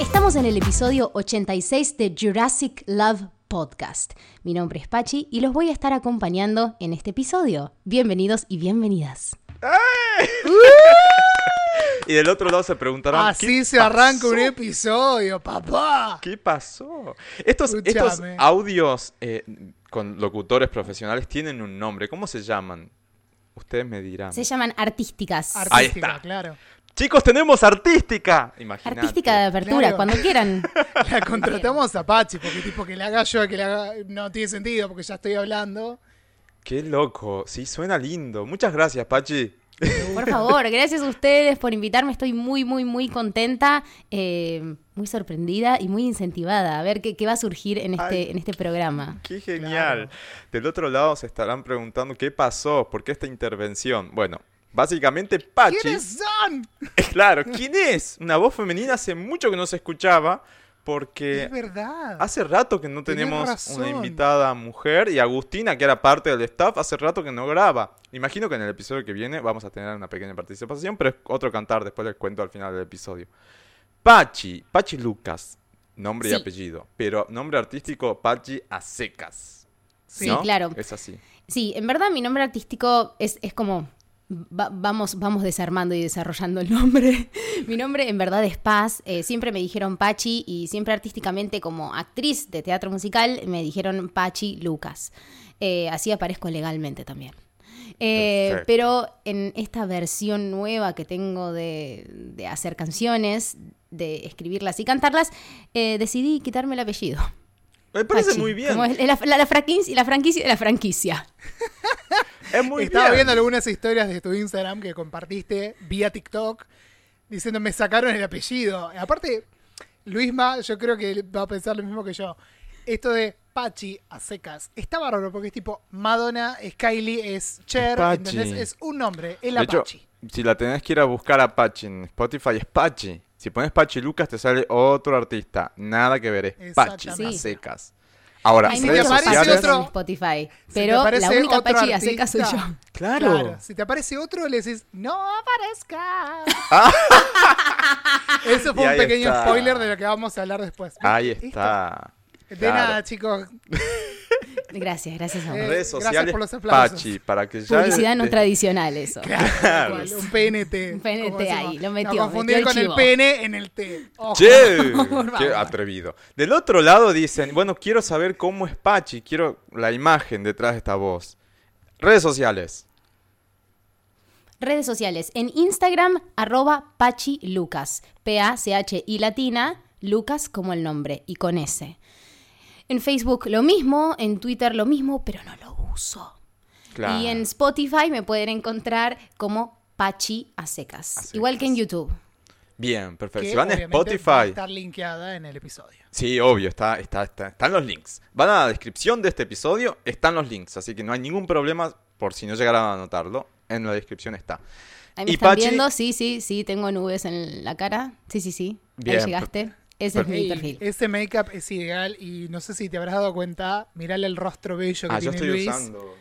Estamos en el episodio 86 de Jurassic Love Podcast. Mi nombre es Pachi y los voy a estar acompañando en este episodio. Bienvenidos y bienvenidas. Y del otro lado se preguntarán. Así ¿qué se arranca un episodio, papá. ¿Qué pasó? Estos, estos audios eh, con locutores profesionales tienen un nombre. ¿Cómo se llaman? Ustedes me dirán. Se llaman artísticas. Ahí Artística, está. claro. Chicos, tenemos artística. Imagínate. Artística de apertura, Claro. cuando quieran. La contratamos a Pachi, porque tipo que le haga yo, que le haga. No tiene sentido, porque ya estoy hablando. Qué loco. Sí, suena lindo. Muchas gracias, Pachi. Por favor, gracias a ustedes por invitarme. Estoy muy, muy, muy contenta, eh, muy sorprendida y muy incentivada a ver qué, qué va a surgir en este, Ay. en este programa. Qué genial. Del otro lado se estarán preguntando qué pasó, por qué esta intervención. Bueno, básicamente Pachi. ¿Quiénes son? Claro, ¿quién es? Una voz femenina hace mucho que no se escuchaba porque Es verdad. hace rato que no tenemos una invitada mujer y Agustina, que era parte del staff, hace rato que no graba. Imagino que en el episodio que viene vamos a tener una pequeña participación, pero es otro cantar, después les cuento al final del episodio. Pachi, Pachi Lucas, nombre y apellido, pero nombre artístico Pachi a secas. Sí, ¿no? claro. Es así. Sí, en verdad mi nombre artístico es, es como... va- vamos, vamos desarmando y desarrollando el nombre. mi nombre en verdad es Paz. eh, siempre me dijeron Pachi y siempre artísticamente como actriz de teatro musical me dijeron Pachi Lucas. Eh, así aparezco legalmente también. Eh, pero en esta versión nueva que tengo de, de hacer canciones, de escribirlas y cantarlas, decidí quitarme el apellido. Me parece Pachi, muy bien. como es la, la- la franquicia, la franquicia de la franquicia. Es muy Estaba bien. viendo algunas historias de tu Instagram que compartiste vía TikTok diciendo me sacaron el apellido. Aparte, Luisma, yo creo que va a pensar lo mismo que yo. Esto de Pachi a secas está bárbaro porque es tipo Madonna, es Kylie, es Cher, Pachi. ¿entendés? Es un nombre, el De hecho, Apache. si la tenés que ir a buscar a Pachi en Spotify, es Pachi. Si pones Pachi Lucas, te sale otro artista. Nada que ver, es Pachi, a Sí. secas. Ahora, si te redes sociales. otro- en Spotify, pero parece la única otro Pachi a seca soy yo. artista, Claro. Si te aparece otro, le decís, no aparezca. Ah. Eso Y fue un pequeño está. spoiler de lo que vamos a hablar después. Ahí está. De Claro. nada, chicos. Gracias, gracias a vos. Eh, Redes gracias sociales, por los aplausos. Pachi, para que ya... Publicidad no tradicional eso. Claro. Igual, un PNT. Un PNT ahí, lo metió, No confundir metió el con el chivo. pene en el T. Ojo. Che, qué atrevido. Del otro lado dicen, bueno, quiero saber cómo es Pachi, quiero la imagen detrás de esta voz. Redes sociales. Redes sociales. En Instagram, arroba Pachi Lucas. P-A-C-H-I latina, Lucas como el nombre y con S. En Facebook lo mismo, en Twitter lo mismo, pero no lo uso. Claro. Y en Spotify me pueden encontrar como Pachi a secas. A secas. Igual que en YouTube. Bien, perfecto. Que Si van a obviamente va a Spotify... estar linkeada en el episodio. Sí, obvio, está, está, está- están los links. Van a la descripción de este episodio, están los links, así que no hay ningún problema por si no llegaran a notarlo. En la descripción está. Ahí me Y están Pachi- viendo, sí, sí, sí, tengo nubes en la cara. Sí, sí, sí. Bien, Ahí llegaste. Ese es mi Ey, perfil. Ese make-up es ideal y no sé si te habrás dado cuenta, mirale el rostro bello que Ah, yo tiene estoy Luis. usando.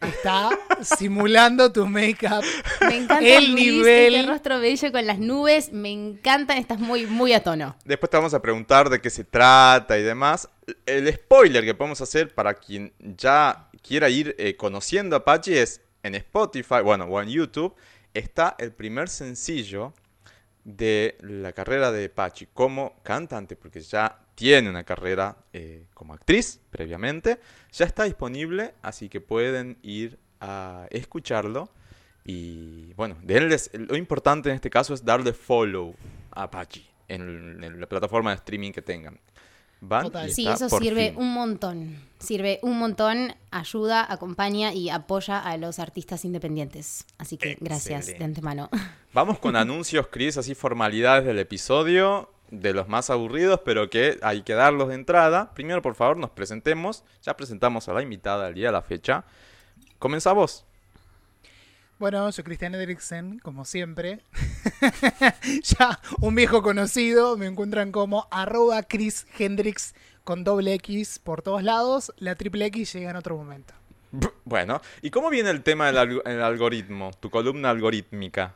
Está simulando tu make-up. Me encanta el Luis, nivel- este rostro bello con las nubes. Me encantan, estás muy, muy a tono. Después te vamos a preguntar de qué se trata y demás. El spoiler que podemos hacer para quien ya quiera ir eh, conociendo a Apache es en Spotify, bueno, o en YouTube, está el primer sencillo de la carrera de Pachi como cantante, porque ya tiene una carrera eh, como actriz previamente, ya está disponible, así que pueden ir a escucharlo. Y bueno, lo importante en este caso es darle follow a Apache en, en la plataforma de streaming que tengan. Van Total. y Sí, eso por sirve fin. un montón. Sirve un montón, ayuda, acompaña y apoya a los artistas independientes. Así que gracias de antemano. Vamos con anuncios, Chris, así formalidades del episodio, de los más aburridos, pero que hay que darlos de entrada. Primero, por favor, nos presentemos. Ya presentamos a la invitada del día de la fecha. Comenzamos. Bueno, yo Cristian Edriksen, como siempre. ya un viejo conocido, me encuentran como arroba Chris Hendrix con doble X por todos lados. La triple X llega en otro momento. Bueno, ¿y cómo viene el tema del alg- el algoritmo? Tu columna algorítmica.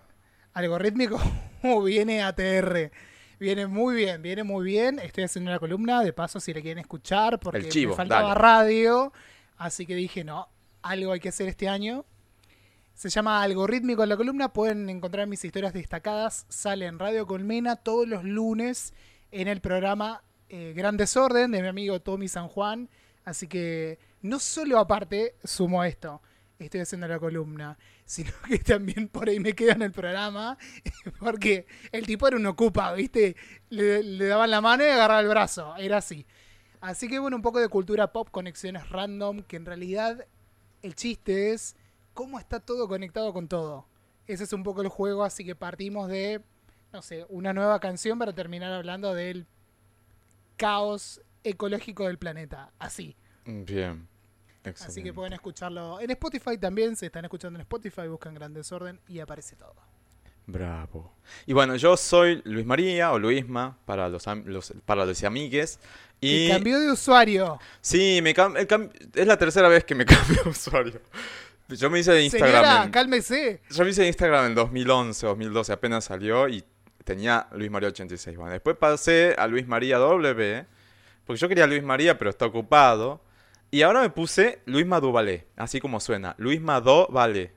Algorítmico uh, viene ATR. Viene muy bien, viene muy bien. Estoy haciendo una columna, de paso si la quieren escuchar, porque chivo, me faltaba dale. radio. Así que dije, no, algo hay que hacer este año. Se llama Algorítmico la columna. Pueden encontrar mis historias destacadas. Sale en Radio Colmena todos los lunes en el programa eh, Gran Desorden de mi amigo Tommy San Juan. Así que no solo aparte sumo esto, estoy haciendo la columna, sino que también por ahí me quedo en el programa. Porque el tipo era un ocupa, ¿viste? Le daban la mano y agarraba el brazo. Era así. Así que bueno, un poco de cultura pop, conexiones random, que en realidad el chiste es cómo está todo conectado con todo. Ese es un poco el juego, así que partimos de, no sé, una nueva canción para terminar hablando del caos ecológico del planeta. Así. Bien. Así que Excelente. pueden escucharlo en Spotify también. Se están escuchando en Spotify, buscan Gran Desorden y aparece todo. Bravo. Y bueno, yo soy Luis María o Luisma para los, los- para los amigues. Y Y cambió de usuario. sí, me cam- es la tercera vez que me cambio de usuario. Yo me hice de Instagram. Señora, en- cálmese. Yo me hice de Instagram en 2011, 2012, apenas salió y tenía Luis María 86. Bueno, después pasé a Luis María W, porque yo quería Luis María, pero está ocupado. Y ahora me puse Luisma Duvalé, así como suena, Luisma Do Valé.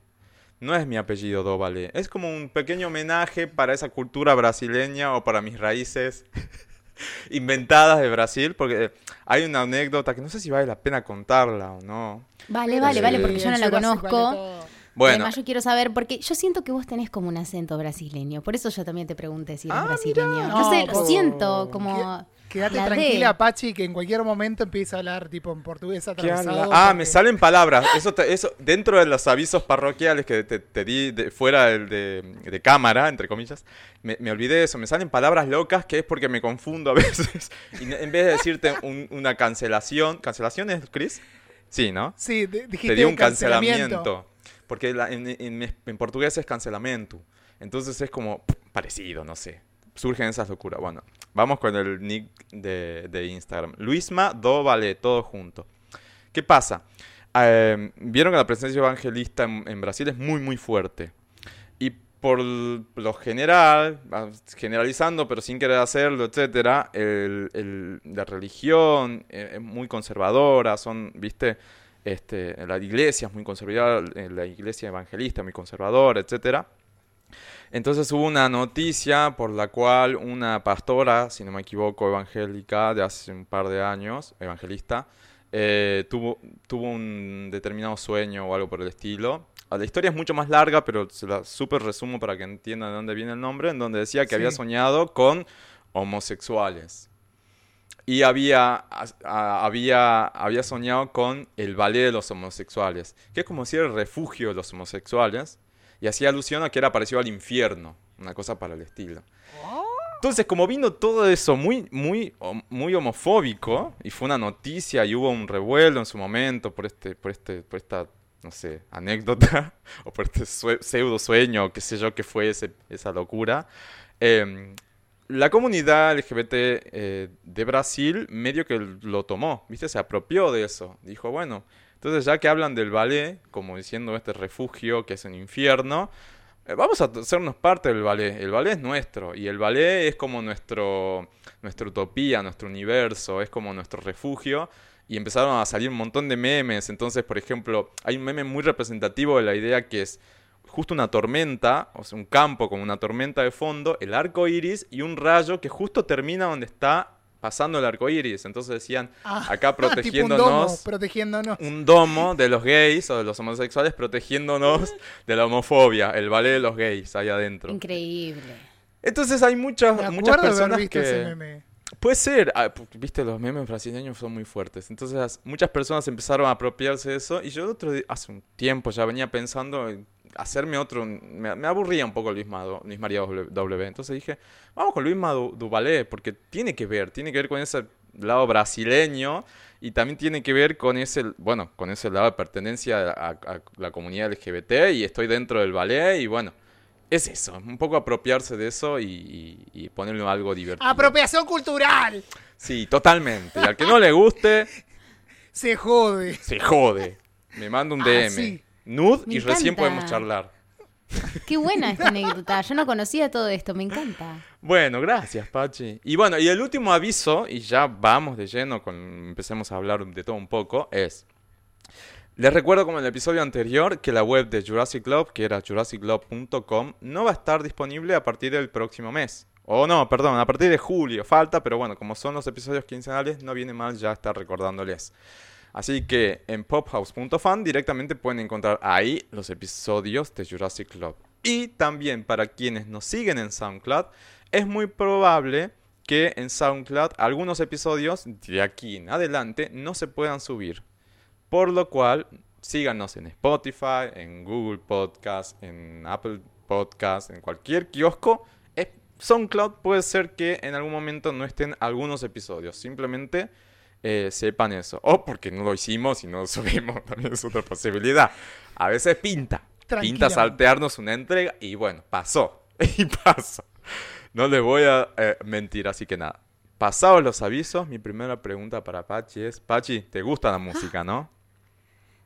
No es mi apellido Do es como un pequeño homenaje para esa cultura brasileña o para mis raíces inventadas de Brasil, porque hay una anécdota que no sé si vale la pena contarla o no. Vale, vale, vale, porque yo no la conozco. vale. Bueno, Además, yo quiero saber, porque yo siento que vos tenés como un acento brasileño. Por eso yo también te pregunté si eres Ah, brasileño. mirá. No sé, lo po- siento como. Quédate la tranquila, Pachi, que en cualquier momento empieza a hablar tipo en portugués ¿Qué atravesado. Ah, porque- me salen palabras. Eso, te- eso dentro de los avisos parroquiales que te, te di de- fuera de, de cámara, entre comillas, me, me olvidé de eso. Me salen palabras locas que es porque me confundo a veces. Y en vez de decirte un- una cancelación, ¿cancelación es, Chris? Sí, ¿no? Sí, de- dijiste Te di un cancelamiento. cancelamiento. Porque la- en, en- en portugués es cancelamento. Entonces es como parecido, no sé. Surgen esas locuras. Bueno, vamos con el nick de, de Instagram. Luisma Do Vale, todo junto. ¿Qué pasa? Eh, Vieron que la presencia evangelista en, Brasil es muy, muy fuerte. Y por lo general, generalizando, pero sin querer hacerlo, etcétera, el- la religión eh, es muy conservadora, son, viste, este, la iglesia es muy conservadora, la iglesia evangelista es muy conservadora, etcétera. Entonces hubo una noticia por la cual una pastora, si no me equivoco, evangélica de hace un par de años, evangelista, eh, tuvo, tuvo un determinado sueño o algo por el estilo. Ah, La historia es mucho más larga, pero se la súper resumo para que entiendan de dónde viene el nombre, en donde decía que Sí. había soñado con homosexuales. Y había, a- había, había soñado con el ballet de los homosexuales, que es como si era el refugio de los homosexuales, y hacía alusión a que era parecido al infierno, una cosa para el estilo. Entonces, como vino todo eso muy, muy, muy homofóbico, y fue una noticia y hubo un revuelo en su momento por este, por este, por esta, no sé, anécdota, o por este sue- pseudo sueño, o qué sé yo, qué fue ese- esa locura, em, la comunidad LGBT eh, de Brasil medio que lo tomó, ¿viste? Se apropió de eso. Dijo, bueno, entonces ya que hablan del ballet, como diciendo este refugio que es un infierno, eh, vamos a hacernos parte del ballet. El ballet es nuestro y el ballet es como nuestro, nuestra utopía, nuestro universo, es como nuestro refugio. Y empezaron a salir un montón de memes. Entonces, por ejemplo, hay un meme muy representativo de la idea que es justo una tormenta, o sea, un campo con una tormenta de fondo, el arco iris y un rayo que justo termina donde está pasando el arco iris. Entonces decían, Ah, acá tipo un domo, protegiéndonos un domo de los gays o de los homosexuales protegiéndonos de la homofobia, el ballet de los gays ahí adentro. Increíble. Entonces hay muchas, Me muchas personas que... Puede ser, ah, viste, los memes brasileños son muy fuertes. Entonces muchas personas empezaron a apropiarse de eso y yo otro día, hace un tiempo ya venía pensando en hacerme otro... Me, aburría un poco Luis, Mado- Luis María W. Entonces dije, vamos con Luis Madu- Duvalé porque tiene que ver, tiene que ver con esa lado brasileño y también tiene que ver con ese, bueno, con ese lado de pertenencia a la comunidad LGBT y estoy dentro del ballet y bueno, es eso, un poco apropiarse de eso y, y, y ponerle algo divertido. Apropiación cultural. Sí, totalmente. Y al que no le guste, Se jode. se jode. Me manda un Ah, DM. sí. Nude Me y recién podemos charlar. Qué buena esta anécdota. Yo no conocía todo esto, me encanta. Bueno, gracias, Pachi. Y bueno, y el último aviso, y ya vamos de lleno con. Empecemos a hablar de todo un poco, es. Les recuerdo como en el episodio anterior que la web de Jurassic Club, que era jurassicclub.com, no va a estar disponible a partir del próximo mes. O no, perdón, a partir de julio falta, pero bueno, como son los episodios quincenales, no viene mal ya estar recordándoles. Así que en pophouse.fan directamente pueden encontrar ahí los episodios de Jurassic Club. Y también para quienes nos siguen en SoundCloud, es muy probable que en SoundCloud algunos episodios de aquí en adelante no se puedan subir. Por lo cual, síganos en Spotify, en Google Podcast, en Apple Podcast, en cualquier kiosco. Eh, SoundCloud puede ser que en algún momento no estén algunos episodios. Simplemente eh, sepan eso. O porque no lo hicimos y no lo subimos. También es otra posibilidad. A veces pinta. Pinta saltearnos una entrega y bueno, pasó. Y pasó. No les voy a eh, mentir, así que nada. Pasados los avisos, mi primera pregunta para Pachi es, Pachi, ¿te gusta la música, no?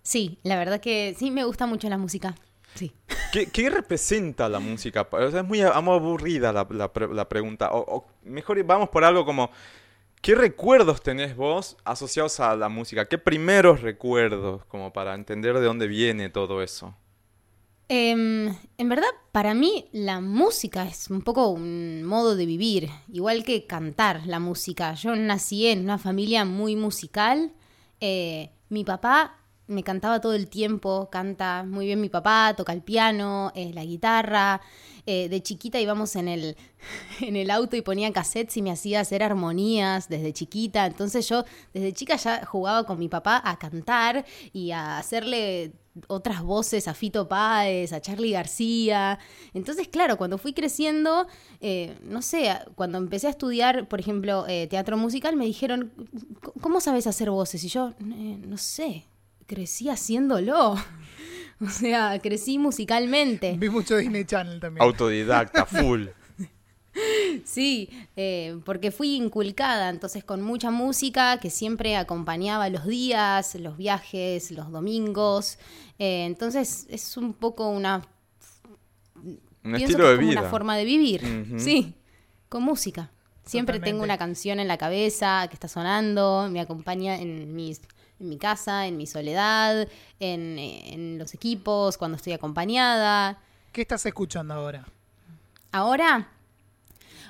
Sí, la verdad que sí me gusta mucho la música. Sí. ¿Qué, qué representa la música? O sea, es muy, aburrida la, la pre- la pregunta. O, o mejor vamos por algo como, ¿qué recuerdos tenés vos asociados a la música? ¿Qué primeros recuerdos como para entender de dónde viene todo eso? Em, en verdad, para mí la música es un poco un modo de vivir, igual que cantar la música. Yo nací en una familia muy musical. Eh, mi papá me cantaba todo el tiempo, canta muy bien mi papá, toca el piano, eh, la guitarra. Eh, de chiquita íbamos en el, en el auto y ponía cassettes y me hacía hacer armonías desde chiquita. Entonces yo desde chica ya jugaba con mi papá a cantar y a hacerle otras voces a Fito Páez, a Charlie García. Entonces, claro, cuando fui creciendo, eh, no sé, cuando empecé a estudiar, por ejemplo, eh, teatro musical, me dijeron, "C- ¿cómo sabes hacer voces? Y yo, "Eh, no sé, crecí haciéndolo. O sea, crecí musicalmente. Vi mucho Disney Channel también. Autodidacta, full. Sí, eh, porque fui inculcada, entonces con mucha música que siempre acompañaba los días, los viajes, los domingos. Eh, entonces es un poco una... Un pienso estilo que de vida. una forma de vivir. Sí, con música. Siempre tengo una canción en la cabeza que está sonando, me acompaña en mis en mi casa, en mi soledad, en, en los equipos, cuando estoy acompañada. ¿Qué estás escuchando ahora? Ahora,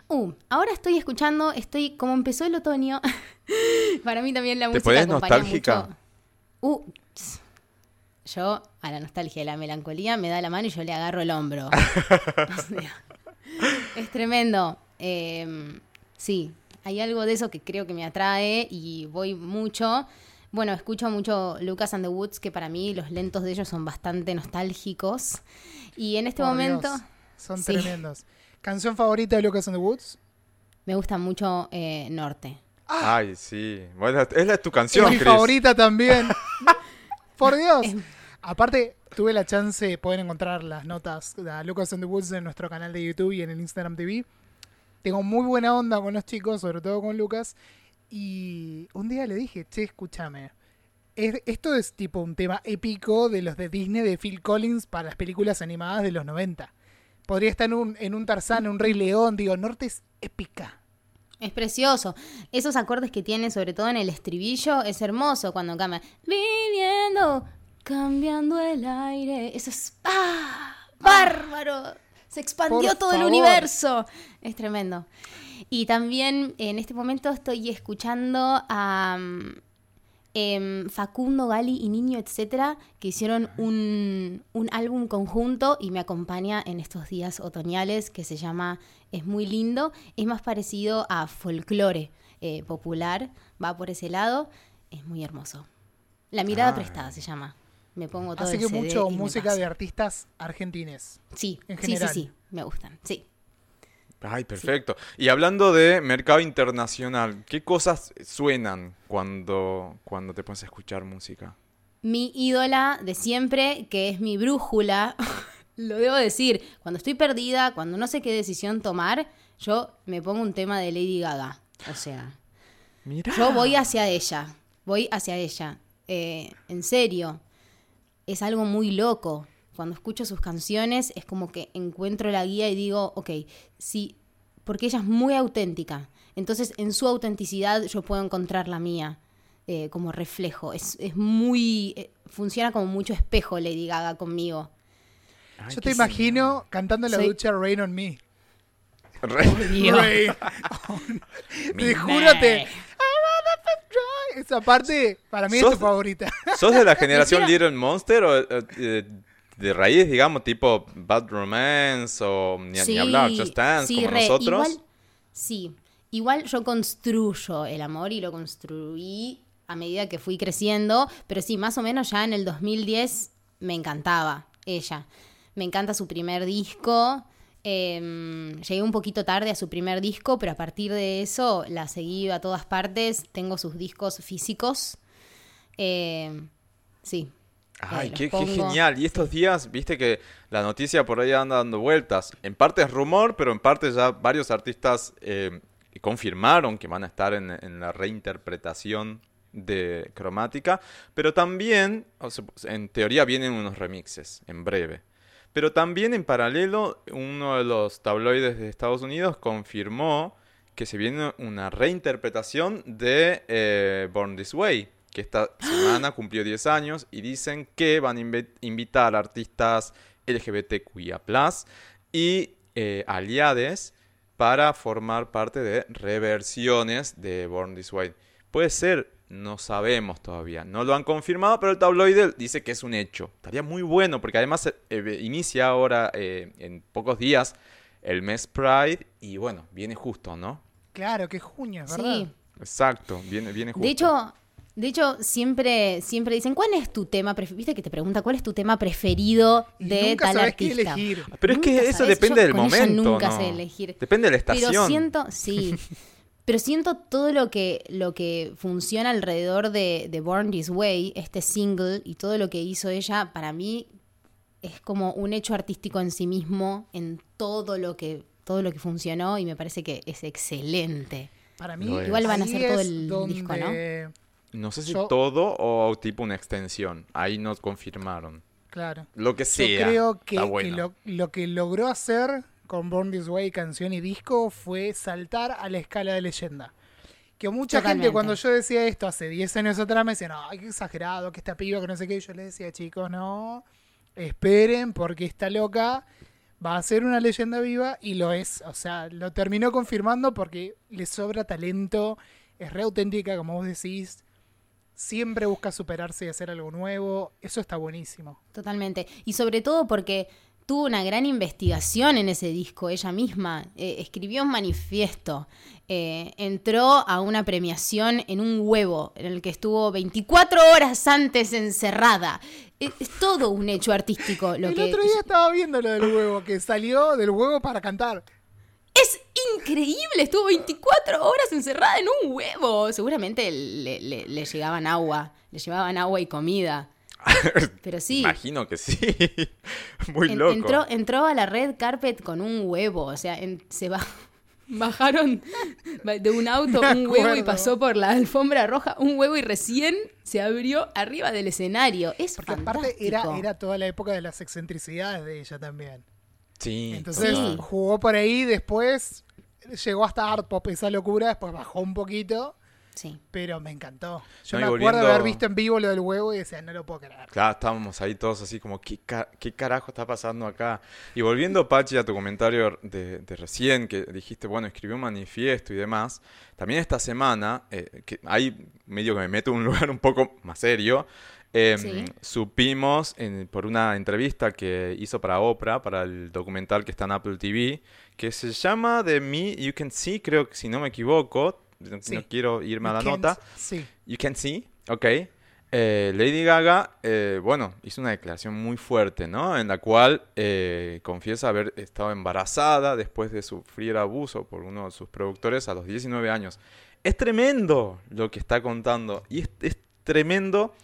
uh, ahora estoy escuchando, estoy como empezó el otoño. Para mí también la ¿Te música pones acompaña nostálgica? mucho. Uh, tss. yo a la nostalgia y la melancolía me da la mano y yo le agarro el hombro. O sea, es tremendo. Eh, sí, hay algo de eso que creo que me atrae y voy mucho. Bueno, escucho mucho Lucas and the Woods, que para mí los lentos de ellos son bastante nostálgicos. Y en este Por momento Dios, son sí. tremendos. ¿Canción favorita de Lucas and the Woods? me gusta mucho eh, Norte. Ay, sí. Bueno, es la tu Es canción, mi Chris. favorita también. Por Dios. Aparte, tuve la chance, pueden encontrar las notas de Lucas and the Woods en nuestro canal de YouTube y en el Instagram TV. Tengo muy buena onda con los chicos, sobre todo con Lucas. Y un día le dije, che, escúchame. es- esto es tipo un tema épico de los de Disney de Phil Collins para las películas animadas de los 90. Podría estar en un, en un Tarzán, un Rey León, digo, Norte es épica. Es precioso. Esos acordes que tiene, sobre todo en el estribillo, es hermoso cuando cambia. Viviendo, cambiando el aire. Eso es. ¡Ah! ¡Bárbaro! Se expandió Por todo el universo. Es tremendo. Y también en este momento estoy escuchando a mm, em, Facundo, Gali y Niño, etcétera, que hicieron un, un álbum conjunto y me acompaña en estos días otoñales que se llama Es muy lindo. Es más parecido a folclore eh, popular, va por ese lado. Es muy hermoso. La mirada Ah. prestada se llama. Me pongo todo Así el que CD mucho música de artistas argentines. Sí, en sí, sí, general. sí, me gustan. Sí. Ay, perfecto. Y hablando de mercado internacional, ¿qué cosas suenan cuando, cuando te pones a escuchar música? Mi ídola de siempre, que es mi brújula, lo debo decir, cuando estoy perdida, cuando no sé qué decisión tomar, yo me pongo un tema de Lady Gaga. O sea, Mira. yo voy hacia ella, voy hacia ella. Eh, en serio, es algo muy loco. Cuando escucho sus canciones es como que encuentro la guía y digo, ok, sí, porque ella es muy auténtica. Entonces en su autenticidad yo puedo encontrar la mía eh, como reflejo. Es, es muy... eh, funciona como mucho espejo Lady Gaga conmigo. Ay, Yo te imagino cantando en la Soy- ducha Rain on Me. Re- Rain on- Te juro, te. Esa parte para mí es tu favorita. ¿Sos de la generación. Little Monster o eh, de raíz, digamos, tipo Bad Romance o ni, ni hablar, Just Dance, sí, como re. nosotros? Igual, sí, igual yo construyo el amor y lo construí a medida que fui creciendo, pero sí, más o menos ya en el 2010 me encantaba ella. Me encanta su primer disco. em, llegué un poquito tarde a su primer disco, pero a partir de eso la seguí a todas partes. Tengo sus discos físicos. Em, sí. Ay, qué, genial. Y estos días, viste que la noticia por ahí anda dando vueltas. En parte es rumor, pero en parte ya varios artistas eh, confirmaron que van a estar en, en la reinterpretación de Cromática. Pero también, o sea, en teoría vienen unos remixes en breve. Pero también en paralelo, uno de los tabloides de Estados Unidos confirmó que se viene una reinterpretación de eh, Born This Way, que esta semana cumplió 10 años y dicen que van a invi- invitar artistas LGBTQIA+, y eh, aliades para formar parte de reversiones de Born This Way. Puede ser, no sabemos todavía, no lo han confirmado, pero el tabloide dice que es un hecho. Estaría muy bueno porque además eh, eh, inicia ahora eh, en pocos días el mes Pride y bueno, viene justo, ¿no? Claro, que es junio, ¿verdad? Sí. Exacto, viene, viene justo. De hecho, de hecho siempre, siempre dicen, ¿cuál es tu tema preferido? Viste que te pregunta, ¿cuál es tu tema preferido de nunca tal sabés qué artista? elegir. Pero es que eso depende yo del con ella momento, nunca ¿no? sé elegir. Depende de la Pero estación. siento, sí. Pero siento todo lo que, lo que funciona alrededor de, de Born This Way, este single, y todo lo que hizo ella, para mí es como un hecho artístico en sí mismo, en todo lo que, todo lo que funcionó, y me parece que es excelente. Para mí. Igual van a hacer todo el donde- disco, ¿no? No sé si Yo- todo o tipo una extensión. Ahí nos confirmaron. Claro. Lo que Yo sea. creo que, está lo, lo que logró hacer con Born This Way, canción y disco, fue saltar a la escala de leyenda. Que mucha Totalmente. gente cuando yo decía esto hace 10 años atrás me decía, no, qué exagerado, que esta piba, que no sé qué. Y yo les decía, chicos, no, esperen porque esta loca va a ser una leyenda viva y lo es. O sea, lo terminó confirmando porque le sobra talento, es re auténtica, como vos decís. Siempre busca superarse y hacer algo nuevo. Eso está buenísimo. Totalmente. Y sobre todo porque tuvo una gran investigación en ese disco ella misma. Eh, escribió un manifiesto. eh, entró a una premiación en un huevo, en el que estuvo 24 horas antes encerrada. Es, es todo un hecho artístico lo el que. otro día estaba viendo lo del huevo, que salió del huevo para cantar. Es increíble, estuvo 24 horas encerrada en un huevo. Seguramente le, le- le llegaban agua, le llevaban agua y comida. Pero sí, Imagino que sí. Muy En- loco. Entró, entró a la red carpet con un huevo, o sea, en- se ba- bajaron de un auto un huevo y pasó por la alfombra roja un huevo y recién se abrió arriba del escenario. Es Porque fantástico. aparte era, era toda la época de las excentricidades de ella también. Sí. Entonces jugó por ahí, después llegó hasta Art Pop esa locura, después bajó un poquito, Sí. pero me encantó. Yo No, me acuerdo de haber visto en vivo lo del huevo y decía, no lo puedo creer. Claro, estábamos ahí todos así como, ¿qué, ca- qué carajo está pasando acá? Y volviendo, Pachi, a tu comentario de, de recién, que dijiste, bueno, escribió un manifiesto y demás, también esta semana, eh, que ahí medio que me meto en un lugar un poco más serio, eh, Sí. supimos en- por una entrevista que hizo para Oprah, para el documental que está en Apple TV, que se llama The Me You Can See, creo que si no me equivoco, Sí. no quiero irme a la nota. Sí. You can see, ok. eh, Lady Gaga, eh, bueno, hizo una declaración muy fuerte, ¿no? En la cual eh, confiesa haber estado embarazada después de sufrir abuso por uno de sus productores a los 19 años. Es tremendo lo que está contando y es, es tremendo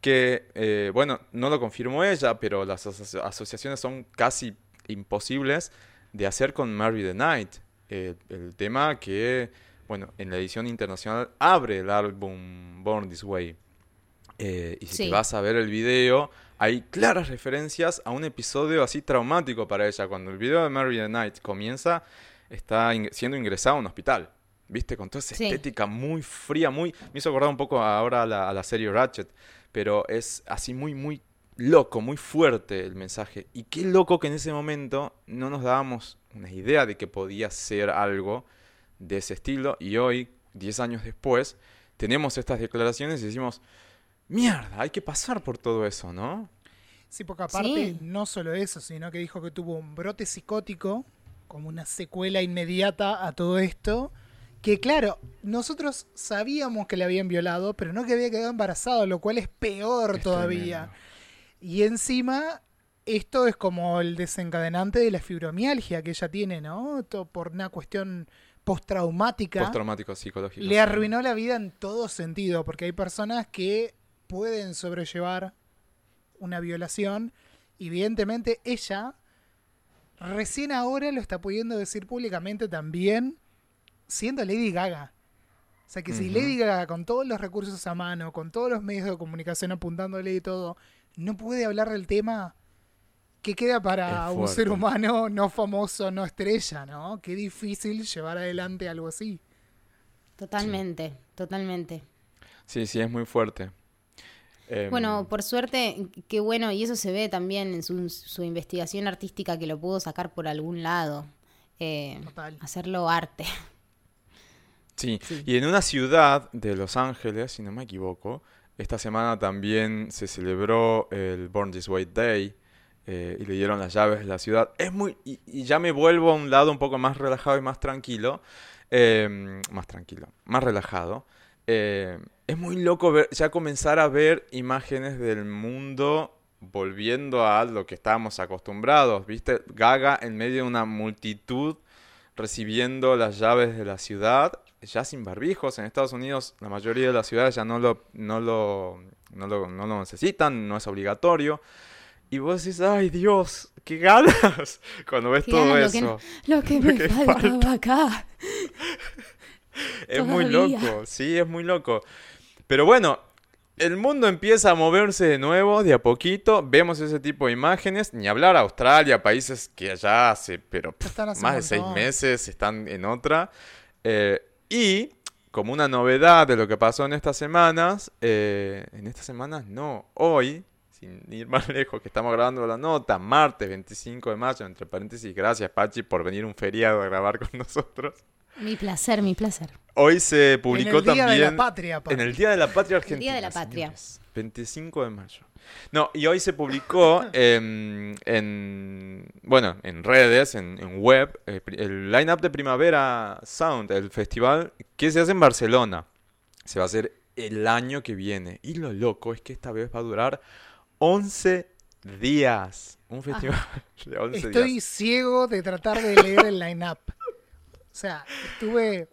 que, eh, bueno, no lo confirmó ella, pero las aso- asociaciones son casi imposibles de hacer con Mary the Night, eh, el tema que, bueno, en la edición internacional abre el álbum Born This Way. Eh, y si Sí. te vas a ver el video, hay claras referencias a un episodio así traumático para ella. Cuando el video de Mary the Night comienza, está siendo ingresada a un hospital. ¿Viste? Con toda esa Sí. estética muy fría, muy... Me hizo acordar un poco ahora a la, a la serie Ratchet. Pero es así muy, muy loco, muy fuerte el mensaje. Y qué loco que en ese momento no nos dábamos una idea de que podía ser algo de ese estilo. Y hoy, 10 años después, tenemos estas declaraciones y decimos, mierda, hay que pasar por todo eso, ¿no? Sí, porque aparte, Sí. no solo eso, sino que dijo que tuvo un brote psicótico como una secuela inmediata a todo esto. Que claro, nosotros sabíamos que le habían violado, pero no que había quedado embarazado, lo cual es peor Es todavía. tremendo. Y encima, esto es como el desencadenante de la fibromialgia que ella tiene, ¿no? Todo por una cuestión postraumática. Postraumático psicológico. Le sí. arruinó la vida en todo sentido, porque hay personas que pueden sobrellevar una violación. y Evidentemente, ella recién ahora lo está pudiendo decir públicamente también, siendo Lady Gaga. O sea que si. Lady Gaga, con todos los recursos a mano, con todos los medios de comunicación apuntándole y todo, no puede hablar del tema, ¿qué queda para un ser humano no famoso, no estrella, no? Qué difícil llevar adelante algo así. Totalmente, totalmente. Sí, sí, es muy fuerte. Em, Bueno, por suerte, qué bueno, y eso se ve también en su, su investigación artística que lo pudo sacar por algún lado. Eh, Total. hacerlo arte. Sí, Sí. y en una ciudad de Los Ángeles, si no me equivoco, esta semana también se celebró el Born This Way Day eh, y le dieron las llaves de la ciudad. Es muy, y, y ya me vuelvo a un lado un poco más relajado y más tranquilo, eh, más tranquilo, más relajado. Eh, es muy loco ver, ya comenzar a ver imágenes del mundo volviendo a lo que estábamos acostumbrados, ¿viste? Gaga en medio de una multitud recibiendo las llaves de la ciudad, ya sin barbijos. En Estados Unidos la mayoría de las ciudades ya no lo, no lo, no lo, no lo necesitan, no es obligatorio. Y vos decís, ay Dios, qué ganas cuando ves Qué todo ganas, eso. Lo que, lo que Lo me que faltaba acá. Es muy loco, sí, es muy loco. Pero bueno, el mundo empieza a moverse de nuevo, de a poquito. Vemos ese tipo de imágenes. Ni hablar Australia, países que allá hace, pero pff, Están hace más de seis meses están en otra. Eh, y como una novedad de lo que pasó en estas semanas, eh, en estas semanas no, hoy, sin ir más lejos, que estamos grabando la nota, martes 25 de mayo, entre paréntesis, gracias Pachi por venir un feriado a grabar con nosotros. Mi placer, mi placer. Hoy se En publicó el Día también de la Patria, pa. en el Día de la Patria Argentina. Día de la Patria. señores. 25 de mayo. No, y hoy se publicó em, en, bueno, en redes, en, en web, eh, el line-up de Primavera Sound, el festival que se hace en Barcelona. Se va a hacer el año que viene. Y lo loco es que esta vez va a durar 11 días. Un festival de 11 Estoy días. ciego de tratar de leer el line-up. O sea, estuve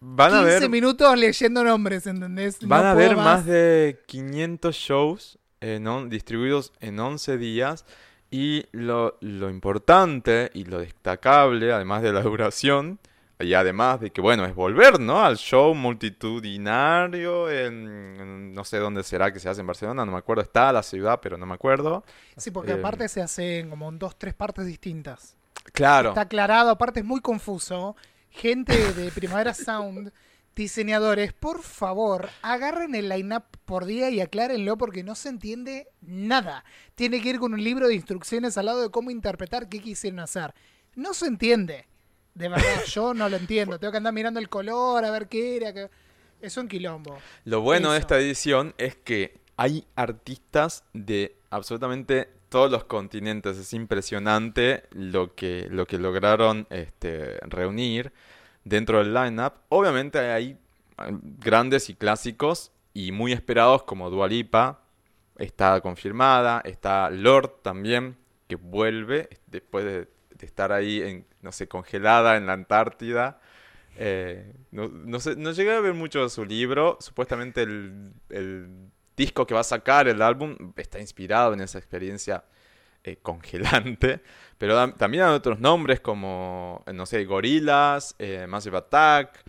Van a 15 ver minutos leyendo nombres, ¿entendés? No Van a haber más de 500 shows en on- distribuidos en 11 días y lo, lo importante y lo destacable, además de la duración, y además de que, bueno, es volver, ¿no? Al show multitudinario en, en- no sé dónde será que se hace en Barcelona, no me acuerdo, está la ciudad, pero no me acuerdo. Sí, porque Eh, aparte se hace en como en dos, tres partes distintas. Claro, Está aclarado, aparte es muy confuso. Gente de Primavera Sound, diseñadores, por favor, agarren el line-up por día y aclárenlo porque no se entiende nada. Tiene que ir con un libro de instrucciones al lado de cómo interpretar qué quisieron hacer. No se entiende. De verdad, yo no lo entiendo. Tengo que andar mirando el color, a ver qué era. qué- Es un quilombo. Lo bueno de esta edición es que hay artistas de absolutamente todos los continentes. Es impresionante lo que, lo que lograron este, reunir dentro del lineup. Obviamente hay grandes y clásicos y muy esperados como Dua Lipa, está confirmada, está Lord también, que vuelve después de, estar ahí, en, no sé, congelada en la Antártida. Eh, no, no, llegué a ver mucho de su libro, supuestamente el disco que va a sacar, el álbum, está inspirado en esa experiencia eh, congelante, pero da- también hay otros nombres como, eh, no sé, Gorillaz, eh, Massive Attack,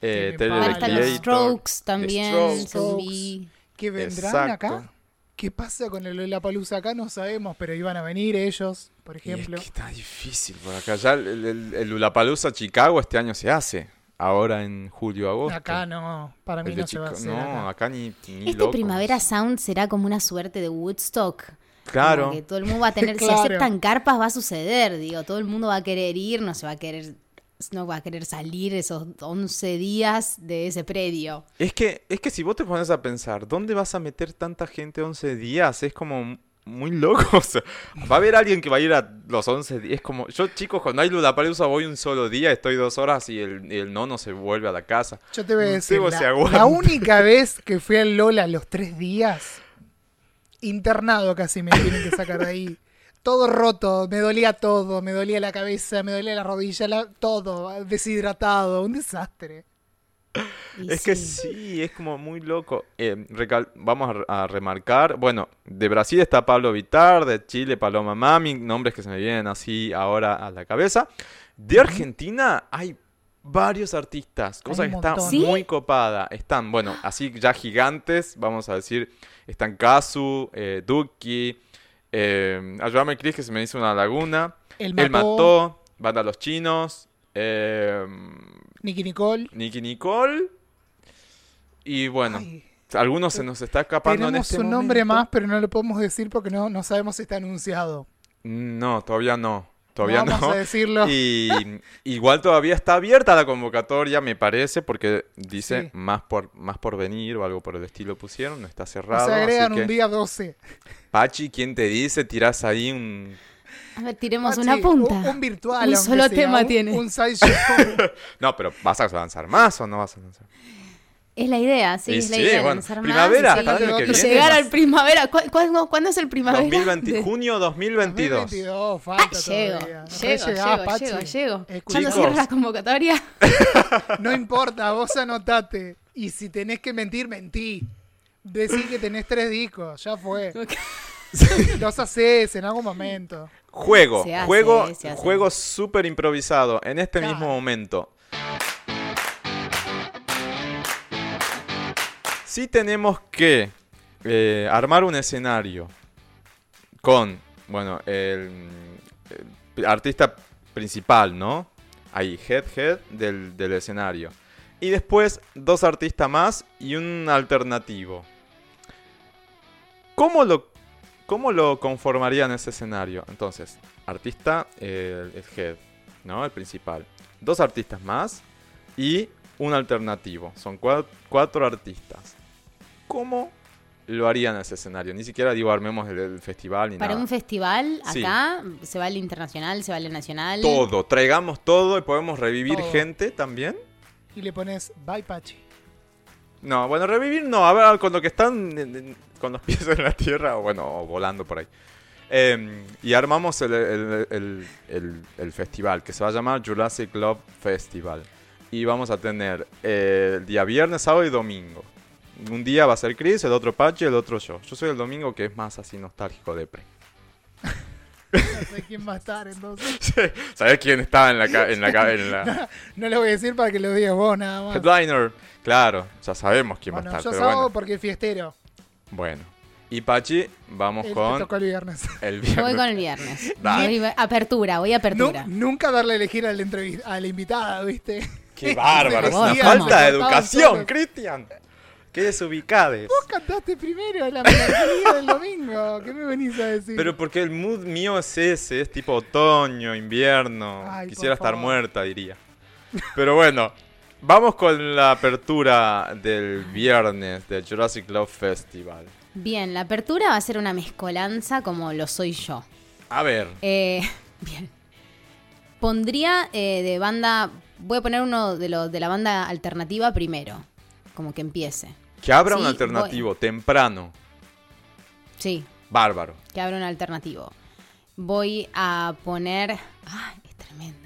eh, Están los Strokes también, Strokes. según vi. ¿Que vendrán Exacto. acá? ¿Qué pasa con el Lollapalooza acá? No sabemos, pero iban a venir ellos, por Y es ejemplo. que está difícil por acá. Ya el, el, el Chicago este año se hace. Ahora en julio, agosto. Acá no, para mí El no se va a hacer. No, acá. acá ni, ni Este. Primavera Sound será como una suerte de Woodstock. Claro. Que todo el mundo va a tener, Claro. si aceptan carpas va a suceder, digo, todo el mundo va a querer ir, no se va a querer, no va a querer salir esos 11 días de ese predio. Es que, es que si vos te pones a pensar, ¿dónde vas a meter tanta gente 11 días? Es como muy loco. o sea, va a haber alguien que va a ir a los 11 días. Como, yo chicos, cuando hay Lollapalooza voy un solo día, estoy dos horas y el, el nono se vuelve a la casa. Yo te voy a decir, la, única vez que fui al Lola los tres días, internado casi me tienen que sacar de ahí. Todo roto, me dolía todo, me dolía la cabeza, me dolía la rodilla, la- todo, deshidratado, un desastre. Es que sí. es como muy loco. Eh, vamos a, re- a remarcar, bueno, de Brasil está Pablo Vitar, de Chile Paloma Mami, nombres que se me vienen así ahora a la cabeza. De Argentina hay varios artistas, cosa que está muy copada. Están, bueno, así ya gigantes, vamos a decir, están Kazu, eh, Duki, eh, ayúdame Chris que se me hizo una laguna. El Él mató, mató, Banda Los Chinos, eh, Nicky Nicole. Nicky Nicole. Y bueno, Ay, algunos se nos está escapando en tenemos este un nombre momento. más, pero no lo podemos decir porque no, no sabemos si está anunciado. No, todavía no. Todavía no vamos no. a decirlo. Y igual todavía está abierta la convocatoria, me parece, porque dice Sí. más por más por venir o algo por el estilo pusieron, no está O cerrado. sea, agregan así un que, día 12. Pachi, ¿quién te dice? Tirás ahí un... A ver, tiremos Ah, una sí, punta. Un, un virtual. Un solo sea, tema un- tiene. Un sideshow. No, pero ¿vas a lanzar más o no vas a lanzar? Es la idea, sí, Y es la sí, idea. bueno, más primavera, y que viene. llegar al primavera. ¿Cu- cuándo, cuándo es el primavera? 2020, De- junio 2022. 2022, Ah, falta llego, todavía. Llego, llegás, llego, Pachi. llego, llego. ¿Cuándo cierra la convocatoria? No importa, vos anotate. Y si tenés que mentir, mentí. Decí que tenés tres discos, ya fue. Los haces en algún momento. Juego, Se hace, juego, se hace. juego súper improvisado en este Claro. mismo momento. Si tenemos que eh, armar un escenario con, bueno, el, el artista principal, ¿no? Ahí, head head del, del escenario. Y después dos artistas más y un alternativo. ¿Cómo lo, cómo lo conformarían ese escenario? Entonces, artista, eh, el head, ¿no? El principal. Dos artistas más y un alternativo. Son cua- cuatro artistas. ¿Cómo lo harían ese escenario? Ni siquiera digo armemos el, el festival ni Para nada. un festival, Sí. acá, se va al internacional, se va al nacional. Todo, traigamos todo y podemos revivir Todo. gente también. Y le pones Bye Pachi. No, bueno, revivir no, a ver, con lo que están en- en- con los pies en la tierra o bueno, o volando por ahí. Eh, y armamos el, el- el- el- festival que se va a llamar Jurassic Love Festival. Y vamos a tener eh, el día viernes, sábado y domingo. Un día va a ser Chris, el otro Pachi, el otro yo. Yo soy el domingo que es más así nostálgico de pre. No sé quién va a estar entonces. ¿Sabés quién estaba en la, en la, en la No lo voy a decir para que lo digas vos nada más. headliner? Claro, ya sabemos quién Bueno, va a yo estar, pero sábado bueno. porque fiestero. Bueno. Y Pachi, vamos te con tocó el viernes. el voy con el viernes. Voy- apertura, voy a apertura. nunca darle a elegir al entrevi- a la invitada, ¿viste? Qué bárbaro, es una falta de educación, Cristian. Qué desubicades. Vos cantaste primero la melodía del domingo. ¿Qué me venís a decir? Pero porque el mood mío es ese, es tipo otoño, invierno. Ay, Quisiera estar muerta, diría. Pero bueno, vamos con la apertura del viernes del Jurassic Love Festival. Bien, la apertura va a ser una mezcolanza como lo soy yo. A ver, Eh, bien. Pondría eh, de banda. Voy a poner uno de los de la banda alternativa primero. Como que empiece. Que abra un alternativo temprano. Sí, Bárbaro. que abra un alternativo. Voy a poner. ¡Ay, es tremendo!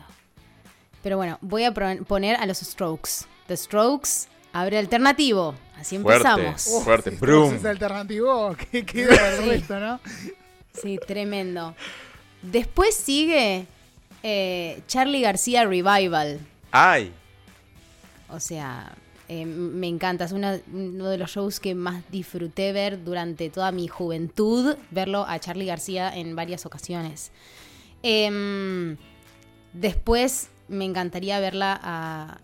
Pero bueno, voy a poner a los Strokes. The Strokes abre alternativo. Así Fuerte. empezamos. Uf. Fuerte. si es alternativo, que queda el Sí. resto, ¿no? Sí, tremendo. Después sigue eh, Charlie García Revival. ¡Ay! O sea, eh, me encanta. Es una- uno de los shows que más disfruté ver durante toda mi juventud, verlo a Charlie García en varias ocasiones. Em, después me encantaría verla a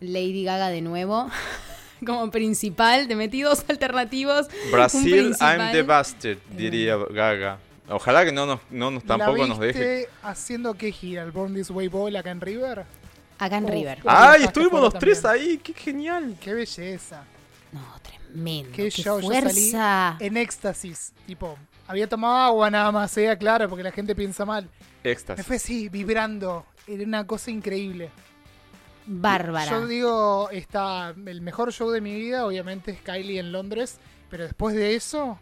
Lady Gaga de nuevo. Como principal, de metidos alternativos. Brasil. I'm the bastard, diría Gaga. Ojalá que no nos, no nos tampoco ¿La nos viste deje. haciendo qué gira? ¿El Born This Way Bowl acá en River? Acá en. River. ¡Ay! Estuvimos los también. tres ahí, qué genial. ¡Qué belleza! No, tremendo. ¡Qué, Qué, show! Yo salí fuerza. en éxtasis. Tipo, había tomado agua nada más, sea claro, porque la gente piensa mal. Me Éxtasis. fue así, vibrando. Era una cosa increíble. Bárbara. Yo digo, está el mejor show de mi vida, obviamente es Kylie en Londres, pero después de eso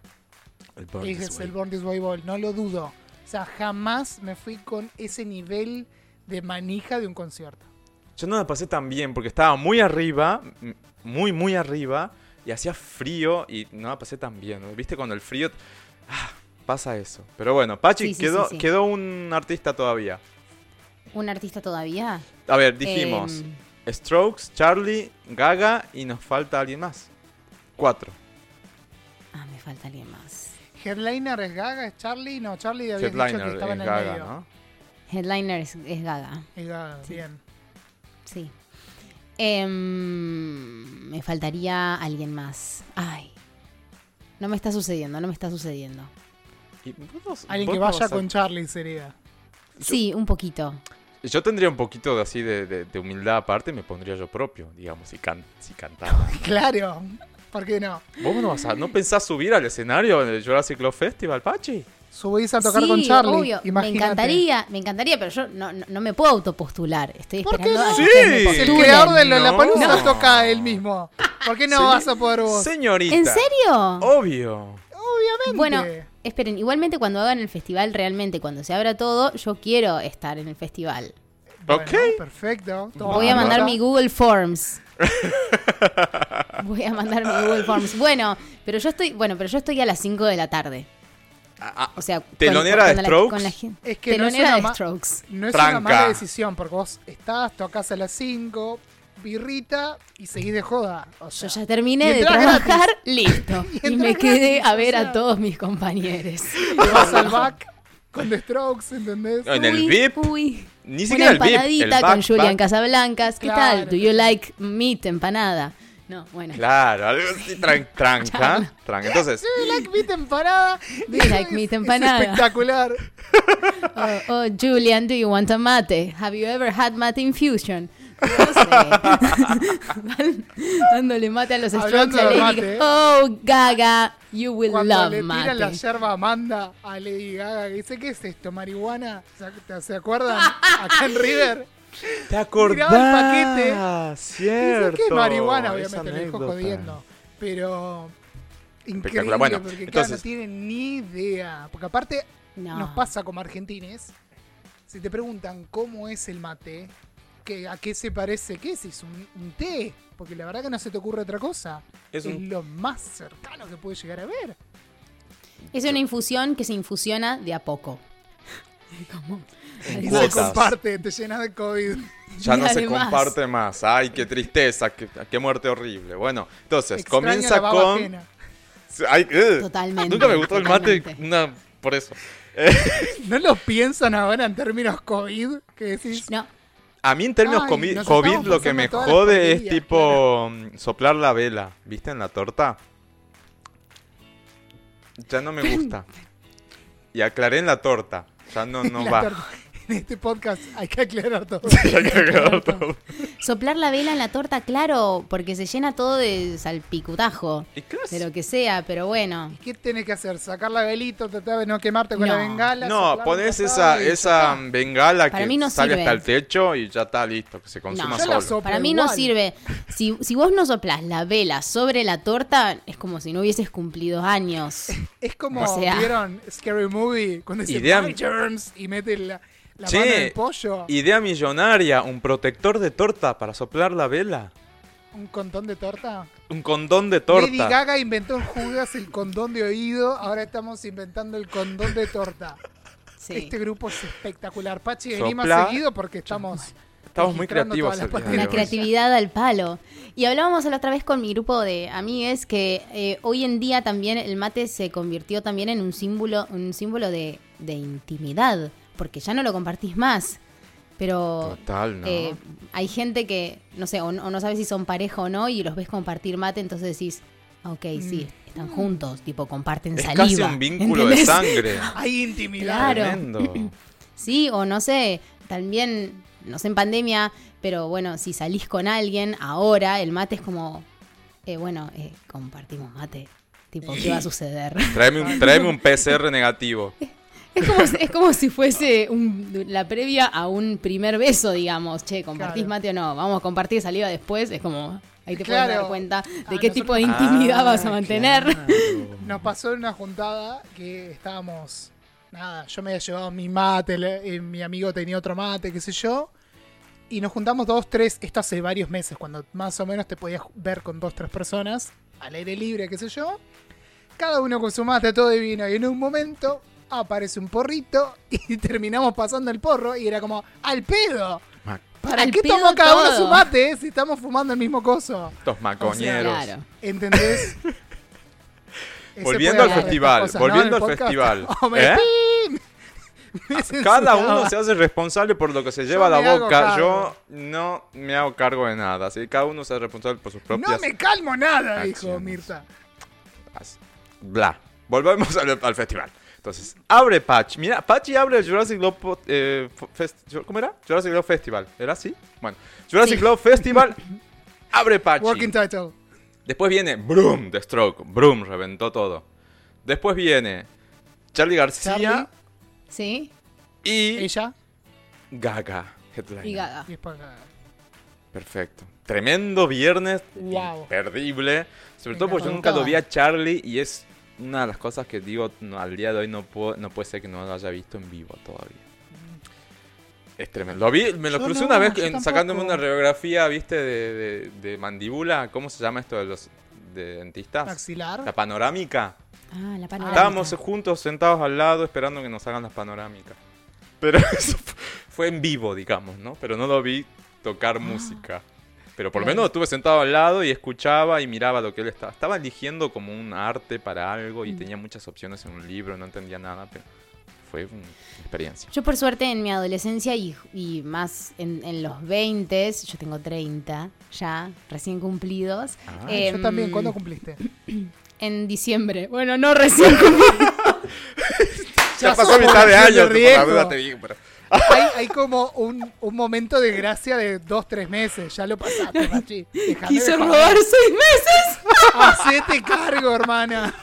El Born es This el Way. Born This Way Ball, no lo dudo. O sea, jamás me fui con ese nivel de manija de un concierto. Yo no la pasé tan bien porque estaba muy arriba, muy, muy arriba, y hacía frío y no la pasé tan bien. ¿Viste? Cuando el frío. ah, pasa eso. Pero bueno, Pachi, Sí, sí, quedó, sí, sí. quedó un artista todavía. ¿Un artista todavía? A ver, dijimos Em, Strokes, Charlie, Gaga y nos falta alguien más. Cuatro. ah, me falta alguien más. Headliner es Gaga, es Charlie, no, Charlie había dicho que Headliner estaba es en el Gaga, medio. ¿no? Headliner es, es Gaga, Es Gaga, Sí. bien. sí. Em, me faltaría alguien más. Ay. No me está sucediendo, no me está sucediendo. Y vos no- Alguien vos que no vaya a- con Charlie sería. Sí, un poquito. Yo tendría un poquito de así de, de- de humildad aparte, me pondría yo propio, digamos, si, can, si cantaba. Claro, ¿por qué no? ¿Vos no, vas a, no pensás subir al escenario en el Jurassic Club Festival, Pachi? Subís a tocar sí, con Charlie. obvio. Me encantaría, me encantaría, pero yo no, no, no me puedo autopostular. Estoy ¿Por qué a que Sí. el creador de No. Lollapalooza No. toca él mismo. ¿Por qué no vas a poder vos? Señorita. ¿En serio? Obvio. Obviamente. Bueno, esperen, igualmente cuando hagan el festival, realmente cuando se abra todo, yo quiero estar en el festival. Bueno, Ok. Perfecto. Voy a mandar mi Google Forms. Voy a mandar mi Google Forms. Bueno, pero yo estoy, bueno, pero yo estoy a las 5 de la tarde. Ah, ah, O sea, con- ¿Telonera de con la- Strokes? con la gen- Es que no es telonera una de Strokes. No es Tranca. una mala decisión, porque vos estás, tocas a las 5, birrita y seguís de joda. O Yo sea, ya terminé de trabajar, gratis. listo. Y Y me quedé gratis, a o ver sea. a todos mis compañeros. vas al back con The Strokes, ¿entendés? En el Uy, VIP, Uy. Ni Una siquiera el VIP. empanadita el con back, Julian back. Casablancas. ¿Qué Claro. tal? ¿Do you like meat empanada? No, bueno. Claro, algo así tran- tranca. tranca. Entonces, Sí, like meat empanada. Do you like meat Es empanada? espectacular. Oh, oh, Julian, do you want a mate? Have you ever had mate infusion? No sé. Dándole mate a los Hablando strokes a de Lady mate. Oh, Gaga, you will Cuando love le tiran la mate. yerba Amanda a Lady Gaga, que dice, ¿qué es esto? ¿Marihuana? ¿Se, se acuerdan? Acá en River. te acordás. Paquete. Cierto. Dice que es marihuana, esa obviamente, lo dijo anécdota. jodiendo. Pero. Increíble, Espectacular. Bueno, porque claro, entonces- no tienen ni idea. Porque aparte, No. nos pasa como argentines. Si te preguntan cómo es el mate, que, ¿a qué se parece? ¿Qué es? ¿Es un, un té? Porque la verdad que no se te ocurre otra cosa. Es Es, un- lo más cercano que puedes llegar a ver. Es una infusión que se infusiona de a poco. En Y se comparte, te llenas de COVID. Ya no se comparte más. Ay, qué tristeza, qué, qué muerte horrible. Bueno, entonces, Extraño comienza con. ajena. Ay, ugh. Totalmente, Nunca me gustó el mate. Una, por eso. ¿No lo piensan ahora en términos COVID? Que decís, No, A mí en términos Ay, COVID lo que me jode es tipo mm, soplar la vela, ¿viste? En la torta. Ya no me gusta. Y aclaré en la torta. Ya no, no va. torta. En este podcast hay que aclarar todo. Soplar la vela en la torta, claro, porque se llena todo de salpicutajo. ¿Y qué De lo que sea, pero bueno. ¿Qué tenés que hacer? ¿Sacar la velita, tratar de no quemarte con No. la bengala? No, la esa, y esa bengala Para que mí no sale sirve. hasta el techo y ya está listo, que se consuma No. Solo. Para mí no sirve. Si, si vos no soplás la vela sobre la torta, es como si no hubieses cumplido años. Es como, O sea- ¿vieron Scary Movie? Cuando dice y mete la, la Che, mano en el pollo. Idea millonaria, un protector de torta para soplar la vela. Un condón de torta. Un condón de Lady torta. Gaga inventó en Judas el condón de oído. Ahora estamos inventando el condón de torta. Sí. Este grupo es espectacular. Pachi, Sopla. seguido porque estamos. Estamos muy creativos. Una hoy. creatividad al palo. Y hablábamos la otra vez con mi grupo de amigues que eh, hoy en día también el mate se convirtió también en un símbolo, un símbolo de, de intimidad, porque ya no lo compartís más. Pero Total, ¿no? eh, hay gente que, no sé, o no, o no sabes si son pareja o no, y los ves compartir mate, entonces decís, "Ah, ok, sí, están juntos, tipo, comparten Mm. es saliva. casi un vínculo ¿entendés? de sangre. Hay intimidad. Claro. Tremendo. Sí, o no sé, también, no sé en pandemia, pero bueno, si salís con alguien, ahora el mate es como, eh, bueno, eh, compartimos mate. Tipo, ¿qué va a suceder? Tráeme un, tráeme un PCR negativo. Es como, si- es como si fuese un- la previa a un primer beso, digamos. Che, ¿compartís Claro. mate o no? Vamos a compartir saliva después. Es como, ahí te puedes Claro. dar cuenta de Ah, qué nosotros- tipo de intimidad Ah, vas a mantener. claro. Nos pasó en una juntada que estábamos. Nada, yo me había llevado mi mate, le- eh, mi amigo tenía otro mate, qué sé yo. Y nos juntamos dos, tres, esto hace varios meses, cuando más o menos te podías ver con dos, tres personas, al aire libre, qué sé yo. Cada uno con su mate, todo divino. Y en un momento aparece un porrito y terminamos pasando el porro y era como, ¡al pedo! ¿Para Al qué pedo toma cada uno todo. su mate si estamos fumando el mismo coso? Estos macoñeros. Claro. ¿Entendés? Volviendo al festival, volviendo al festival. Oh, me- ¿Eh? Cada uno se hace responsable por lo que se lleva a la boca. Yo no me hago cargo de nada. Así que cada uno se hace responsable por sus propias. No me calmo nada, dijo acciones. Mirta. As- Bla. Volvemos al, al festival. Entonces, abre Patch. Mira, Patchy abre el Jurassic Globe po- eh, Fest- ¿Cómo era? Jurassic Globe Festival. ¿Era así? Bueno, Jurassic Sí. Globe Festival. Abre Patchy. Working title. Después viene Broom The Stroke. Broom reventó todo. Después viene Charlie García Charlie. ¿Sí? y Ella. Gaga. Headliner. Y Gaga. Perfecto. Tremendo viernes. Wow. Imperdible. Sobre todo porque yo nunca lo vi a Charlie y es una de las cosas que digo no, al día de hoy no, puedo, no puede ser que no lo haya visto en vivo todavía. Es tremendo. Lo vi, me lo Yo crucé no, una vez en- sacándome una radiografía, viste, de, de- de mandíbula. ¿Cómo se llama esto de los de dentistas? Maxilar. La panorámica. Ah, la panorámica. Estábamos juntos sentados al lado esperando que nos hagan las panorámicas. Pero eso fu- fue en vivo, digamos, ¿no? Pero no lo vi tocar música. Pero por lo menos estuve sentado al lado y escuchaba y miraba lo que él estaba. Estaba eligiendo como un arte para algo y tenía muchas opciones en un libro, no entendía nada, pero fue una experiencia. Yo por suerte en mi adolescencia y, y más en, en los 20, yo tengo 30 ya, recién cumplidos. Ah, yo Em, también. ¿Cuándo cumpliste? En diciembre. Bueno, no recién cumplidos. ya pasó mitad de año, por la duda te digo, pero... hay, hay como un, un momento de gracia de dos, tres meses. Ya lo pasaste, Machi. Dejame Quiso robar seis meses. Hacete cargo, hermana.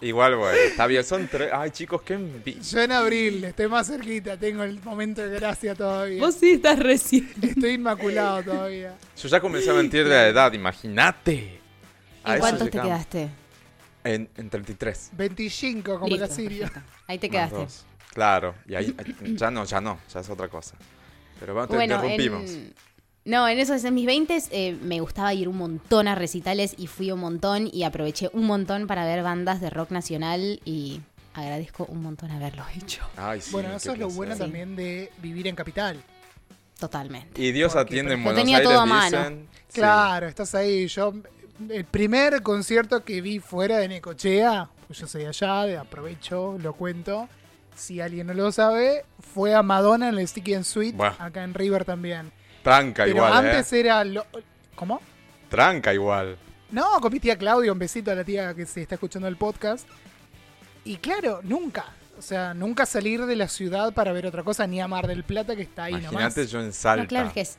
Igual, bueno, está bien, son tres... Ay, chicos, qué envidia. Yo en abril, estoy más cerquita. Tengo el momento de gracia todavía. Vos sí estás recién. Estoy inmaculado todavía. Yo ya comencé a mentir de la edad, imagínate. ¿En cuántos te quedaste? En, en 33. 25 como la Listo, Siria. perfecto. Ahí te Más quedaste. Claro, y ahí ya no, ya no, ya es otra cosa. Pero bueno, te Bueno, interrumpimos. en, no, en esos, en mis 20 me gustaba ir un montón a recitales y fui un montón y aproveché un montón para ver bandas de rock nacional y agradezco un montón haberlo hecho. Ay, sí, Bueno, eso es lo bueno Sí. también de vivir en capital. Totalmente. Y Dios Porque, atiende en Buenos tenía Aires, todo a mano. dicen. Sí. Claro, estás ahí. Yo, el primer concierto que vi fuera de Necochea, pues yo soy allá, de aprovecho, lo cuento. Si alguien no lo sabe, fue a Madonna en el Sticky and Sweet, Buah. acá en River también. Tranca Pero igual, antes ¿eh? era. Lo... ¿Cómo? Tranca igual. No, con mi tía Claudia, un besito a la tía que se está escuchando el podcast. Y claro, nunca. O sea, nunca salir de la ciudad para ver otra cosa, ni a Mar del Plata que está ahí Imagínate nomás. yo en Salta. No, claro, es que es.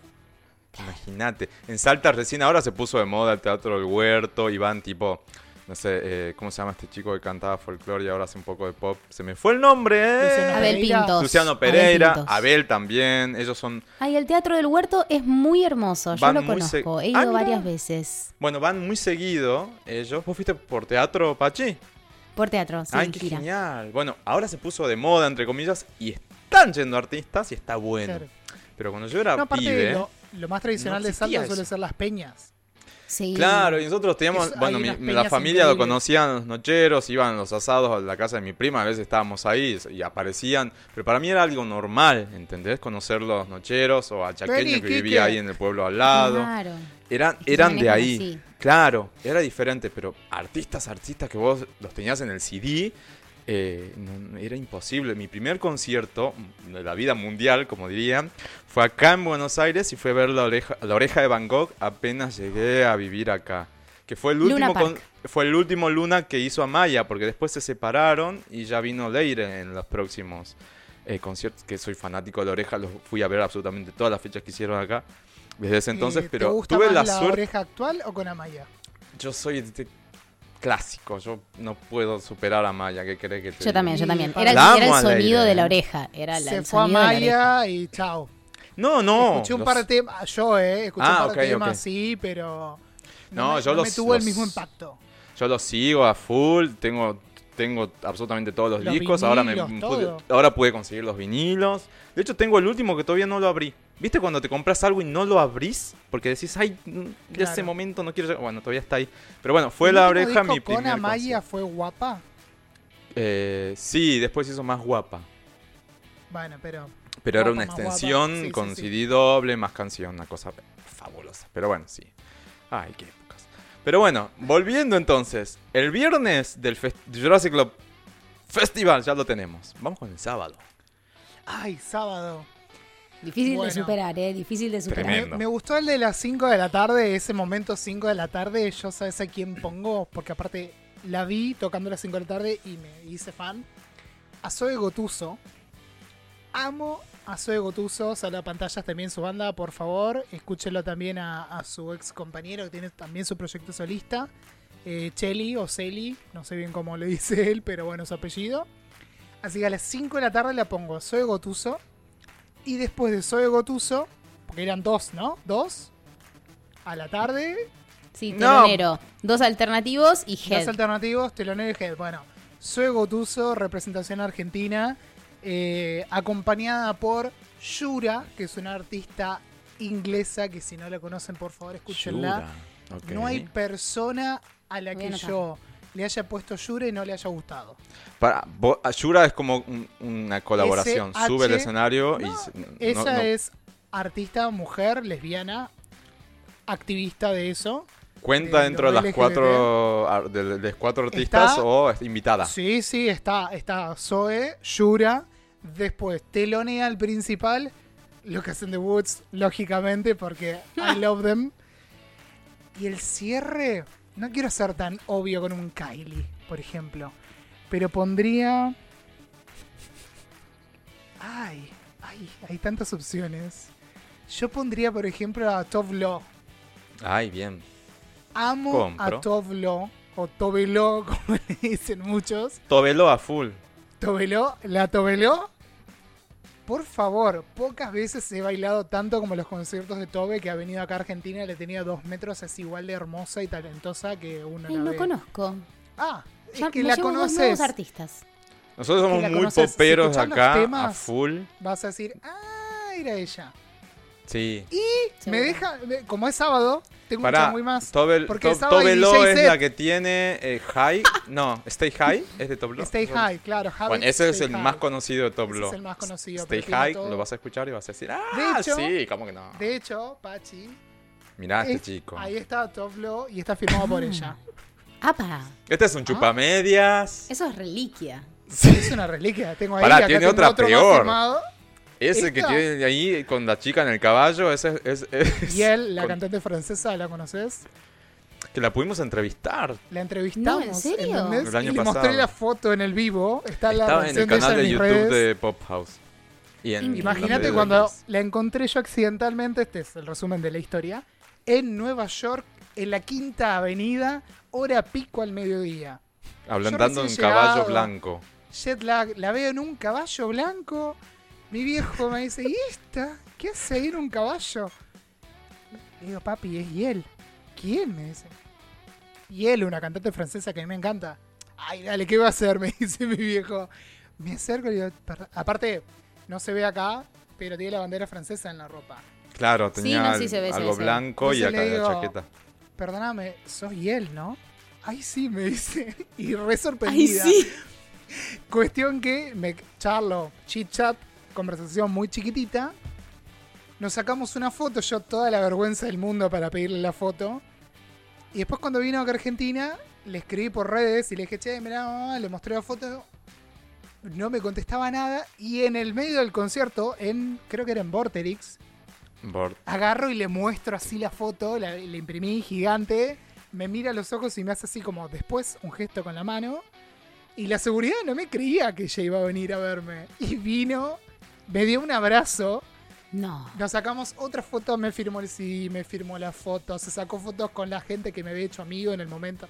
Imagínate. En Salta recién ahora se puso de moda el Teatro del Huerto y van tipo, no sé, eh, ¿cómo se llama este chico que cantaba folclore y ahora hace un poco de pop? Se me fue el nombre, ¿eh? Abel. Pintos. Luciano Abel Pereira, Pintos. Abel también, ellos son, Ay, el Teatro del Huerto es muy hermoso. Yo Van lo conozco. He Ah, ido varias veces. bueno, van muy seguido ellos. ¿Vos fuiste por teatro, Pachi? Por teatro, sí, Ay, qué gira. genial. Bueno, ahora se puso de moda, entre comillas, y están yendo artistas y está bueno. Claro. Pero cuando yo era No, pibe... lo, lo más tradicional no de Salta suele ser las peñas. Sí. Claro, y nosotros teníamos, bueno, mi- la familia lo conocían los nocheros, iban los asados a la casa de mi prima, a veces estábamos ahí y aparecían, pero para mí era algo normal, ¿entendés? Conocer los nocheros o a Chaqueño que vivía ahí en el pueblo al lado. Claro. Eran, eran de ahí. así. Claro, era diferente, pero artistas, artistas que vos los tenías en el CD, eh, no- era imposible. Mi primer concierto de la vida mundial, como dirían, fue acá en Buenos Aires y fue ver la oreja, la oreja de Van Gogh apenas llegué a vivir acá. Que fue el último, con- fue el último Luna que hizo Amaya, porque después se separaron y ya vino Leire en los próximos eh, conciertos, que soy fanático de la oreja, los fui a ver absolutamente todas las fechas que hicieron acá. Desde ese entonces, Eh, pero ¿Te gusta tuve más la, la, suerte oreja actual o con Amaya? yo soy clásico, yo no puedo superar a Maya, ¿qué crees que te Yo diga? también, yo también. Era, La era amo el sonido de la ¿eh? oreja. Era la- Se el fue a sonido de la oreja. Maya y chao. No, no. escuché un los- par de temas, yo, eh, escuché Ah, un par ok, de temas, ok. sí, pero No, me, yo no me los- tuvo el mismo impacto. Yo los sigo a full, tengo tengo absolutamente todos los, Los discos, ahora me pude, ahora pude conseguir los vinilos. De hecho tengo el último que todavía no lo abrí. ¿Viste cuando te compras algo y no lo abrís? Porque decís, ay, mm, de ese Claro. momento no quiero... Bueno, todavía está ahí. Pero bueno, fue ¿El la oreja disco mi con primer Amaya concierto. fue guapa? Eh, sí, después hizo más guapa. Bueno, pero Pero era una extensión Sí, sí, con sí. CD doble, más canción, una cosa fabulosa. Pero bueno, sí. Ay, qué épocas. Pero bueno, volviendo entonces. El viernes del fest- Jurassic Club Festival ya lo tenemos. Vamos con el sábado. ay, sábado. Difícil Bueno. de superar, ¿eh? Difícil de superar. Tremendo. Me, me gustó el de las 5 de la tarde, ese momento 5 de la tarde. Yo sabes a quién pongo, porque aparte la vi tocando a las 5 de la tarde y me hice fan. A Zoe Gotuso. Amo a Zoe Gotuso, sale a pantallas también su banda, por favor. Escúchenlo también a, a su ex compañero que tiene también su proyecto solista. Eh, Chelly o Celi, no sé bien cómo le dice él, pero bueno, su apellido. Así que a las 5 de la tarde la pongo Zoe Gotuso. Y después de Zoe Gotuso, porque eran dos, ¿no? Dos. A la tarde, Sí, No. telonero. Dos alternativos y dos Head. alternativos, telonero y head. Bueno, Zoe Gotuso, representación argentina, eh, acompañada por Yura, que es una artista inglesa que si no la conocen, por favor, escúchenla. No hay persona a la que yo le haya puesto Yura y no le haya gustado. Para, vo- Yura es como un- una colaboración. Sube al escenario y... No, Esa no- es artista, mujer, lesbiana, activista de eso. ¿Cuenta de dentro de las LGBT. cuatro, de, de las cuatro artistas Está- o es invitada? Sí, sí, está, está Zoe, Yura, después telonea al principal, Lucas and the Woods, lógicamente, porque I love them. Y el cierre, no quiero ser tan obvio con un Kylie, por ejemplo, pero pondría... Ay, ay, hay tantas opciones. Yo pondría, por ejemplo, a Tove Lo. Ay, bien. Amo Compro. a Tove Lo, o Tove Lo, como le dicen muchos. Tobelo a full. Tobeló, la Tobeló. Por favor, pocas veces he bailado tanto como los conciertos de Tobe que ha venido acá a Argentina. Le tenía dos metros, es igual de hermosa y talentosa que Ay, la no ve. conozco. Ah, es Ya que me la conoces. nuevos artistas. Nosotros somos muy conoces, poperos acá, a temas, full. Vas a decir, ah, era ella. Sí. Me Seguro. deja, me- como es sábado, tengo Pará, mucha muy más. Tobel, porque To- sábado Tobelo es set. la que tiene eh, High. No, Stay High es de Tobelo. Stay High, claro. Javi, Bueno, ese es el High. más conocido de Ese Tobelo. es el más conocido. Stay High, todo. lo vas a escuchar y vas a decir, ah, De hecho- sí, ¿cómo que no? De hecho, Pachi, Mirá este es- chico. ahí está Toblo y está firmado por ella. ¡Apa! Este es un chupamedias. Eso es reliquia. Es una reliquia. Tengo ahí, Pará, acá tiene tengo otra otro más peor. Ese que tiene ahí con la chica en el caballo, ese es... es- Y él, la con- cantante francesa, ¿la conoces? Que la pudimos entrevistar. La entrevistamos. No, ¿en serio? ¿entendés? El año y le pasado. mostré la foto en el vivo. Está la Estaba en el de canal de mis YouTube redes. de Pop House. Y en Imagínate de cuando la encontré yo accidentalmente, este es el resumen de la historia, en Nueva York, en la Quinta Avenida, hora pico al mediodía. Hablando en caballo blanco. Jet lag, la veo en un caballo blanco. Mi viejo me dice, ¿y esta? ¿Qué hace ahí en un caballo? Le digo, papi, es Yel. ¿Quién? Me dice. Yel, una cantante francesa que a mí me encanta. Ay, dale, ¿qué va a hacer? Me dice mi viejo. Me acerco y digo, "Perdón". aparte, no se ve acá, pero tiene la bandera francesa en la ropa. Claro, tenía no, sí se ve, se algo ve, se ve. blanco y acá la chaqueta. Perdóname, sos Yel, ¿no? Ay, sí, me dice. Y re Ay, sorprendida. sí. Cuestión que me charlo, chit chat, conversación muy chiquitita. Nos sacamos una foto, yo toda la vergüenza del mundo para pedirle la foto. Y después cuando vino acá a Argentina, le escribí por redes y le dije, che, mirá, mamá", le mostré la foto. No me contestaba nada. Y en el medio del concierto, en creo que era en Vorterix, Bord- agarro y le muestro así la foto, la, le imprimí gigante, me mira a los ojos y me hace así como después un gesto con la mano. Y la seguridad no me creía que ella iba a venir a verme. Y vino, me dio un abrazo, No. nos sacamos otra foto, me firmó el CD, me firmó la foto, se sacó fotos con la gente que me había hecho amigo en el momento.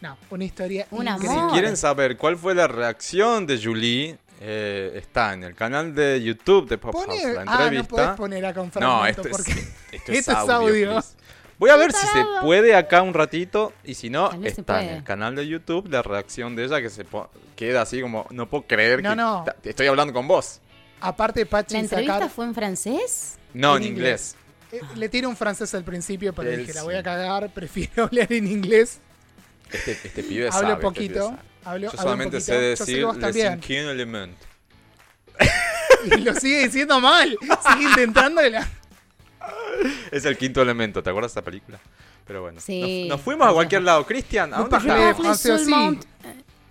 No, una historia Un amor. Si quieren saber cuál fue la reacción de Julie, eh, está en el canal de YouTube de Pop Pone- House, la ah, no podés entrevista. poner acá un No, esto porque es, esto Esto es es audio. audio. Voy a ver si se puede acá un ratito y si no, está en el canal de YouTube la reacción de ella que se queda así como, no puedo creer No, que no. estoy hablando con vos. Aparte Pachi ¿La entrevista sacar- fue en francés? No, En en, inglés. Eh, le tiro un francés al principio, pero Él dije, la sí. voy a cagar, prefiero hablar en inglés. Este, este pibe Hablo sabe. este poquito, pibe sabe. hablo- Yo solamente sé decir le element. Y lo sigue diciendo mal. Sigue intentando. y la- Es el quinto elemento, ¿te acuerdas de esta película? Pero bueno, Sí. nos, nos fuimos a cualquier lado. Cristian, ¿a Un dónde français aussi.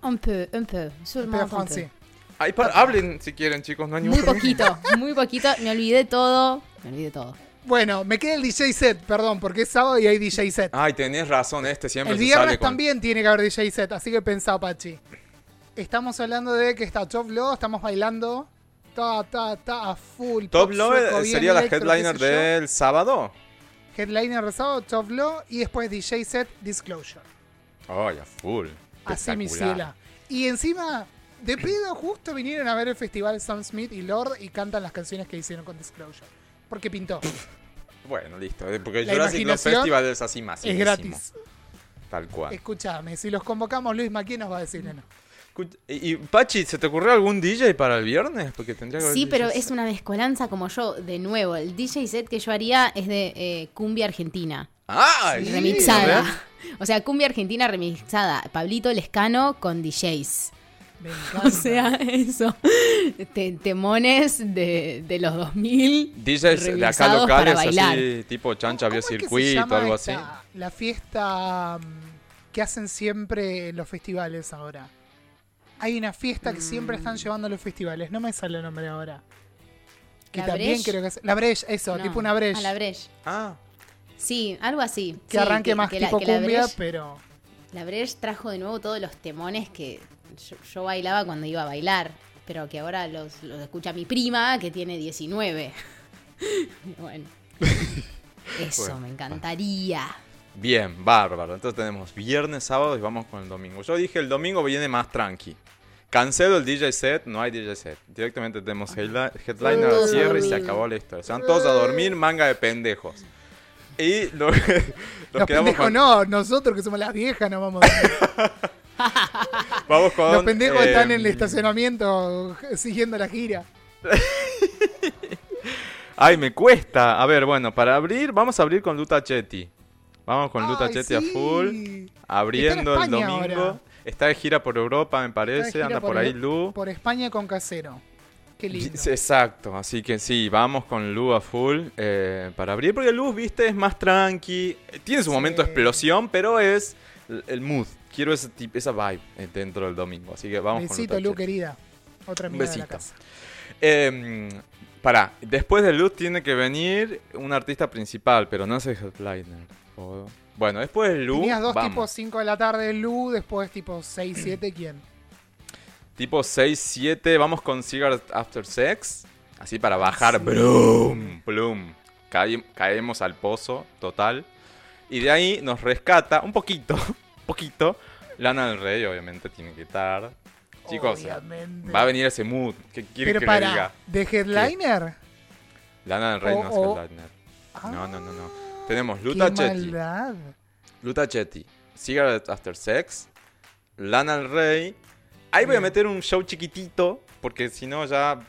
Un peu, un peu. Seulement un peu. Ahí hablen si quieren, chicos, no hay ningún Muy problema. poquito, muy poquito. Me olvidé todo. Me olvidé todo. Bueno, me queda el DJ set, perdón, porque es sábado y hay DJ set. Ay, tenés razón, este siempre el se viernes sale con... también tiene que haber DJ set, así que pensá, Pachi. Estamos hablando de que está Top Law, estamos bailando. Ta, ta, ta, a full. Top pop sueco, eh, bien sería la electro, qué headliner sé yo. del sábado. Headliner de sábado, Top Law y después DJ set Disclosure. Ay, a full. Así mi Espectacular. ciela. Y encima, de pedo, justo vinieron a ver el festival Sam Smith y Lord y cantan las canciones que hicieron con Disclosure. Porque pintó. Bueno, listo. eh, Porque La Jurassic Love Festival es así más. es gratis. Tal cual. Escúchame, si los convocamos, Luis ¿quién nos va a decir no? Y, Pachi, ¿se te ocurrió algún DJ para el viernes? Porque tendría que haber Sí, pero es una mezcolanza como yo. De nuevo, el DJ set que yo haría es de eh, cumbia argentina. ¡Ah! sí, remixada. O sea, cumbia argentina remixada. Pablito Lescano con DJs. Me encanta. O sea, eso. Te- temones de, de los 2000. DJs de acá locales, para bailar. así, tipo Chancha ¿Cómo vio circuito, algo esta- así. La fiesta mm, que hacen siempre en los festivales ahora. Hay una fiesta que siempre Mm. están llevando a los festivales. No me sale el nombre ahora. Que ¿La también Breche? creo que es. La Breche, eso, No, tipo una Breche. A la Breche. Ah, Sí, algo así. que Sí, arranque más que la- tipo la cumbia, Breche- pero. La Breche trajo de nuevo todos los temones que yo, yo bailaba cuando iba a bailar, pero que ahora los, los escucha mi prima que tiene 19. Y bueno. Eso, Bueno. me encantaría. bien, bárbaro. Entonces tenemos viernes, sábado y vamos con el domingo. Yo dije el domingo viene más tranqui. Cancelo el DJ set, no hay DJ set. Directamente tenemos headli- headliner al cierre y se dormir. acabó la historia. Se van todos a dormir, manga de pendejos. Y lo- nos Los quedamos pendejos con, no, nosotros que somos las viejas no vamos a vamos con, Los pendejos eh, están en el estacionamiento siguiendo la gira. Ay, me cuesta. A ver, bueno, para abrir, vamos a abrir con Luta Chetti. Vamos con Luta Ay, Chetti a full. Abriendo el domingo. ahora. Está de gira por Europa, me parece. Anda por, ahí Lu. Por España con casero. Qué lindo. Exacto, así que sí, vamos con Lu a full eh, para abrir, porque Lu, viste, es más tranqui, eh, tiene su Sí. momento de explosión, pero es el mood, quiero ese tip- esa vibe eh, dentro del domingo, así que vamos Besito, con Lu, querida. Otra amiga de la besito. casa. Eh, pará, después de Lu tiene que venir un artista principal, pero no es el headliner. o- Bueno, después de Lu, Tenías dos vamos. tipos 5 de la tarde Lu, después tipo 6, 7, ¿quién? Tipo 6, 7, vamos con Cigarette After Sex. Así para bajar. Bloom, bloom. Cae- caemos al pozo total. Y de ahí nos rescata un poquito, poquito. Lana del Rey, obviamente, tiene que estar. Chicos, Obviamente. va a venir ese mood. ¿Qué quiere Pero que le para, diga? ¿de headliner? Lana del Rey no es headliner. Ah, No, no, no, no. Tenemos qué Luta Chetti. maldad. Luta Chetti, Cigarette After Sex, Lana del Rey. Ahí voy a meter un show chiquitito, porque si no ya...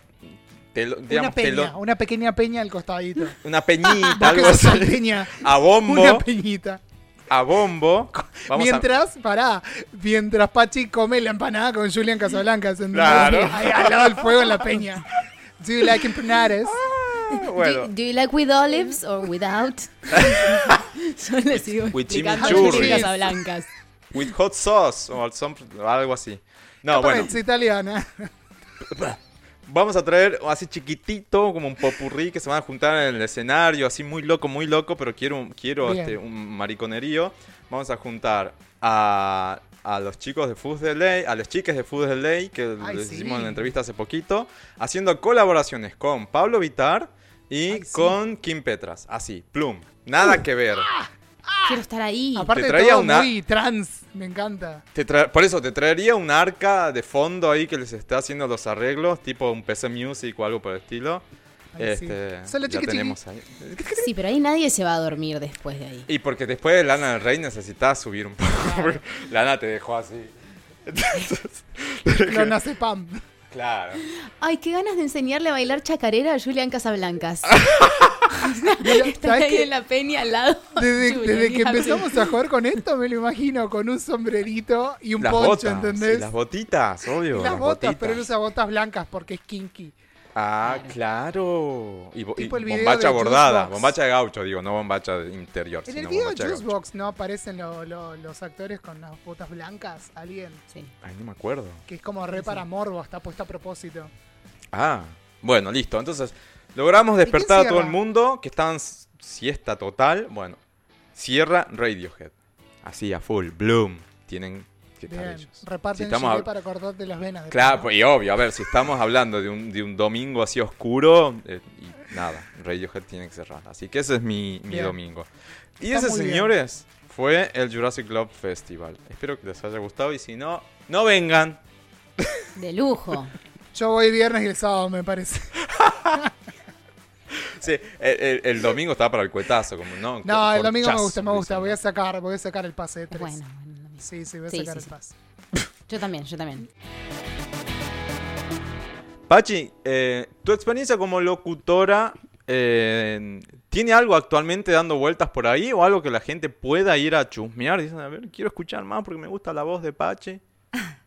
te lo- Una te lo- una pequeña peña al costadito. una peñita, algo así. A bombo, Una peñita. A bombo. Vamos a... mientras, pará, mientras Pachi come la empanada con Julian Casablancas. Claro. Ahí al lado del fuego en la peña. Do you like empanadas? Ah, Bueno, Do, do you like with olives or without? Yo le sigo with Casablancas. with hot sauce o algo así. No, bueno, Es italiana. vamos a traer así chiquitito, como un popurrí que se van a juntar en el escenario, así muy loco, muy loco, pero quiero, quiero este, un mariconerío. Vamos a juntar a, a los chicos de Foods de Ley, a las chicas de Foods de Ley, que Ay, les sí. hicimos en la entrevista hace poquito, haciendo colaboraciones con Pablo Vitar y Ay, sí. con Kim Petras. Así, plum. Nada que ver. Quiero estar ahí. Aparte Te de traía todo una- muy trans, me encanta. Te tra- por eso, te traería un arca de fondo ahí que les está haciendo los arreglos, tipo un PC Music o algo por el estilo. Sí. este, Solo ya chiqui, chiqui. tenemos ahí. Sí, pero ahí nadie se va a dormir después de ahí. Y porque después de Lana del Rey necesitas subir un poco. Lana te dejó así. Entonces, Clonazepam. Claro. Ay, qué ganas de enseñarle a bailar chacarera a Julian Casablancas. Está ¿sabes ahí en la peña al lado. Desde, que empezamos a jugar con esto, me lo imagino con un sombrerito y un Las poncho, botas. ¿entendés? y las botitas, obvio. Y las las botas, botitas. pero él usa botas blancas porque es kinky. Ah, claro. Y, bo- y Tipo el video bombacha de bordada. Juicebox. Bombacha de gaucho, digo, no bombacha de interior. En el video de. Juicebox no aparecen lo- lo- los actores con las botas blancas, alguien Sí. Ay, no me acuerdo. que es como re para morbo, está puesto a propósito. Ah, bueno, listo. Entonces, logramos despertar a todo el cierra? mundo que estaban s- siesta total. Bueno, cierra Radiohead. Así, a full. Bloom. Tienen que Bien, ellos. reparten Si estamos para cortarte las venas. de Claro, pues, y obvio, a ver, si estamos hablando de un, de un domingo así oscuro, eh, y nada, Radiohead tiene que cerrar. Así que ese es mi, mi domingo. Y Está ese, bien. señores, fue el Jurassic Club Festival. Espero que les haya gustado y si no, no vengan. De lujo. Yo voy viernes y el sábado, me parece. Sí, el, el- el domingo estaba para el cuetazo, como no. No, el domingo me gusta, me gusta. Voy a sacar, voy a sacar el pase de tres. Bueno, bueno, Sí, sí, voy a Sí, sacar sí, el sí. pase. Yo también, yo también. Pachi, eh, tu experiencia como locutora, eh, ¿tiene algo actualmente dando vueltas por ahí o algo que la gente pueda ir a chusmear? Dicen, a ver, quiero escuchar más porque me gusta la voz de Pachi.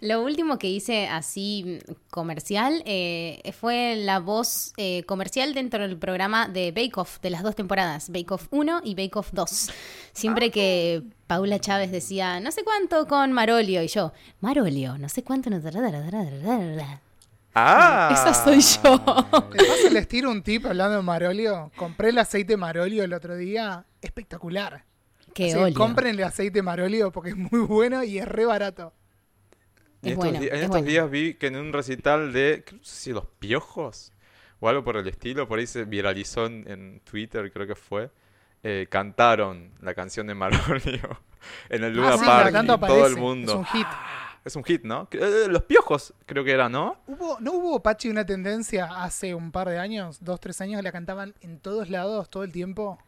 Lo último que hice así mm, comercial eh, fue la voz eh, comercial dentro del programa de Bake Off, de las dos temporadas, Bake Off 1 y Bake Off 2. Siempre que Paula Chávez decía, no sé cuánto con Marolio, y yo, Marolio, no sé cuánto. no- Ah, Esa soy yo. ¿Te les tiro un tip hablando de Marolio? Compré el aceite Marolio el otro día. Espectacular. Qué Así, olio. compren el aceite Marolio porque es muy bueno y es re barato. Y Es estos bueno, di- en es estos bueno. días vi que en un recital de, creo- no sé si los piojos o algo por el estilo, por ahí se viralizó en, en Twitter, creo que fue, eh, cantaron la canción de Marolio en el Luna Ah, sí, Park y todo el mundo. Es un hit. Es un hit, ¿no? Eh, los piojos creo que era, ¿no? ¿Hubo, ¿No hubo, Pachi, una tendencia hace un par de años, dos, tres años, que la cantaban en todos lados, todo el tiempo?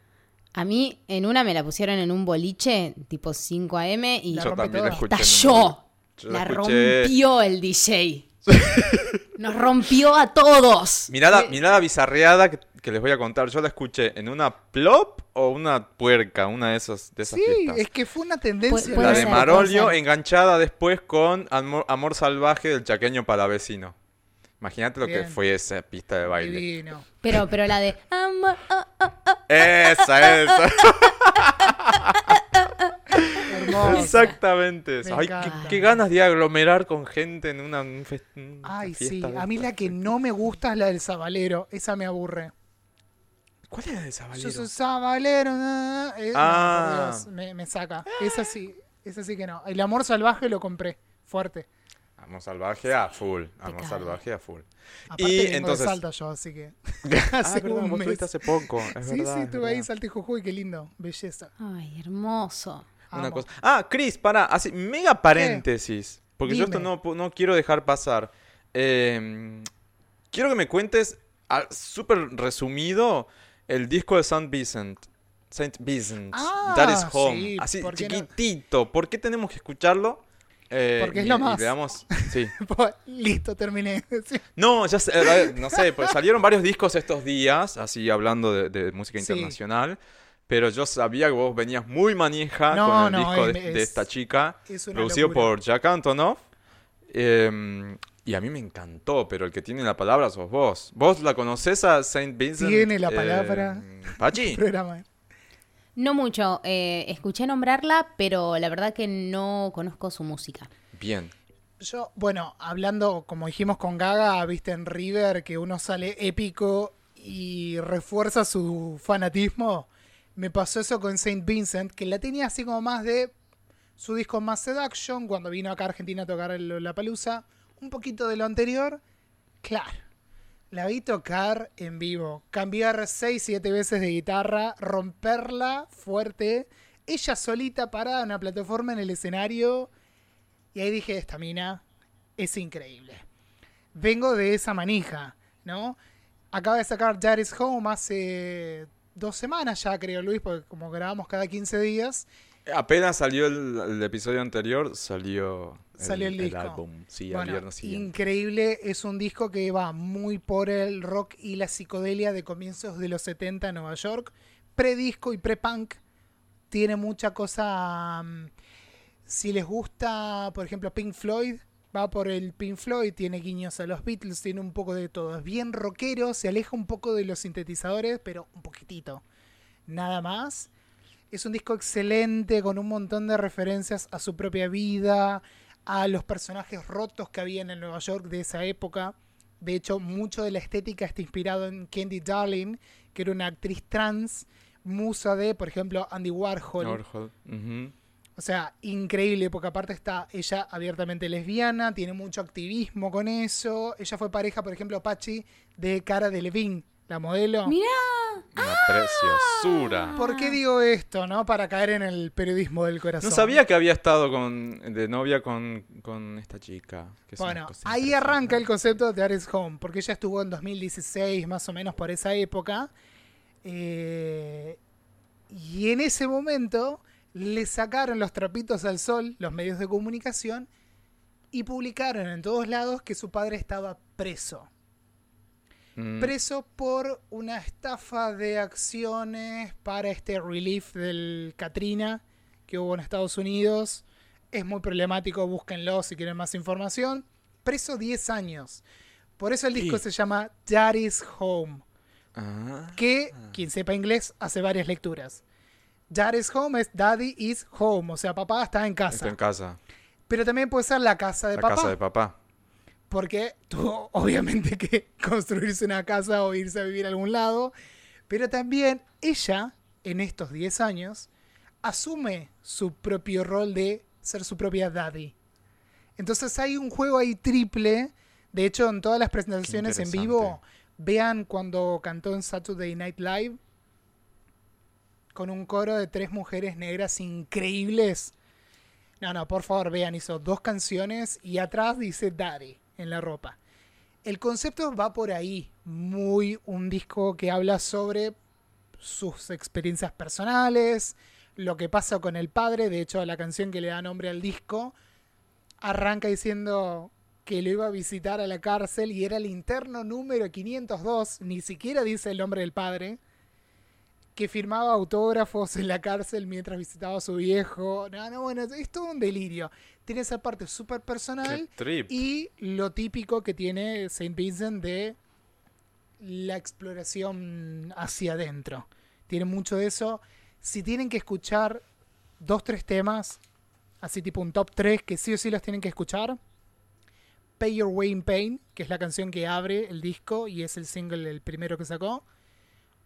A mí en una me la pusieron en un boliche tipo 5 AM y La Yo también la escuché. en un estalló. Yo La escuché. rompió el DJ. Nos rompió a todos. Mirá la, mirá la bizarreada que, que les voy a contar. Yo la escuché en una plop o una puerca, una de esas, de esas Sí, fiestas. es que fue una tendencia. Puede La de ser, Marolio enganchada después con Amor, Amor Salvaje del Chaqueño Palavecino. Imagínate lo que fue esa pista de baile. Divino. Pero, pero la de amor, oh, oh, oh, Esa, esa. Exactamente. Me Ay, qué, ganas de aglomerar con gente en una, un fest- una Ay, sí. fiesta de A mí la que no me gusta es la del Zabalero. Esa me aburre. ¿Cuál era de Yo Zabalero? soy sabalero. eh, no, Ah. Dios, me, me saca. Esa sí, esa sí que no. El amor salvaje lo compré, fuerte. Amor salvaje a full. Amor salvaje a full. Aparte Y de entonces- Salta yo, así que Ah, hace vos estuviste poco. es sí, verdad, sí, es estuve ahí. Salta y Jujuy, qué lindo, belleza. Ay, hermoso. Una Amo. cosa. Ah, Chris, para, así, mega paréntesis. Porque yo esto no, no quiero dejar pasar. Eh, quiero que me cuentes, ah, súper resumido, el disco de Saint Vincent. Saint Vincent. Ah, That is Home. sí, así, ¿por qué no? chiquitito. ¿Por qué tenemos que escucharlo? Eh, Porque es y- lo más. veamos- sí. Pues, Listo, terminé. Sí. No, ya sé, eh, no sé, pues salieron varios discos estos días, así hablando de, de música Sí. Pero yo sabía que vos venías muy manija No, con el no, disco es- de, de es- esta chica, Es producido locura. por Jack Antonoff. Eh, y a mí me encantó, pero el que tiene la palabra sos vos. ¿Vos la conocés a Saint Vincent? Tiene la eh, palabra. Pachi. Programa. No mucho. eh, escuché nombrarla, pero la verdad que no conozco su música. Bien. Yo, bueno, hablando, como dijimos con Gaga, viste en River que uno sale épico y refuerza su fanatismo. Me pasó eso con Saint Vincent, que la tenía así como más de su disco más Seduction, cuando vino acá a Argentina a tocar la palusa. Un poquito de lo anterior. Claro. La vi tocar en vivo. Cambiar 6, 7 veces de guitarra. Romperla fuerte. Ella solita parada en una plataforma en el escenario. Y ahí dije, esta mina es increíble. Vengo de esa manija, ¿no? Acaba de sacar Daddy's Home hace dos semanas ya, creo, Luis, porque como grabamos cada 15 días. Apenas salió el, el episodio anterior, salió Salió el disco. álbum. Sí, al Bueno, viernes siguiente. increíble, es un disco que va muy por el rock y la psicodelia de comienzos de los 70 en Nueva York. Predisco y pre-punk. Tiene mucha cosa... mm, si les gusta, por ejemplo, Pink Floyd, va por el Pink Floyd, tiene guiños a los Beatles, tiene un poco de todo. Es bien rockero, se aleja un poco de los sintetizadores, pero un poquitito. Nada más. Es un disco excelente con un montón de referencias a su propia vida, a los personajes rotos que había en Nueva York de esa época. De hecho, mucho de la estética está inspirado en Candy Darling, que era una actriz trans, musa de, por ejemplo, Andy Warhol. Warhol. Ujú. O sea, increíble, porque aparte está ella abiertamente lesbiana, tiene mucho activismo con eso. Ella fue pareja, por ejemplo, Pachi, de Cara de Levine, la modelo. Mira, Una preciosura. ¿Por qué digo esto, no? Para caer en el periodismo del corazón. No sabía que había estado con, de novia con, con esta chica. que es una Bueno, ahí arranca el concepto de Ares Home, porque ella estuvo en 2016, más o menos por esa época. Eh, y en ese momento le sacaron los trapitos al sol los medios de comunicación y publicaron en todos lados que su padre estaba preso. Mm, Preso por una estafa de acciones para este relief del Katrina que hubo en Estados Unidos. Es muy problemático, búsquenlo si quieren más información. Preso 10 años. Por eso el disco se llama Daddy's Home. ah, Que, quien sepa inglés, hace varias lecturas. Daddy's Home es Daddy is Home, o sea, papá está en casa. está en casa. Pero también puede ser la casa de La papá. casa de papá. porque tuvo obviamente que construirse una casa o irse a vivir a algún lado, pero también ella, en estos 10 años, asume su propio rol de ser su propia daddy. Entonces hay un juego ahí triple, de hecho en todas las presentaciones en vivo, vean cuando cantó en Saturday Night Live, con un coro de tres mujeres negras increíbles. No, no, por favor, vean, hizo dos canciones y atrás dice Daddy en la ropa. El concepto va por ahí, muy un disco que habla sobre sus experiencias personales, lo que pasa con el padre, de hecho la canción que le da nombre al disco arranca diciendo que lo iba a visitar a la cárcel y era el interno número 502, ni siquiera dice el nombre del padre, que firmaba autógrafos en la cárcel mientras visitaba a su viejo. No, no, bueno, es todo un delirio. Tiene esa parte súper personal y lo típico que tiene Saint Vincent de la exploración hacia adentro. Tiene mucho de eso. Si tienen que escuchar dos, tres temas, así tipo un top 3 que sí o sí los tienen que escuchar. Pay Your Way in Pain, que es la canción que abre el disco y es el single el primero que sacó.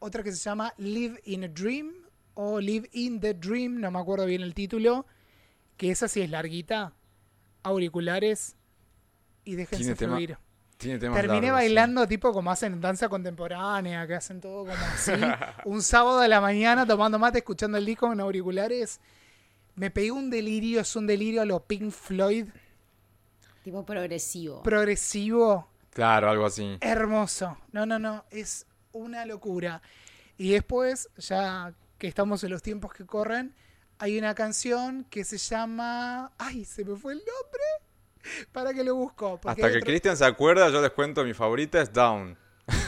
Otra que se llama Live in a Dream o Live in the Dream, no me acuerdo bien el título, que esa sí es larguita, auriculares y déjense Tiene tema- fluir. Tiene Terminé largos, sí. bailando tipo como hacen en danza contemporánea, que hacen todo como así. un sábado de la mañana tomando mate, escuchando el disco con auriculares. Me pegué un delirio, es un delirio a lo Pink Floyd, Tipo progresivo. progresivo, Claro, algo así. hermoso. No, no, no, es una locura. Y después, ya que estamos en los tiempos que corren, hay una canción que se llama... Ay, se me fue el nombre. Para que lo busco. Hasta que otro- Cristian se acuerda, yo les cuento mi favorita es Down.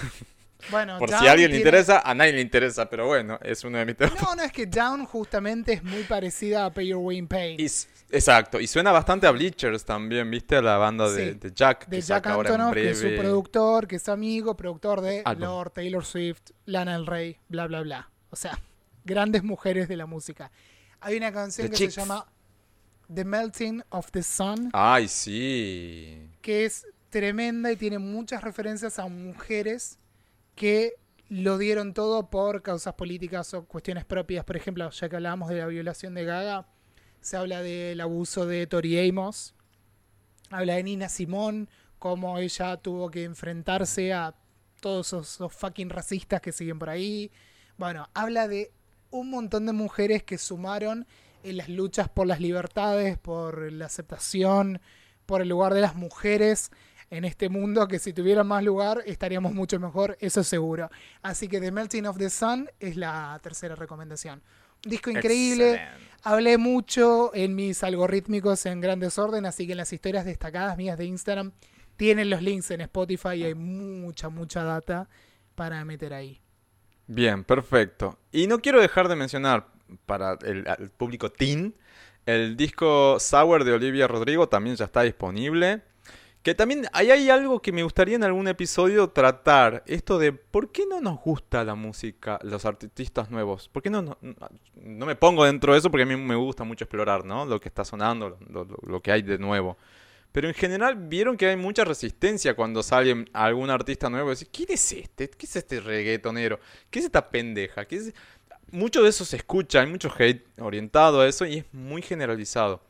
Bueno, Por si a alguien le interesa, a nadie le interesa, pero bueno, es uno de mis temas. No, no, es que Down justamente es muy parecida a Pay Your Way in Pain. Y s- exacto, y suena bastante a Bleachers también, ¿viste? La banda de, Sí. de Jack. de que Jack saca ahora en Antonoff, que es su productor, que es amigo, productor de. Lord, Taylor Swift, Lana Del Rey, bla, bla, bla. O sea, grandes mujeres de la música. Hay una canción The que Chicks. se llama The Melting of the Sun, Ay, sí. que es tremenda y tiene muchas referencias a mujeres que lo dieron todo por causas políticas o cuestiones propias. Por ejemplo, ya que hablábamos de la violación de Gaga, se habla del abuso de Tori Amos, habla de Nina Simón, cómo ella tuvo que enfrentarse a todos esos, esos fucking racistas que siguen por ahí. Bueno, habla de un montón de mujeres que sumaron en las luchas por las libertades, por la aceptación, por el lugar de las mujeres en este mundo, que si tuvieran más lugar estaríamos mucho mejor, eso seguro. Así que The Melting of the Sun es la tercera recomendación. Disco increíble. Excelente. Hablé mucho en mis algorítmicos en gran desorden, así que en las historias destacadas mías de Instagram tienen los links en Spotify y hay mucha, mucha data para meter ahí. Bien, perfecto. Y no quiero dejar de mencionar para el, al público teen, el disco Sour de Olivia Rodrigo también ya está disponible. Que también ahí hay algo que me gustaría en algún episodio tratar. Esto de por qué no nos gusta la música, los artistas nuevos. ¿Por qué no, no, no me pongo dentro de eso? Porque a mí me gusta mucho explorar, ¿no? Lo que está sonando, lo, lo- que hay de nuevo. Pero en general vieron que hay mucha resistencia cuando sale algún artista nuevo y decís, ¿quién es este? ¿Qué es este reggaetonero? ¿Qué es esta pendeja? ¿Qué es...? Mucho de eso se escucha, hay mucho hate orientado a eso y es muy generalizado.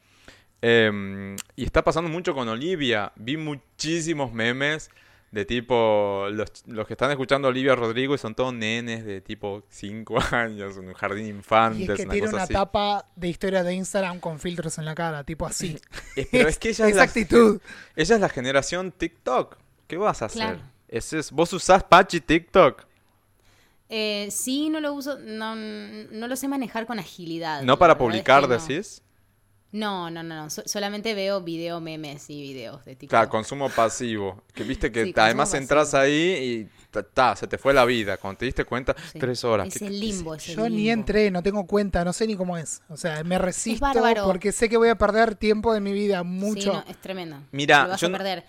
Em, y está pasando mucho con Olivia. Vi muchísimos memes de tipo, los, los que están escuchando a Olivia Rodrigo y son todos nenes de tipo 5 años, un jardín de Y infantes, es que una tiene cosa una así. tapa de historia de Instagram con filtros en la cara, tipo así. Eh, pero es que ella es, Esa la, actitud. ella es la generación TikTok. ¿Qué vas a hacer? Claro. Ese es, ¿Vos usás Pachi TikTok? Eh, sí, no lo uso, no, no lo sé manejar con agilidad. ¿No para publicar, que no. No, no, no, no. so- solamente veo video memes y videos de TikTok. Claro, consumo pasivo. Que viste que Sí, además entras ahí y ta, ta, se te fue la vida. Cuando te diste cuenta, Sí. tres horas. Es ¿qué- el limbo, es el Yo ni entré, no tengo cuenta, no sé ni cómo es. O sea, me resisto porque sé que voy a perder tiempo de mi vida, mucho. Sí, no, es tremendo. Mira, Lo vas yo a perder.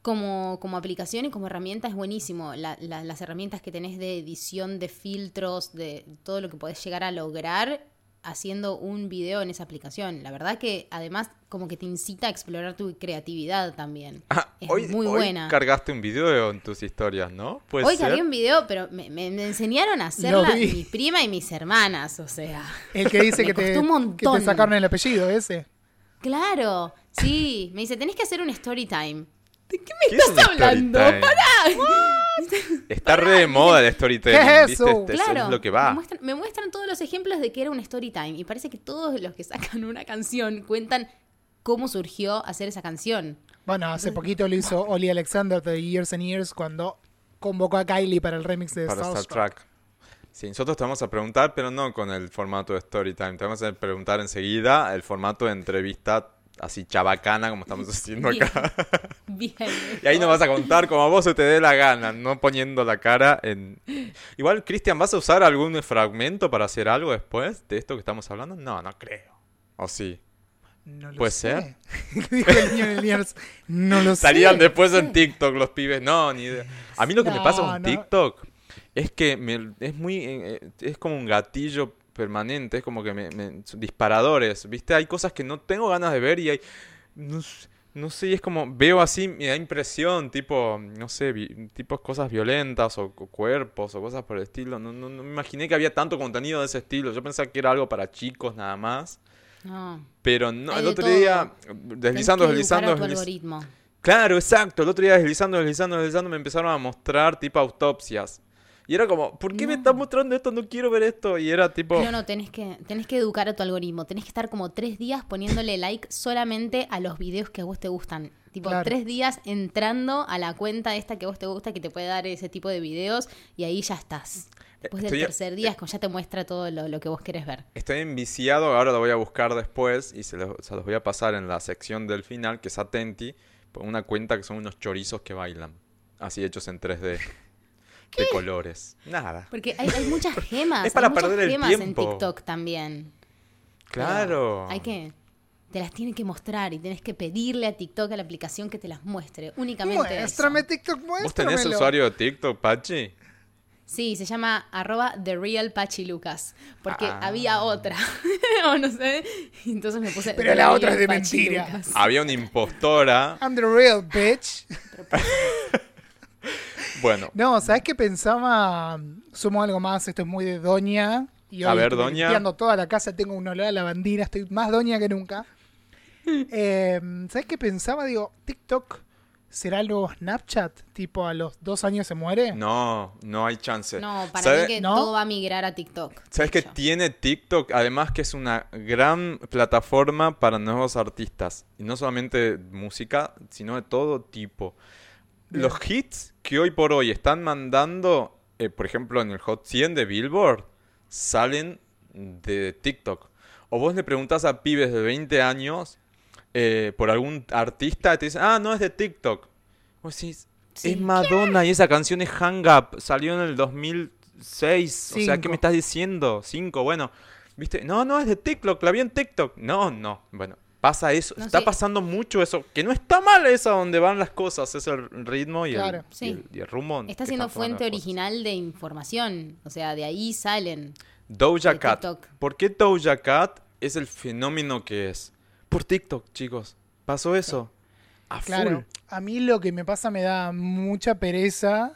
Como, como aplicación y como herramienta es buenísimo. La- la- las herramientas que tenés de edición, de filtros, de todo lo que podés llegar a lograr haciendo un video en esa aplicación. La verdad que además como que te incita a explorar tu creatividad también. Ah, es hoy, muy hoy buena. cargaste un video en tus historias, ¿no? ¿Puede Hoy ser? cargué un video, pero me, me- me enseñaron a hacerla mi prima y mis hermanas, o sea. El que dice que te, costó un que te montón. sacaron el apellido, ese. Claro, sí. Me dice, tenés que hacer un story time. ¿De qué ¿Qué me es estás hablando? story time? ¡Pará! Está re de moda el storytelling, ¿Qué es ¿viste? eso? Eso Claro, es lo que Me muestran, me muestran todos los ejemplos de que era un story time. Y parece que todos los que sacan una canción cuentan cómo surgió hacer esa canción. Bueno, hace poquito lo hizo Oli Alexander de Years and Years cuando convocó a Kylie para el remix de Para Star. Trek. Sí, nosotros te vamos a preguntar, pero no con el formato de Storytime. Te vamos a preguntar enseguida el formato de entrevista así chabacana como estamos haciendo Bien. acá. Bien. Y ahí nos vas a contar como a vos se te dé la gana, no poniendo la cara en... Igual, Cristian, ¿vas a usar algún fragmento para hacer algo después de esto que estamos hablando? No, no creo. ¿O sí? No lo ¿Puede sé. ser? Dijo el niño en el Years. No lo sé. Salían después en TikTok los pibes. No, ni idea. A mí lo que me pasa con no. TikTok es que me- es muy... eh, es como un gatillo permanente, es como que me, me- disparadores, ¿viste? Hay cosas que no tengo ganas de ver y hay... no No sé, es como, veo así, me da impresión, tipo, no sé, vi- tipo cosas violentas o, cu- cuerpos o cosas por el estilo. No, no, no me imaginé que había tanto contenido de ese estilo. Yo pensaba que era algo para chicos nada más. No. Pero no, el otro todo. día, deslizando, deslizando, a tu desliz- algoritmo. Claro, exacto. El otro día deslizando, deslizando, deslizando, me empezaron a mostrar tipo autopsias. Y era como, ¿por qué me estás mostrando esto? No quiero ver esto. Y era tipo, No, no, tenés que, tenés que educar a tu algoritmo. Tenés que estar como tres días poniéndole like solamente a los videos que a vos te gustan. Tipo, Claro. tres días entrando a la cuenta esta que a vos te gusta, que te puede dar ese tipo de videos, y ahí ya estás. Después del Estoy- tercer día es como ya te muestra todo lo, lo que vos querés ver. estoy enviciado, ahora lo voy a buscar después y se los, se los voy a pasar en la sección del final, que es Atenti, por una cuenta que son unos chorizos que bailan. Así hechos en 3D. De colores. Nada. Porque hay, hay muchas gemas. Es para hay muchas perder el gemas en tiempo. TikTok también. Pero Claro. Hay que. Te las tienen que mostrar y tenés que pedirle a TikTok, a la aplicación, que te las muestre. Únicamente. eso. Muéstrame TikTok, ¿Vos tenés muéstramelo. usuario de TikTok, Pachi? Sí, se llama arroba The Real Pachi Lucas. Porque Ah. había otra. o no sé. Entonces me puse. Pero la otra es de Pachi mentira. Lucas. Había una impostora. I'm the real bitch. Bueno, No, ¿sabes qué pensaba? Sumo algo más, esto es muy de doña. Y A hoy ver, estuve doña. limpiando toda la casa, tengo un olor a lavandina, estoy más doña que nunca. Eh, ¿Sabes qué pensaba? Digo, TikTok será el nuevo Snapchat, tipo a los dos años se muere. no, no hay chance. No, para ¿Sabe- mí que ¿No? todo va a migrar a TikTok. ¿Sabes hecho. tiene TikTok? Además que es una gran plataforma para nuevos artistas. Y no solamente música, sino de todo tipo. Los hits que hoy por hoy están mandando, eh, por ejemplo, en el Hot 100 de Billboard, salen de TikTok. O vos le preguntás a pibes de 20 años eh, por algún artista y te dicen, ah, no es de TikTok. Vos decís, Sí. es Madonna y esa canción es Hang Up, salió en el 2006. O sea, ¿qué Cinco. me estás diciendo? Cinco, bueno. ¿Viste? No, no, es de TikTok, la vi en TikTok. No, no. Bueno, pasa eso. No está pasando mucho eso. Que no está mal esa donde van las cosas. Es el ritmo y, Claro. el, y, Sí. el, y el rumbo. Está siendo fuente original de información. O sea, de ahí salen. Doja Cat. TikTok. ¿Por qué Doja Cat es el fenómeno que es? Por TikTok, chicos. Pasó eso. A Claro, full. a mí lo que me pasa me da mucha pereza.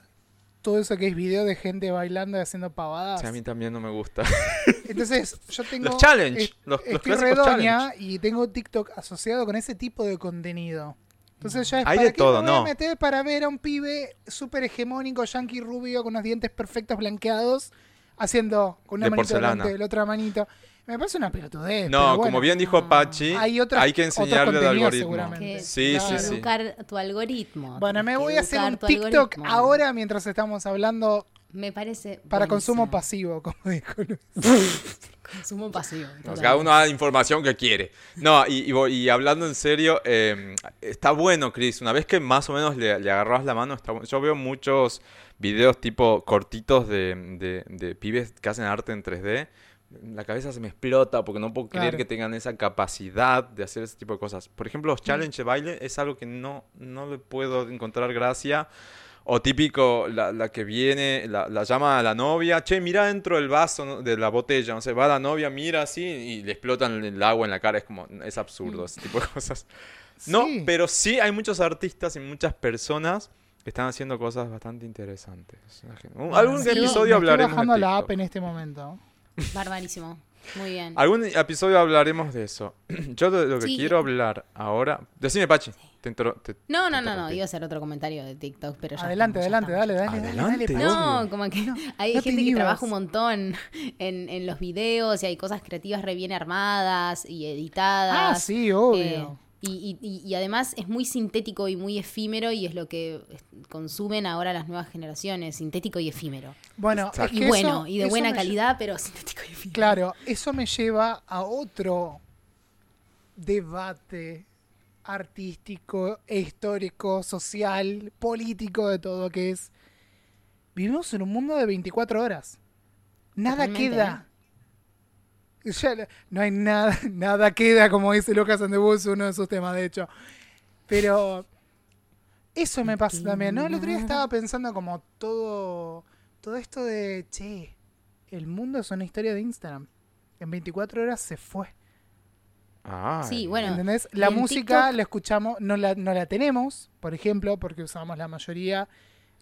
Todo eso que es video de gente bailando y haciendo O pavadas. sea, a mí también no me gusta. Entonces, yo tengo. Los challenge, es- los- los estoy clásicos redoña challenge. y tengo TikTok asociado con ese tipo de contenido. Entonces ya es Hay para de qué todo, me voy a no. meter para ver a un pibe súper hegemónico, yankee rubio, con unos dientes perfectos blanqueados, haciendo con una De manito porcelana. delante de la otra manito. Me parece una pelotudez. No, pero como bien dijo Pachi, Hay otras- hay que enseñarle el algoritmo. Que Sí, sí, Claro. sí. educar tu algoritmo. Bueno, me voy a hacer un TikTok algoritmo. ahora mientras estamos hablando Me parece. para buenísimo. consumo pasivo, como dijo Luis. Consumo pasivo. Total. cada uno da la información que quiere. No, y, y hablando en serio, eh, está bueno, Chris. Una vez que más o menos le, le agarras la mano, está bu- yo veo muchos videos tipo cortitos de, de- de pibes que hacen arte en 3D. La cabeza se me explota porque no puedo creer que tengan esa capacidad de hacer ese tipo de cosas. Por ejemplo, los challenge de baile es algo que no, no le puedo encontrar gracia. O típico, la, la que viene, la, la llama a la novia, che, mira dentro del vaso ¿no? de la botella, no sé, va la novia, mira así y le explotan el agua en la cara, es como, es absurdo ese tipo de cosas. No, pero sí hay muchos artistas y muchas personas que están haciendo cosas bastante interesantes. Un- Algún sí, episodio me hablaremos Estoy bajando de la app en este momento. Barbarísimo. Muy bien. Algún episodio hablaremos de eso. Yo de lo que Sí. quiero hablar ahora... Decime, Pachi. Te entro- te- No, te no, no, no. Iba a hacer otro comentario de TikTok, pero ya Adelante, estamos, ya adelante, estamos. dale, dale, dale, Adelante. dale. No, como que hay no te gente que trabaja un montón en, en los videos y hay cosas creativas re bien armadas y editadas. Ah, sí, obvio. Eh, y, y- además es muy sintético y muy efímero y es lo que consumen ahora las nuevas generaciones, sintético y efímero. Bueno, es Y bueno, eso- y de buena calidad, pero sintético y efímero. Claro, eso me lleva a otro debate artístico, histórico, social, político de todo, que es, vivimos en un mundo de 24 horas. Nada Totalmente, queda. Ya no- no hay nada, nada queda, como dice Lucas Andebus, uno de sus temas, de hecho. Pero eso me pasa también, ¿no? El otro día estaba pensando como todo, todo esto de, che, el mundo es una historia de Instagram. En 24 horas se fue. Ay, Sí, bueno. ¿Entendés? La en música TikTok- la escuchamos, no la, no la tenemos, por ejemplo, porque usamos la mayoría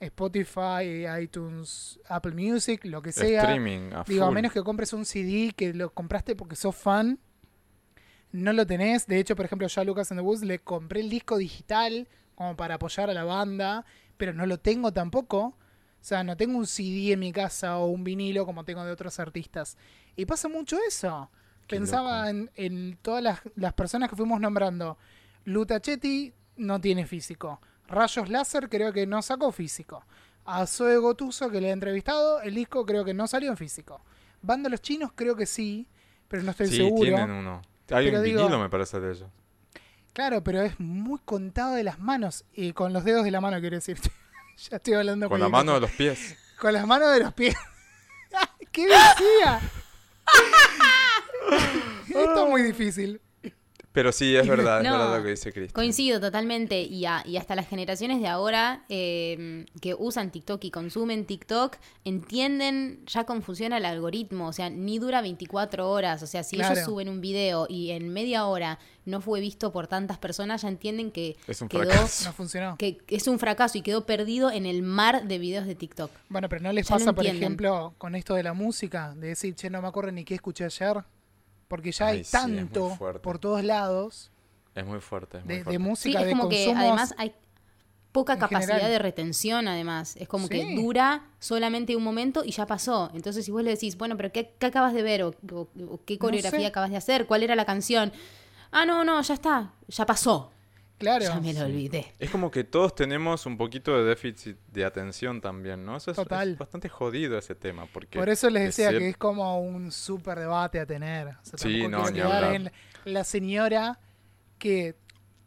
Spotify, iTunes, Apple Music, lo que sea. Streaming a Digo, a menos que compres un CD que lo compraste porque sos fan, no lo tenés. De hecho, por ejemplo, yo a Lucas and the Woods le compré el disco digital como para apoyar a la banda, pero no lo tengo tampoco. O sea, no tengo un CD en mi casa o un vinilo como tengo de otros artistas. Y pasa mucho eso. Pensaba en, en todas las, las personas que fuimos nombrando. Lutachetti no tiene físico. Rayos Láser creo que no sacó físico. A Zoe Gotuso, que le he entrevistado, el disco creo que no salió en físico. Banda Los Chinos creo que sí, pero no estoy Sí, seguro. tienen uno. Hay Pero un digo- vinilo, me parece, de ellos. Claro, pero es muy contado de las manos. Y con los dedos de la mano, quiero decir. ya estoy hablando Con la mano de los pies. Con las manos de los pies. ¿Qué decía? Esto es muy difícil. Pero sí, es verdad, es verdad lo que dice Cristian. Coincido totalmente y, a- y hasta las generaciones de ahora eh, que usan TikTok y consumen TikTok entienden ya cómo funciona el algoritmo, o sea, ni dura 24 horas, o sea, si Claro. ellos suben un video y en media hora no fue visto por tantas personas, ya entienden que Es un quedó fracaso. No funcionó. que es un fracaso y quedó perdido en el mar de videos de TikTok. Bueno, pero ¿no les Ya pasa, por ejemplo, con esto de la música? De decir, che, no me acuerdo ni qué escuché ayer. Porque ya Ay, hay sí, tanto por todos lados Es muy fuerte. Es muy de, de fuerte. Sí, música, es de como que además hay poca capacidad general. de retención, además. Es como que Sí. dura solamente un momento y ya pasó. Entonces, si vos le decís, bueno, pero ¿qué, qué acabas de ver? O, o- o qué coreografía sé. acabas de hacer? ¿Cuál era la canción? Ah, no, no, ya está. Ya pasó. Claro. Ya me lo olvidé. Es como que todos tenemos un poquito de déficit de atención también, ¿no? Eso es, Total. es bastante jodido ese tema. Porque Por eso les de decía ser- que es como un súper debate a tener. O sea, Sí, no, ni quedar hablar. en la señora que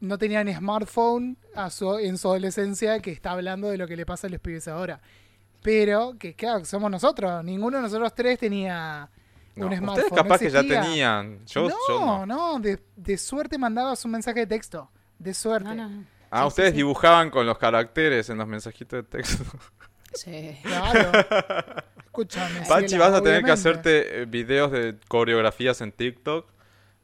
no tenía ni smartphone a su- en su adolescencia que está hablando de lo que le pasa a los pibes ahora. Pero que, claro, somos nosotros. Ninguno de nosotros tres tenía No, un smartphone. ustedes capaz no que ya tenían. Yo no, yo no. no, de, de suerte mandabas un mensaje de texto. De suerte. No, no. Ah, Sí, ustedes sí, sí. dibujaban con los caracteres en los mensajitos de texto. Sí. Claro. Escúchame. Pachi, vas a tener que hacerte eh, videos de coreografías en TikTok.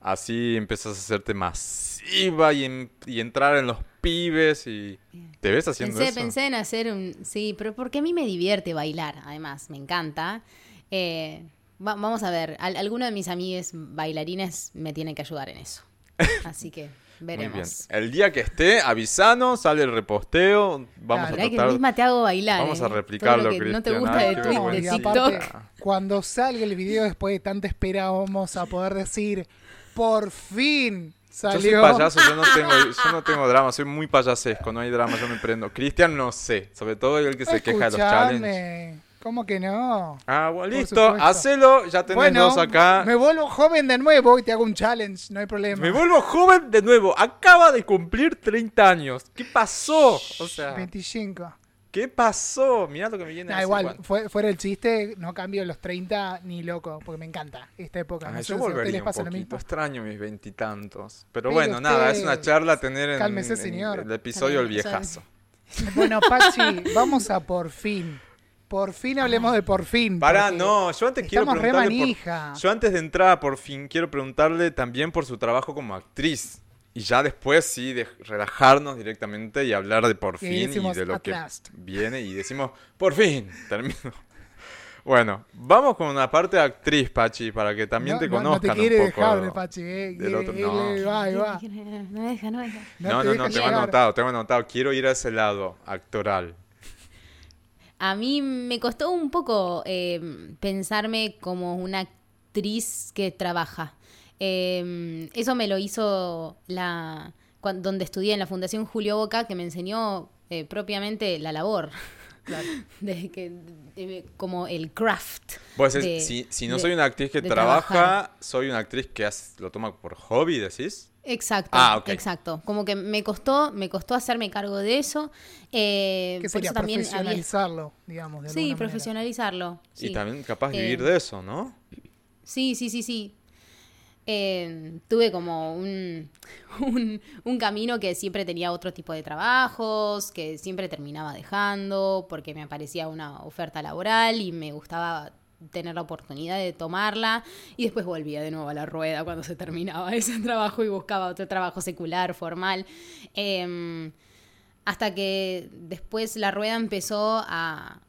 Así empiezas a hacerte masiva y, en- y entrar en los pibes y... ¿Te ves haciendo Pensé, eso? pensé en hacer un... Sí, pero porque a mí me divierte bailar, además, me encanta. Eh, va- vamos a ver, al- alguno de mis amigues bailarines me tiene que ayudar en eso. Así que Muy bien. veremos. El día que esté, avisanos, sale el reposteo. Vamos Claro. Mirá a que tratar... misma te hago bailar. Vamos a eh. replicarlo, que no te Cristian. gusta Ay, de, tu- de. TikTok. aparte, cuando salga el video después de tanta espera, vamos a poder decir, por fin Yo soy salió. payaso, yo no, tengo, yo no tengo drama, soy muy payasesco, no hay drama, yo me prendo. Cristian no sé, sobre todo el que se queja de los challenges. ¿Cómo que no? Ah, bueno, listo, supuesto. hacelo, ya tenés bueno, dos acá. me vuelvo joven de nuevo y te hago un challenge, no hay problema. Me vuelvo joven de nuevo, acaba de cumplir 30 años. ¿Qué pasó? O sea, 25. ¿qué pasó? Mirá lo que me viene Nah, a decir, igual, fue- fuera el chiste, no cambio los 30 ni loco, porque me encanta esta época. Ay, no sé yo si a ustedes volvería les un pasa lo poquito, mismo. extraño mis veintitantos. Pero, Pero bueno, nada, es una charla a tener en, Cálmese, en señor. el episodio El Viejazo. Bueno, Pachi, vamos a por fin. Por fin hablemos de por fin. Pará, no, yo antes quiero re preguntarle por-. Yo antes de entrar a por fin quiero preguntarle también por su trabajo como actriz. Y ya después sí, de relajarnos directamente y hablar de por fin y de lo "At que last". viene y decimos, por fin, termino. Bueno, vamos con una parte de actriz, Pachi, para que también no, te no- conozcan no te quiere un poco. dejar, Pachi, eh. del otro- no. eh, va, y va. No deja, no deja. No, no, te no, tengo anotado, tengo anotado. Quiero ir a ese lado, actoral. A mí me costó un poco eh, pensarme como una actriz que trabaja. Eh, eso me lo hizo la donde estudié en la Fundación Julio Boca, que me enseñó eh, propiamente la labor. Claro. De que, de- como el craft. Vos decís, de- si, si no de- soy una actriz que trabaja, trabajar. soy una actriz que hace- lo toma por hobby, decís. Exacto, Ah, ok. exacto. Como que me costó, me costó hacerme cargo de eso. Eh, Que sería eso también había- profesionalizarlo, digamos. De Sí, profesionalizarlo. sí. Y también capaz de Eh, vivir de eso, ¿no? Sí, sí, sí, sí. Eh, tuve como un, un, un camino que siempre tenía otro tipo de trabajos, que siempre terminaba dejando porque me aparecía una oferta laboral y me gustaba tener la oportunidad de tomarla y después volvía de nuevo a la rueda cuando se terminaba ese trabajo y buscaba otro trabajo secular, formal. Em, hasta que después la rueda empezó a,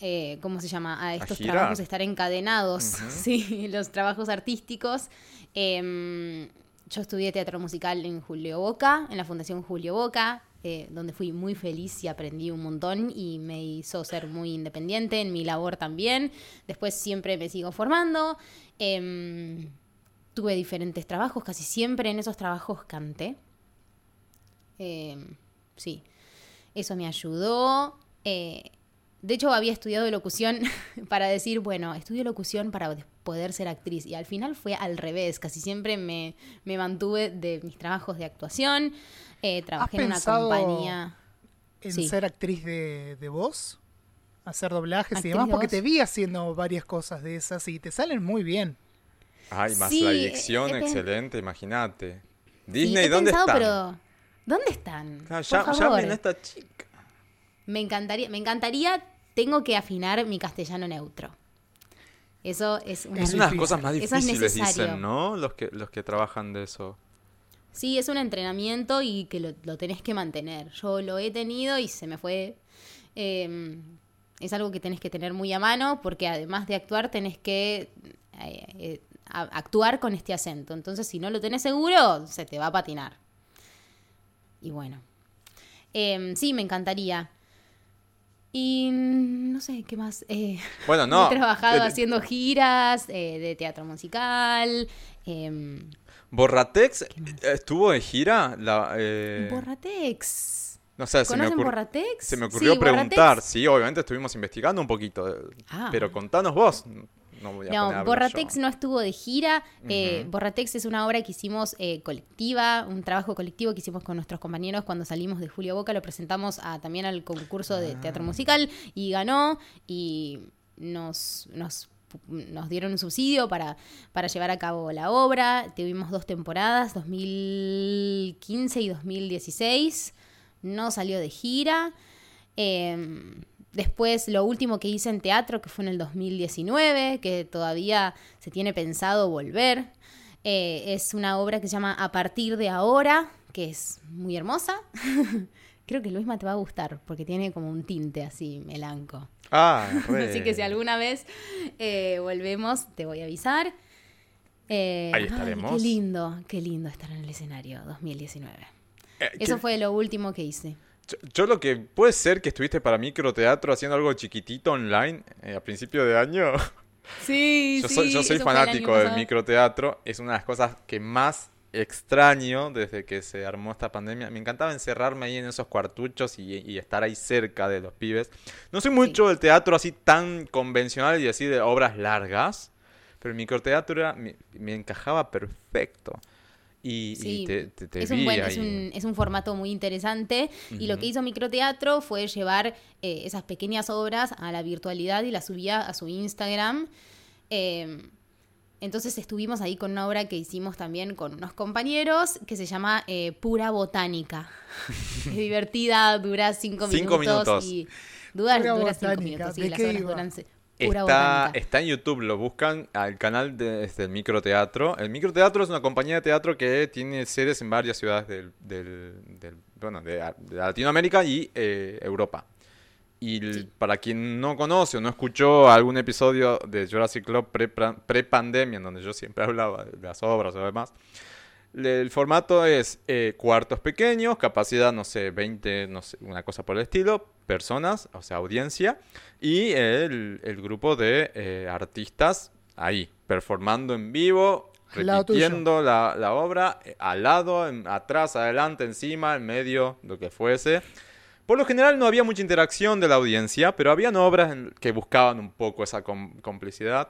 eh, ¿cómo se llama? A estos trabajos estar encadenados, sí, los trabajos artísticos. Em, yo estudié teatro musical en Julio Boca, en la Fundación Julio Boca, eh, donde fui muy feliz y aprendí un montón y me hizo ser muy independiente en mi labor también. Después siempre me sigo formando. Em, tuve diferentes trabajos, casi siempre en esos trabajos canté. Em, sí, eso me ayudó. Eh, de hecho, había estudiado locución para decir, bueno, estudio locución para poder ser actriz. Y al final fue al revés. Casi siempre me, me mantuve de mis trabajos de actuación. Eh, trabajé en una compañía. En Sí. ser actriz de, de voz, hacer doblajes y ¿Actriz demás, de porque voz? te vi haciendo varias cosas de esas y te salen muy bien. Ay, más Sí, la he- dirección, excelente, imagínate. Disney, ¿dónde pensado, están? pero ¿dónde están? Ah, ya- favor. llamen a esta chica. Me encantaría, me encantaría, tengo que afinar mi castellano neutro. Eso es una, Es una de las cosas más difíciles, dicen, ¿no? Los que, los que trabajan de eso. Sí, es un entrenamiento y que lo, lo tenés que mantener. Yo lo he tenido y se me fue. eh, es algo que tenés que tener muy a mano porque además de actuar tenés que eh, eh, actuar con este acento. Entonces, si no lo tenés seguro, se te va a patinar. Y bueno. Em, sí, me encantaría. Y no sé, ¿qué más? Eh, Bueno, no. he trabajado haciendo giras eh, de teatro musical. em, Borratex estuvo de gira. La, eh, Borratex. no sé, se me, ¿Conocen Borratex? se me ocurrió Sí, Borratex. preguntar. Sí, obviamente estuvimos investigando un poquito. Ah. Pero contanos vos. No, voy a poner a No, Borratex yo. no estuvo de gira. eh, Ujú. Borratex es una obra que hicimos eh, colectiva, un trabajo colectivo que hicimos con nuestros compañeros cuando salimos de Julio Boca. Lo presentamos a- también al concurso de teatro Ah. musical y ganó. Y nos, nos, nos dieron un subsidio para, para llevar a cabo la obra. Tuvimos dos temporadas, 2015 y 2016. No salió de gira. Eh, después, lo último que hice en teatro, que fue en el 2019, que todavía se tiene pensado volver, eh, es una obra que se llama A partir de ahora, que es muy hermosa. Creo que Luisma te va a gustar, porque tiene como un tinte así melanco. Ah, re. Así que si alguna vez eh, volvemos, te voy a avisar. Eh, Ahí ay, estaremos. qué lindo, qué lindo estar en el escenario 2019. Eh, Eso fue lo último que hice. Yo, yo lo que puede ser que estuviste para microteatro haciendo algo chiquitito online eh, a principio de año. Sí, Yo soy, yo soy fanático del microteatro. Es una de las cosas que más extraño desde que se armó esta pandemia. Me encantaba encerrarme ahí en esos cuartuchos y, y estar ahí cerca de los pibes. No soy mucho del teatro así tan convencional y así de obras largas. Pero el microteatro era- me, me encajaba perfecto. Y, te, te- te es, un vi buen, ahí. es, un, es un formato muy interesante y lo que hizo Microteatro fue llevar eh, esas pequeñas obras a la virtualidad y las subía a su Instagram. Eh, entonces estuvimos ahí con una obra que hicimos también con unos compañeros que se llama eh, Pura Botánica. es divertida, dura cinco, Cinco minutos, minutos. y dura, cinco minutos. Sí, ¿de las obras duran Está, está en YouTube, lo buscan al canal de, este, del microteatro. El microteatro es una compañía de teatro que tiene sedes en varias ciudades del, del- del- bueno, de, de Latinoamérica y eh, Europa. Y el- para quien no conoce o no escuchó algún episodio de Jurassic Club pre- pre-pandemia, en donde yo siempre hablaba de las obras o demás, el formato es eh, cuartos pequeños, capacidad, no sé, 20, no sé, una cosa por el estilo, personas, o sea, audiencia, y el, el grupo de eh, artistas ahí, performando en vivo, repitiendo la, la obra, eh, al lado, en- atrás, adelante, encima, en medio, lo que fuese. Por lo general no había mucha interacción de la audiencia, pero habían obras en- que buscaban un poco esa com- complicidad.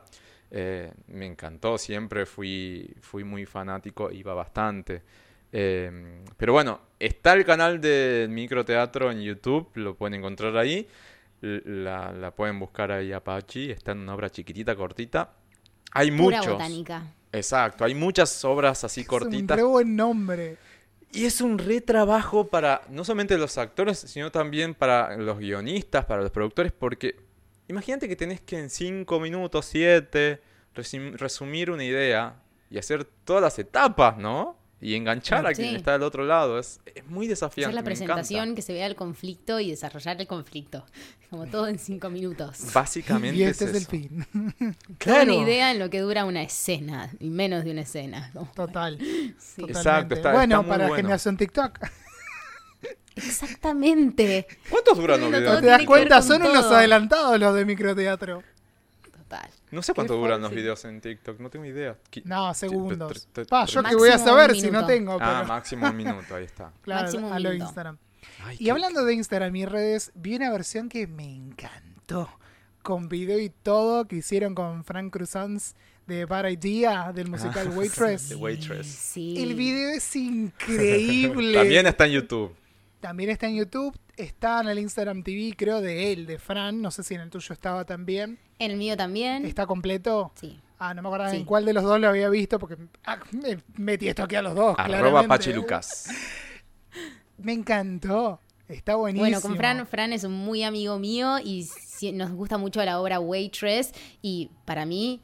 Eh, me encantó, siempre fui, fui muy fanático, iba bastante. Eh, pero bueno, está el canal del microteatro en YouTube, lo pueden encontrar ahí. La, la pueden buscar ahí Apache, está en una obra chiquitita, cortita. Hay Pura muchos. botánica. Exacto, hay muchas obras así Es un cortitas. re buen nombre. Y es un retrabajo para no solamente los actores, sino también para los guionistas, para los productores, porque imagínate que tenés que en 5 minutos, 7, resumir una idea y hacer todas las etapas, ¿no? Y enganchar a Sí. quien está del otro lado. Es, es muy desafiante. Hacer la presentación, encanta. que se vea el conflicto y desarrollar el conflicto. Como todo en cinco minutos. Básicamente Y este es, es el eso. fin. Toda Claro. una idea en lo que dura una escena, y menos de una escena. Total. Sí. Exacto, está- bueno, está muy para bueno. generación TikTok. Exactamente. ¿Cuántos duran los Todo videos? ¿Te das cuenta? Son unos adelantados los de microteatro. Total. No sé cuánto duran los videos en TikTok, no tengo idea. No, Sí, segundos. Pa, yo que voy a saber un si no tengo, pero Ah, máximo un minuto, ahí está. claro, máximo un a lo minuto. Instagram. Ay, Y qué- hablando de Instagram y redes, vi una versión que me encantó. Con video y todo que hicieron con Frank Cruzans de Bad Idea del musical Ah, Waitress. The Waitress. Sí. El video es increíble. También está en YouTube. También está en YouTube. Está en el Instagram TV, creo, de él, de Fran. No sé si en el tuyo estaba también. En el mío también. ¿Está completo? Sí. Ah, no me acordaba Sí. en cuál de los dos lo había visto porque ah, me metí esto aquí a los dos. Arroba claramente. Pachi Lucas. Me encantó. Está buenísimo. Bueno, con Fran, Fran es un muy amigo mío y nos gusta mucho la obra Waitress y para mí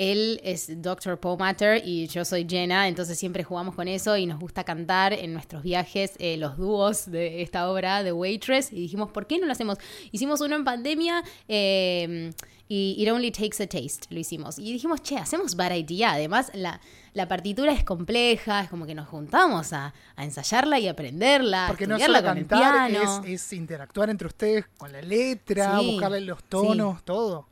él es Dr. Paul Matter y yo soy Jenna, entonces siempre jugamos con eso y nos gusta cantar en nuestros viajes eh, los dúos de esta obra de Waitress y dijimos, ¿por qué no lo hacemos? Hicimos uno en pandemia eh, y It Only Takes a Taste, lo hicimos. Y dijimos, che, hacemos Bad Idea. Además, la, la partitura es compleja, es como que nos juntamos a, a ensayarla y aprenderla, Porque no solo con el cantar, piano. es, es interactuar entre ustedes con la letra, Sí, buscarle los tonos, todo.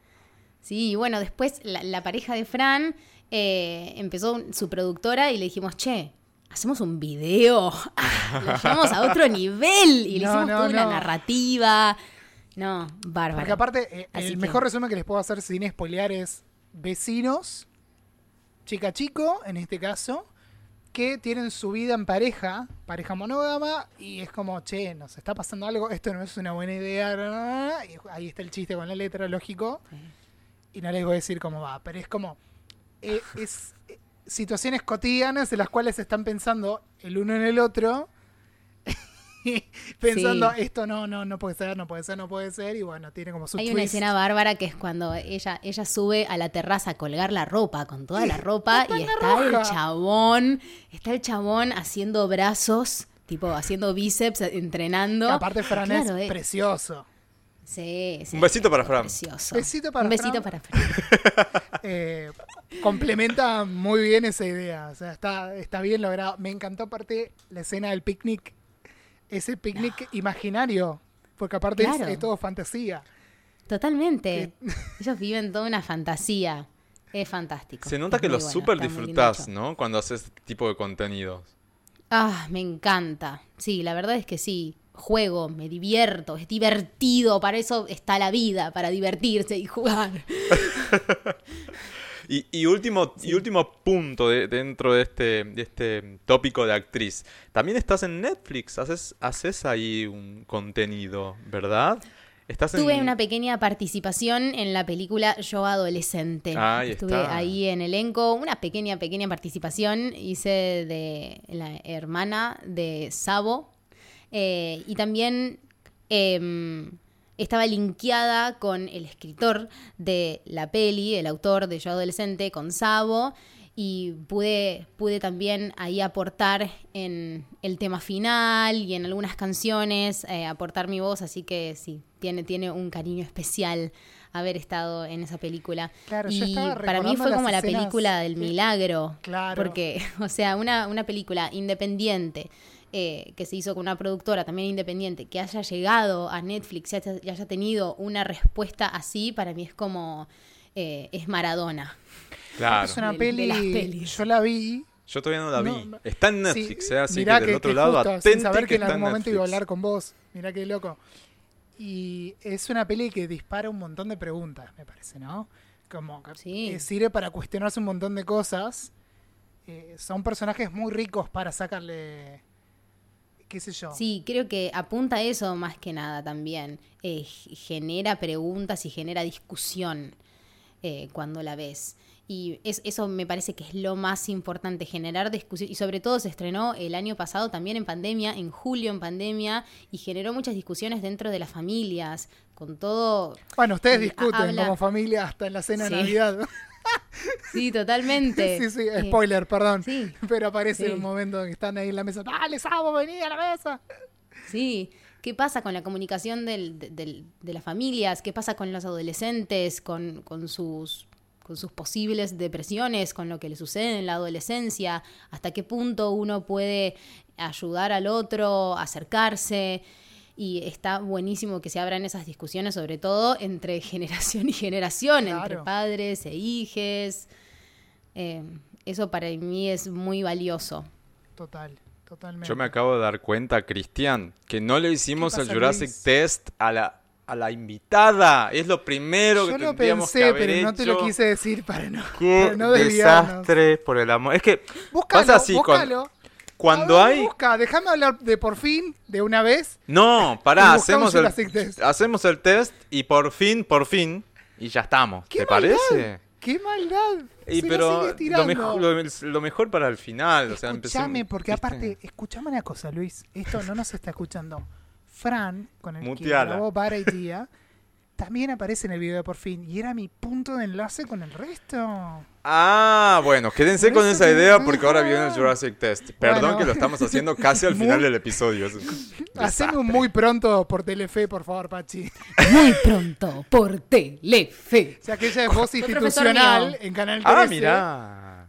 Sí, y bueno, después la, la pareja de Fran eh, empezó un- su productora y le dijimos, che, hacemos un video, Ah, lo llevamos a otro nivel y le hicimos no, toda una narrativa. No, bárbaro. Porque aparte, eh, el que- mejor resumen que les puedo hacer sin spoilear es vecinos, chica chico, en este caso, que tienen su vida en pareja, pareja monógama, y es como, che, nos está pasando algo, esto no es una buena idea, bla, bla, bla", y ahí está el chiste con la letra, lógico, y no les voy a decir cómo va, pero es como, eh, es eh, situaciones cotidianas en las cuales están pensando el uno en el otro, pensando, Sí. esto no, no, no puede ser, no puede ser, no puede ser, y bueno, tiene como su Hay una twist. escena bárbara que es cuando ella, ella sube a la terraza a colgar la ropa, con toda la ropa, y está el chabón, está el chabón haciendo brazos, tipo haciendo bíceps, entrenando. Aparte, Fran Claro, es eh. precioso. Sí, sí, Un besito para Fran. Precioso. Besito para Un besito Fran. para Fran. Eh, complementa muy bien esa idea. O sea, está, está bien logrado. Me encantó, aparte, la escena del picnic. Ese picnic imaginario. Porque aparte es- Claro. es, todo fantasía. Totalmente. Ellos viven toda una fantasía. Es fantástico. Se nota Es que lo bueno, super disfrutás. ¿no? Cuando haces este tipo de contenidos. Ah, me encanta. Sí, la verdad es que sí. Juego, me divierto, es divertido. Para eso está la vida, para divertirse y jugar. Y, y último, y último punto de- dentro de este, de este tópico de actriz. También estás en Netflix, haces, haces ahí un contenido, ¿verdad? Estás en... Tuve una pequeña participación en la película Yo Adolescente. Ahí Estuve está. ahí en elenco, una pequeña, pequeña participación. Hice de la hermana de Sabo. Eh, y también em, estaba linkeada con el escritor de la peli, el autor de Yo Adolescente, con Sabo. Y pude, pude también ahí aportar en el tema final y en algunas canciones, eh, aportar mi voz, así que sí, tiene, tiene un cariño especial haber estado en esa película. Claro, yo y estaba para mí fue como la película del milagro. Claro. Porque, o sea, una, una película independiente eh, que se hizo con una productora también independiente, que haya llegado a Netflix y haya, y haya tenido una respuesta así, para mí es como. eh, es Maradona. Claro. Es una De- de las peli. Yo la vi. Yo todavía no la vi. No. Está en Netflix, Sí, ¿eh? así mirá que del otro que lado, justo, sin saber que en está algún momento iba a Netflix. hablar con vos. Mirá qué loco. Y es una peli que dispara un montón de preguntas, me parece, ¿no? Como que Sí. eh, sirve para cuestionarse un montón de cosas. Eh, son personajes muy ricos para sacarle. Qué sé yo. Sí, creo que apunta a eso más que nada también. Eh, genera preguntas y genera discusión eh, cuando la ves. Y es, eso me parece que es lo más importante, generar discusión. Y sobre todo se estrenó el año pasado también en pandemia, en julio en pandemia, y generó muchas discusiones dentro de las familias, con todo... Bueno, ustedes discuten habla- como familia hasta en la cena Sí. de Navidad. Sí, totalmente. sí, sí, Eh, spoiler, perdón. sí. Pero aparece Sí. un momento en que están ahí en la mesa. ¡Dale, Sabo, vení a la mesa! Sí, ¿qué pasa con la comunicación del- de, del- de las familias? ¿Qué pasa con los adolescentes, con, con sus, con sus posibles depresiones, con lo que le sucede en la adolescencia? ¿Hasta qué punto uno puede ayudar al otro, acercarse? Y está buenísimo que se abran esas discusiones, sobre todo entre generación y generación, entre padres e hijes. Eh, eso para mí es muy valioso. Total, totalmente. Yo me acabo de dar cuenta, Cristian, que no le hicimos ¿Qué el Jurassic Luis? Test a la, a la invitada. Es lo primero Yo que lo tendríamos que pensé, haber pero no te lo quise decir para no, Qué para no desastre, por el amor. Es que Búscalo, pasa así, con- búscalo. Cuando ver, hay... Busca, déjame hablar de por fin, de una vez. No, Y pará, hacemos el, hacemos el test y por fin, por fin, y ya estamos. ¡Qué ¿Te maldad! parece? ¡Qué maldad! Y Se lo pero lo, estirando. mejor, lo, lo mejor para el final. O sea, Escuchame, empecemos- porque aparte, escuchame una cosa, Luis. Esto no nos está escuchando. Fran, con el que Muteala. grabó Bad Idea, también aparece en el video de por fin. Y era mi punto de enlace con el resto. Ah, bueno, quédense con esa idea porque ahora viene el Jurassic Test. Perdón Bueno. que lo estamos haciendo casi al final Muy- del episodio. desastre. muy pronto por Telefe, por favor, Pachi. Muy pronto por Telefe. O sea, que ella es voz institucional en Canal 13. Ah, mirá.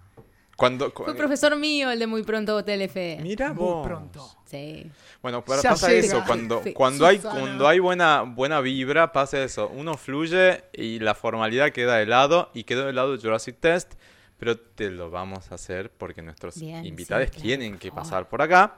Cuando, cu- Fue profesor mío el de Muy Pronto Telefe. Mira Muy vos. pronto. Sí. Bueno, pero Ya pasa llega. eso, cuando, Sí. cuando hay, cuando hay buena, buena vibra, pasa eso. Uno fluye y la formalidad queda de lado y quedó de lado el Jurassic Test, pero te lo vamos a hacer porque nuestros Bien, invitados sí, claro, tienen que pasar por acá.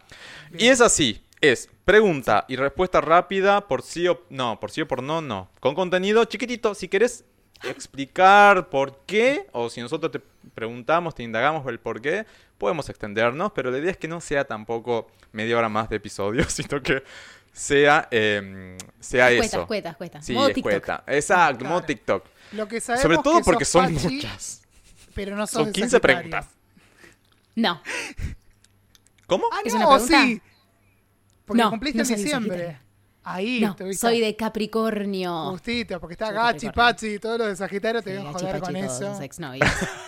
Y es así, es pregunta y respuesta rápida por sí o no, por sí o por no, no. Con contenido chiquitito, si querés explicar por qué, o si nosotros te preguntamos, te indagamos el por qué, podemos extendernos, pero la idea es que no sea tampoco media hora más de episodio, sino que sea, eh, sea Escueta, eso. escueta, escueta. Sí, Modo TikTok. escueta. Exacto, Claro. modo TikTok. Lo que sabemos Sobre todo que porque sos son Pachi, muchas. Pero no Son de 15 Sagitario. preguntas. No, ¿Cómo? Ah, ¿Es no, una pregunta? sí. Porque No, cumpliste no en diciembre. Ahí no, soy de Capricornio. Justito, porque está Soy Gachi. Pachi y todos los de Sagitario te Sí, deben gachi, joder pachi, con eso.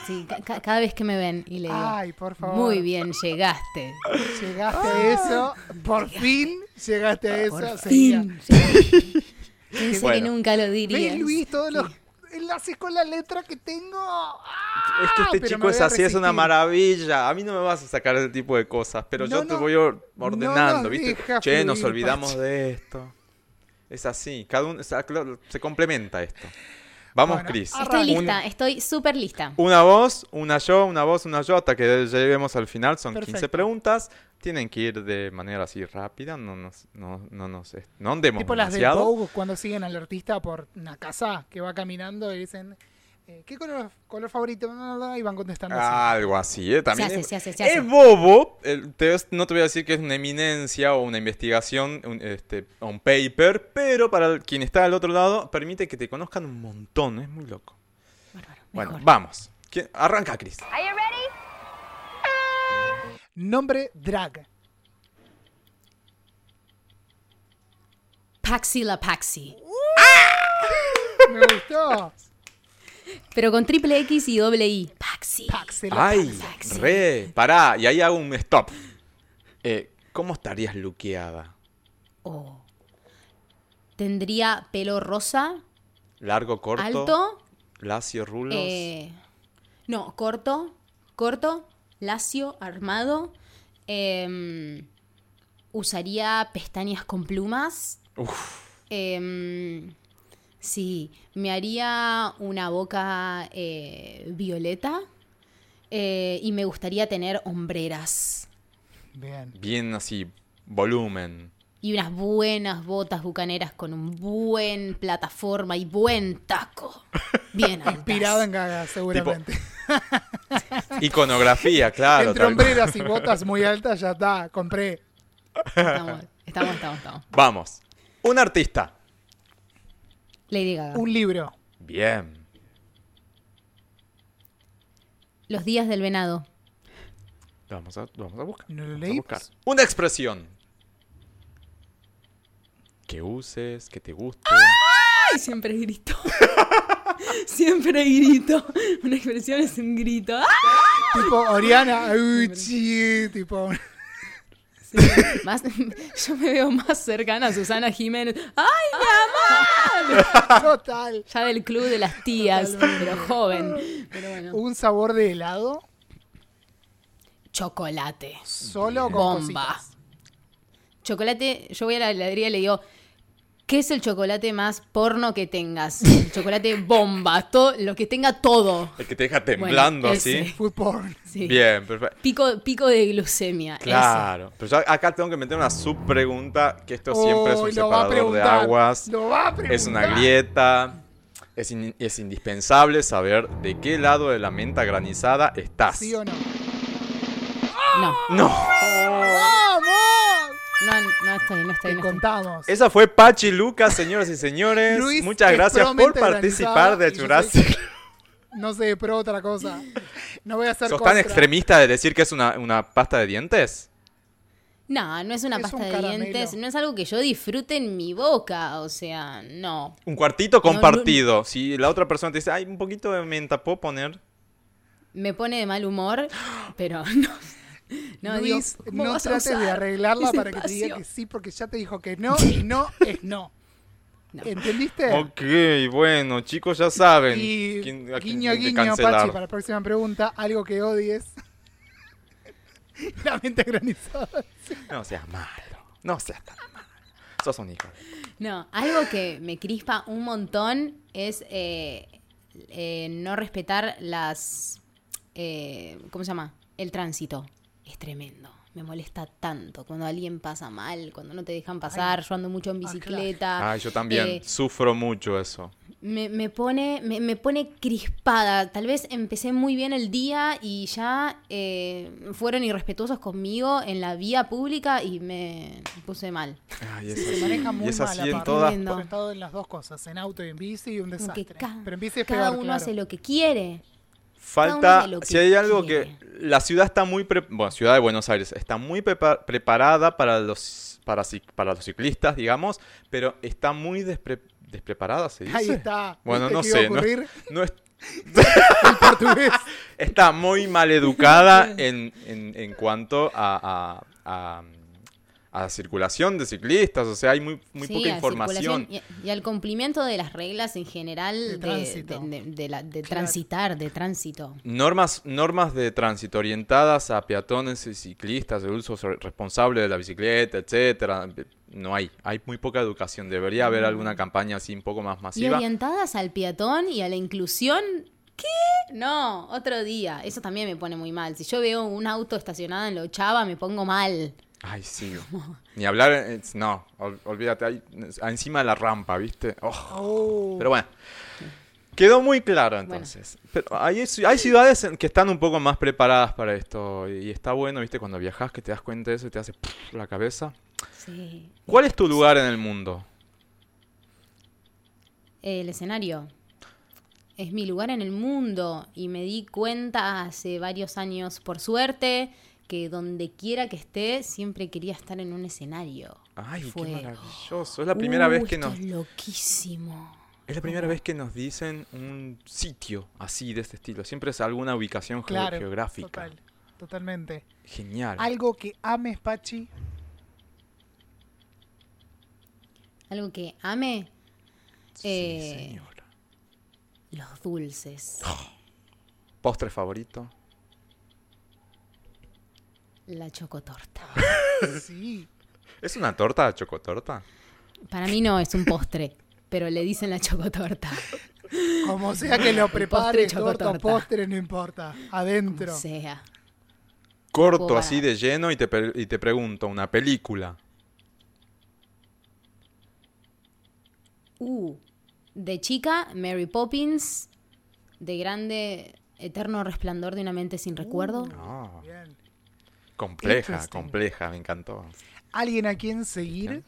Sí, ca- ca- cada vez que me ven y le digo, Ay, por favor. muy bien, llegaste. Llegaste a eso. Por fin llegaste a eso. Por sería. fin. sí. Pensé Bueno. que nunca lo diría. ¿Ves, Luis, todos los enlaces con la letra que tengo? ¡Ah! Es que este Pero me chico es así, es una maravilla. A mí no me vas a sacar ese tipo de cosas, pero yo No, te no, voy or- ordenando, nos ¿viste? deja Che, nos olvidamos de esto. Es así, cada uno, se complementa esto. Vamos, Bueno, Cris. Estoy Un- lista, estoy súper lista. Una voz, una yo, una voz, una yo, hasta que lleguemos al final. Son 15 Perfecto. preguntas. Tienen que ir de manera así rápida. No nos, no, no nos, no andemos Tipo las de demasiado. Vogue cuando siguen al artista por una casa que va caminando y dicen, eh, ¿qué color, color favorito? Y van contestando así. Algo así, ¿eh? También hace, es, se hace, se es bobo. El test, no te voy a decir que es una eminencia o una investigación, un, este, un paper, pero para quien está al otro lado, permite que te conozcan un montón. Es muy loco. Bárbaro, Bueno, mejor. vamos. ¿Quién- Arranca, Cris. Nombre drag. Paxi la Paxi. Me gustó. Pero con triple X y doble I. Paxi. Paxela. Ay, Paxi. re. Pará, y ahí hago un stop. Eh, ¿Cómo estarías luqueada? Oh. Tendría pelo rosa, ¿Largo, corto? alto. ¿Lacio, rulos? eh, no, corto. Corto, lacio, armado. em, usaría pestañas con plumas. Uf, Em, sí, me haría una boca eh, violeta. eh, y me gustaría tener hombreras. Bien. bien así, volumen. Y unas buenas botas bucaneras con un buen plataforma y buen taco. Bien altas. Inspirado en Gaga, seguramente. Iconografía, claro. Entre hombreras y botas muy altas, ya está. Compré. Estamos, estamos, estamos, estamos. Vamos. Un artista. Lady Gaga. Un libro. Bien. Los días del venado. Lo vamos a, vamos a buscar. ¿No lo vamos a leí? buscar. Una expresión. Que uses, que te guste. Ay, siempre grito. siempre grito. Una expresión es un grito. ¡Ah! Tipo Oriana, Uchi, tipo. Sí, más, yo me veo más cercana a Susana Jiménez. ¡Ay, mi amor! Total. Ya del club de las tías, pero joven. Pero bueno. Un sabor de helado Chocolate. solo con Bomba. cositas. Chocolate, yo voy a la heladería y le digo, ¿qué es el chocolate más porno que tengas? El chocolate bomba, todo, lo que tenga todo. El que te deja temblando Bueno, así. Food porn. Sí. Bien, perfecto. Pico, pico de glucemia. ese. Claro. Pero yo acá tengo que meter una subpregunta, que esto siempre es un a separador de aguas. Lo va a preguntar. Es una grieta. Es, in- es indispensable saber de qué lado de la menta granizada estás. ¿Sí o no? No, No. ¡Vamos! No, no estoy, no estoy, Te no estoy. contamos. Esa fue Pachi Lucas, señoras y señores. Luis Muchas gracias por participar de Jurassic. No sé, pero otra cosa. No voy a hacer ¿Sos contra. tan extremista de decir que es una, una pasta de dientes? No, no es una Es pasta un de caramelo. dientes, no es algo que yo disfrute en mi boca, o sea, no. Un cuartito No, no. compartido. Si la otra persona te dice, ay, un poquito de menta, ¿puedo poner? Me pone de mal humor, pero no. No, Luis, ¿cómo no trates de arreglarla para que te diga que sí, porque ya te dijo que no y no es no. No. ¿Entendiste? Ok, bueno, chicos ya saben. Y quién- a quién guiño, que guiño, cancelar. Pachi, para la próxima pregunta, algo que odies. la mente granizada. No seas malo. No seas tan malo. Sos un hijo. No, algo que me crispa un montón es eh, eh, no respetar las... eh, ¿Cómo se llama? El tránsito. Es tremendo. Me molesta tanto cuando alguien pasa mal, cuando no te dejan pasar. Yo ando mucho en Ah, claro. bicicleta. Ay, yo también Eh, sufro mucho eso. me, me pone, me, me pone crispada. Tal vez empecé muy bien el día y ya eh, fueron irrespetuosos conmigo en la vía pública y me puse mal. Ay, es Se así. maneja muy y es mal, así en todas. He estado en las dos cosas, en auto y en bici y un desastre. Pero en bici es cada peor, uno claro. hace lo que quiere. Falta, si hay algo quiere. que la ciudad está muy, pre- bueno, ciudad de Buenos Aires está muy prepa- preparada para los, para, para los ciclistas, digamos, pero está muy despre- despreparada, se dice. Ahí está. Bueno, ¿Viste no sé, no, no es- está muy mal educada en, en, en cuanto a, a, a- a circulación de ciclistas, o sea, hay muy, muy Sí, poca información. Y, y al cumplimiento de las reglas en general De de, tránsito. de- de- de la- de Claro. transitar, de tránsito. Normas, normas de tránsito orientadas a peatones y ciclistas, el uso so- responsable de la bicicleta, etcétera. No hay, hay muy poca educación. Debería haber alguna campaña así un poco más Y masiva. orientadas al peatón y a la inclusión. ¿Qué? No, otro día. Eso también me pone muy mal. Si yo veo un auto estacionado en Lochava, me pongo mal. Ay, sí. Ni hablar, no, ol- olvídate, ahí, encima de la rampa, ¿viste? Oh. Oh. Pero bueno, quedó muy claro entonces. Pero hay, hay ciudades que están un poco más preparadas para esto y está bueno, ¿viste? Cuando viajas que te das cuenta de eso y te hace la cabeza. Sí. ¿Cuál es tu lugar en el mundo? El escenario es mi lugar en el mundo y me di cuenta hace varios años, por suerte, que donde quiera que esté, siempre quería estar en un escenario. Ay, Fue- qué maravilloso. Es la primera Uh, vez que esto nos es loquísimo. es la primera vez que nos dicen un sitio así de este estilo. Siempre es alguna ubicación Claro, geográfica. Total, totalmente. Genial. Algo que ames, Pachi. Algo que ame, Sí, eh, señora. los dulces. Postre favorito. La chocotorta. Sí. ¿Es una torta de chocotorta? Para mí no es un postre, pero le dicen la chocotorta. Como sea que lo prepare, torta o postre, no importa. Adentro. O sea, Corto así de lleno y te, y te pregunto, ¿una película? uh, de chica, Mary Poppins. De grande, Eterno Resplandor de una mente sin recuerdo. Ah, Bien. Compleja, compleja, me encantó. ¿Alguien a quien seguir?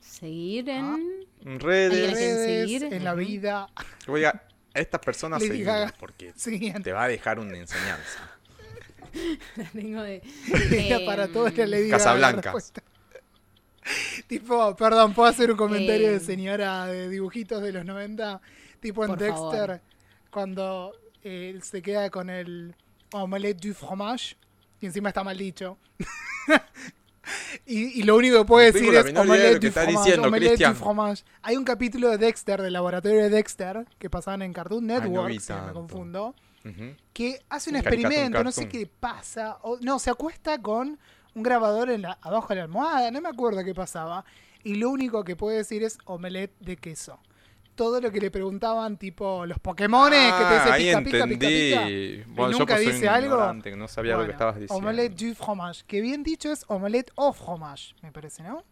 Seguir en... en redes. ¿Alguien a quien redes, seguir? en la vida. Oiga, a estas personas Gaga. porque Siguiente. te va a dejar una enseñanza. La tengo de. Em, para todos Gaga la Casablanca. respuesta. tipo, perdón, ¿puedo hacer un comentario de Eh. señora de dibujitos de los 90? Tipo en Por Dexter, favor. cuando eh, se queda con el omelette du fromage, y encima está mal dicho. y, y lo único que puede decir es omelette du fromage, diciendo, omelette du fromage. Hay un capítulo de Dexter, del laboratorio de Dexter, que pasaban en Cartoon no Network, si no me confundo que hace un experimento, no sé qué pasa. o- no, se acuesta con un grabador en la, abajo de la almohada, no me acuerdo qué pasaba. Y lo único que puede decir es omelette de queso. Todo lo que le preguntaban, tipo los Pokémones, que te Ah, dice ahí pica, pica, pica, entendí. pica. Y Bueno, yo nunca pues dice algo. no sabía lo que estabas diciendo. Omelette du fromage. Que bien dicho es omelette au fromage, me parece, ¿no?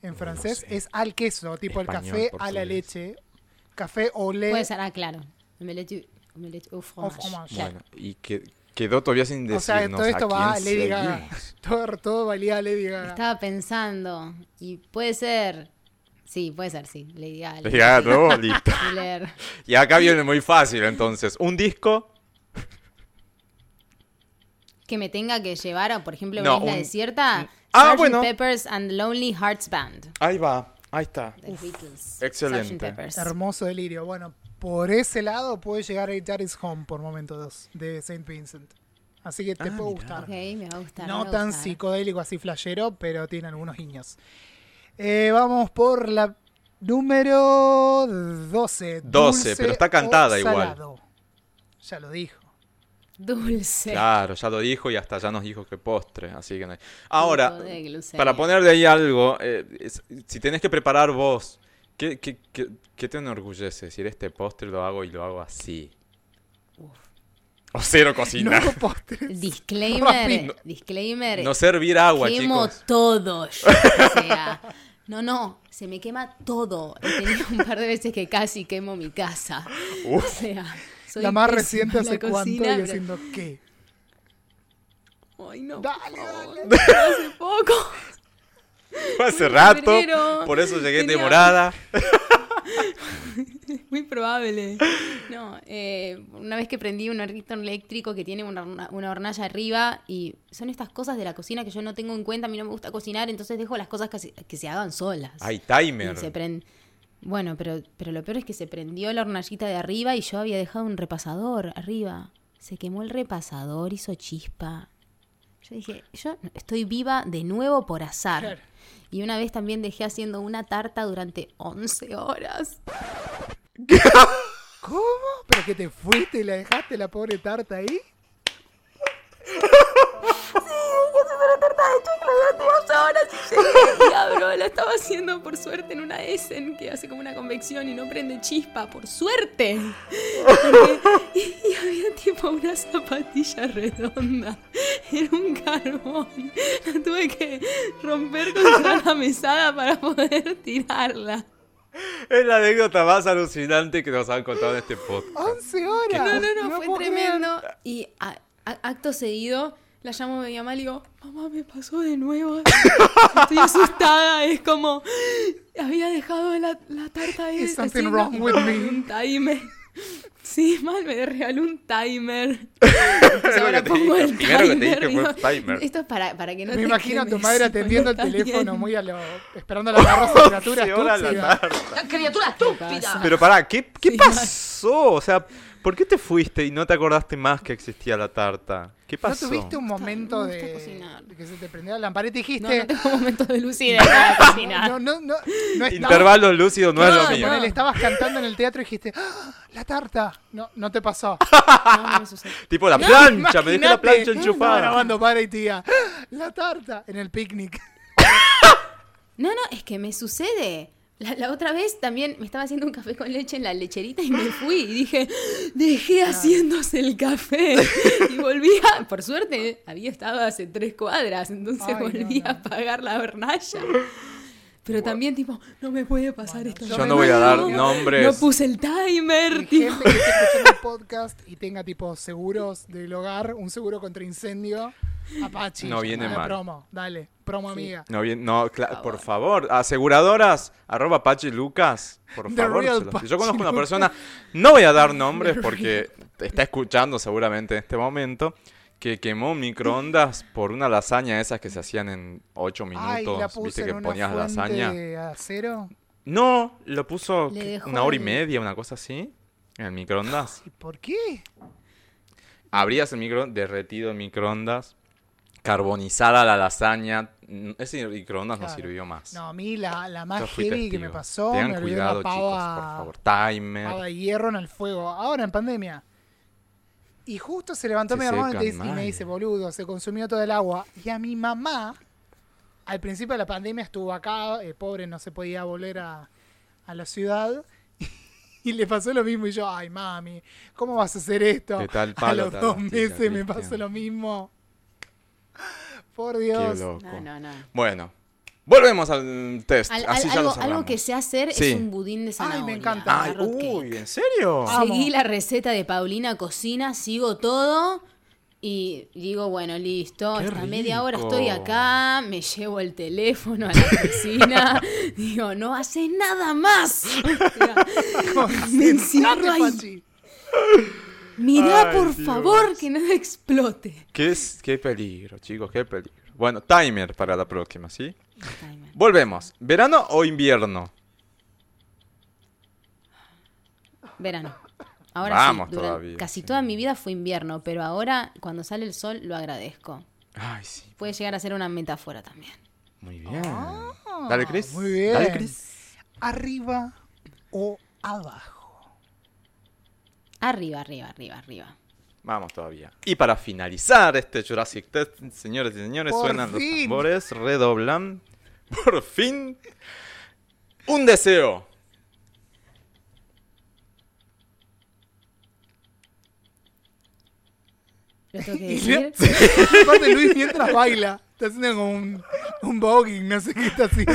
En No francés sé. es al queso, tipo el café a la leche. Café au lait. Puede ser, ah, claro. Omelette, omelette au fromage. fromage. Claro. Bueno, y que, quedó todavía sin O sea, decirnos todo esto va a quién Lady Gaga. seguimos. Todo, todo valía a Lady Gaga. Estaba pensando. Y puede ser. Sí, puede ser, sí. Lady Gaga. Lady Gaga, todo listo. Thriller. Y acá viene muy fácil, entonces. Un disco. Que me tenga que llevar a, por ejemplo, No, una isla un- desierta. Ah, Sgt. bueno. Peppers and Lonely Hearts Band. Ahí va, ahí está. de Beatles. excelente. Hermoso delirio. Bueno, por ese lado puede llegar a Is Home por momento 2 de Saint Vincent. Así que te Ah, puede mirá. gustar. Ok, me va a gustar. me no va a tan gustar. psicodélico así flashero, pero tiene algunos guiños. Eh, vamos por la número 12. 12, dulce pero está cantada igual. Ya lo dijo. Dulce. Claro, ya lo dijo y hasta ya nos dijo que postre, así que no hay- Ahora, para poner de ahí algo, eh, es- si tenés que preparar vos, ¿qué, qué, qué- qué te enorgullece? Decir, este postre lo hago y lo hago así. O cero cocinar. No postres. Disclaimer. Rápido. Disclaimer. No servir agua, quemo chicos. todo yo. O sea, no, no, se me quema todo. He tenido un par de veces que casi quemo mi casa. O sea, soy La más reciente hace cuánto cocina, y pero- haciendo qué. Ay, no. Dale, dale. Hace poco. Fue hace rato, febrero por eso llegué tenía- demorada. Muy probable. No, eh, una vez que prendí un hornito eléctrico que tiene una, horna- una hornalla arriba y son estas cosas de la cocina que yo no tengo en cuenta, a mí no me gusta cocinar, entonces dejo las cosas que se, que se hagan solas. Hay Y timer. se Bueno, pero, pero lo peor es que se prendió la hornallita de arriba y yo había dejado un repasador arriba. Se quemó el repasador, hizo chispa. Yo dije, yo estoy viva de nuevo por azar. Claro. Y una vez también dejé haciendo una tarta durante 11 horas. ¿Cómo? ¿Pero que te fuiste y la dejaste la pobre tarta ahí? durante dos horas y llegué y abro, la estaba haciendo por suerte en una Essen que hace como una convección y no prende chispa, por suerte. y, y había tipo una zapatilla redonda en un carbón. La tuve que romper contra la mesada para poder tirarla. Es la anécdota más alucinante que nos han contado en este podcast. 11 horas. No, no, no, fue puedo creer. tremendo. Y a- a- acto seguido la llamo a mi mamá y le digo, mamá, me pasó de nuevo. Estoy asustada. Es como, había dejado la, la tarta ahí. Is something wrong with me Un timer. Sí, mal, me regaló un timer. Ahora que te pongo dije, el que timer, digo. Esto es para, para que no Me te imagino a tu madre atendiendo el teléfono, bien. muy a lo. esperando la carroza criatura 11 horas la estúpida. ¡Criatura estúpida! Pero pará, ¿qué, qué Sí, pasó? O sea, ¿por qué te fuiste y no te acordaste más que existía la tarta? ¿Qué ¿No pasó? tuviste un momento de, de que se te prendió la lamparita y No, dijiste. no tengo momentos de lucidez para cocinar. no, no, no, no estabas- no, es lo No, mío. ponele, estabas cantando en el teatro y dijiste, "Ah, la tarta. No, no te pasó. No, no me sucede. Tipo la No, plancha, me dejé la imagínate, plancha estaba enchufada. grabando para y tía, "Ah, la tarta en el picnic. No, no, es que me sucede. La, la otra vez también me estaba haciendo un café con leche en la lecherita y me fui y dije, dejé haciéndose el café. Y volví a, por suerte, había estado hace tres cuadras, entonces Ay, volví no. a apagar la hornalla. Pero también tipo, no me puede pasar esto. Yo no voy a dar nombres. No puse el timer, Gente tipo. que esté escuchando el podcast y tenga tipo seguros del hogar, un seguro contra incendio. Apache. No viene mal. promo, dale. Promo amiga. No, bien, no, cla- por favor, aseguradoras, arroba Pachi Lucas, por The favor. los- Yo conozco una persona, no voy a dar nombres porque está escuchando seguramente en este momento, que quemó microondas por una lasaña esas que se hacían en 8 Ay, la minutos, puse viste en que una ponías lasaña. de acero. No, lo puso una hora y media, una cosa así, en el microondas. ¿Y por qué? Abrías el micro, derretido el microondas, carbonizada la lasaña. mm, Ese microondas no sirvió más. No, a mí la, la más heavy que me pasó, Tengan me cuidado, una chicos, por favor. Timer. pava de hierro en el fuego. Ahora en pandemia. Y justo se levantó Se mi hermano y, me dice, boludo, se consumió todo el agua. Y a mi mamá, al principio de la pandemia estuvo acá, eh, pobre, no se podía volver a, a la ciudad. Y le pasó lo mismo y yo, ay mami, ¿cómo vas a hacer esto? De tal a palo, los tal dos meses me pasó lo mismo. Por Qué Dios. loco. No, no, no. Bueno, volvemos al test. Al- Así al- ya lo algo, algo que sé hacer Sí. es un budín de zanahoria. me encanta. Ay, Carrot cake. uy, ¿en serio? Seguí Amo. la receta de Paulina Cocina, sigo todo y digo, bueno, listo, Qué hasta media hora rico. estoy acá, me llevo el teléfono a la cocina, digo, no haces nada más. me encierro ahí. Pachi. Mirá, Ay, por Dios. favor, que nada explote. ¿Qué, es, qué peligro, chicos, qué peligro. Bueno, timer para la próxima, ¿sí? Volvemos. ¿Verano o invierno? Verano. Ahora Vamos sí, todavía, casi sí. toda mi vida fue invierno, pero ahora cuando sale el sol lo agradezco. Ay, sí. Puede llegar a ser una metáfora también. Muy bien. Ah, Dale, Chris. Muy bien. Dale, Chris. Arriba o abajo. Arriba, arriba, arriba, arriba. Vamos todavía. Y para finalizar este Jurassic Test, señores y señores, Por suenan los tambores, redoblan. Por fin. Un deseo. ¿Lo tengo que decir? Aparte Luis mientras baila. Está haciendo como un, un voguing, no sé qué está haciendo.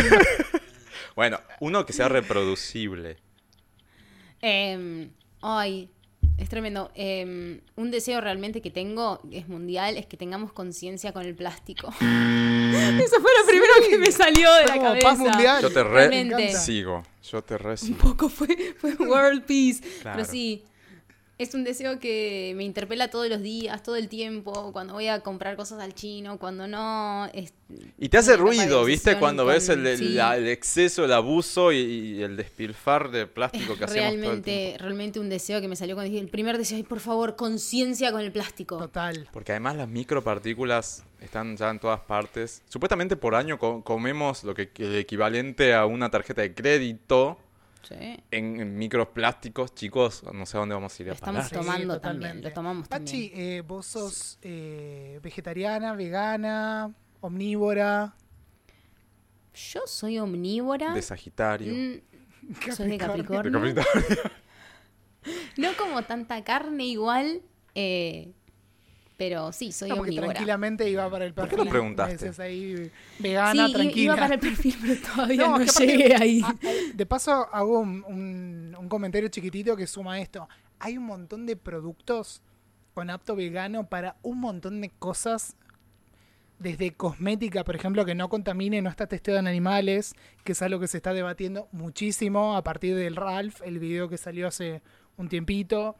Bueno, uno que sea reproducible. Em, ay, es tremendo. Em, un deseo realmente que tengo, es mundial, es que tengamos conciencia con el plástico. Eso fue lo primero que me salió de Fue la cabeza. paz mundial. Yo te re sigo. Yo te re Un sigo. poco fue, fue World Peace. Claro. Pero sí, es un deseo que me interpela todos los días, todo el tiempo, cuando voy a comprar cosas al chino, cuando no. es- Y te hace ruido, ¿viste? Cuando con- ves el, el- sí. la- el exceso, el abuso y, y el despilfar de plástico Es que hacemos todo el realmente, tiempo. realmente un deseo que me salió cuando dije el primer deseo, ay, por favor, conciencia con el plástico. Total. Porque además las micropartículas están ya en todas partes. Supuestamente por año co- comemos lo que el equivalente a una tarjeta de crédito Sí. en, en microplásticos. Chicos, no sé a dónde vamos a ir a Lo estamos parar. tomando Sí, también, lo tomamos Pachi, también. eh, vos sos eh, vegetariana, vegana, omnívora. Yo soy omnívora. De Sagitario. mm, soy de. Capricornio. No como tanta carne igual, eh, pero sí, soy No, porque omnívora. tranquilamente iba para el ¿Por perfil. qué no preguntaste? Ahí vegana, sí, tranquila. iba para el perfil, pero todavía no, es que aparte- llegué ahí. de paso, hago un, un- un comentario chiquitito que suma esto. Hay un montón de productos con apto vegano para un montón de cosas. Desde cosmética, por ejemplo, que no contamine, no está testeado en animales, que es algo que se está debatiendo muchísimo a partir del Ralph, el video que salió hace un tiempito.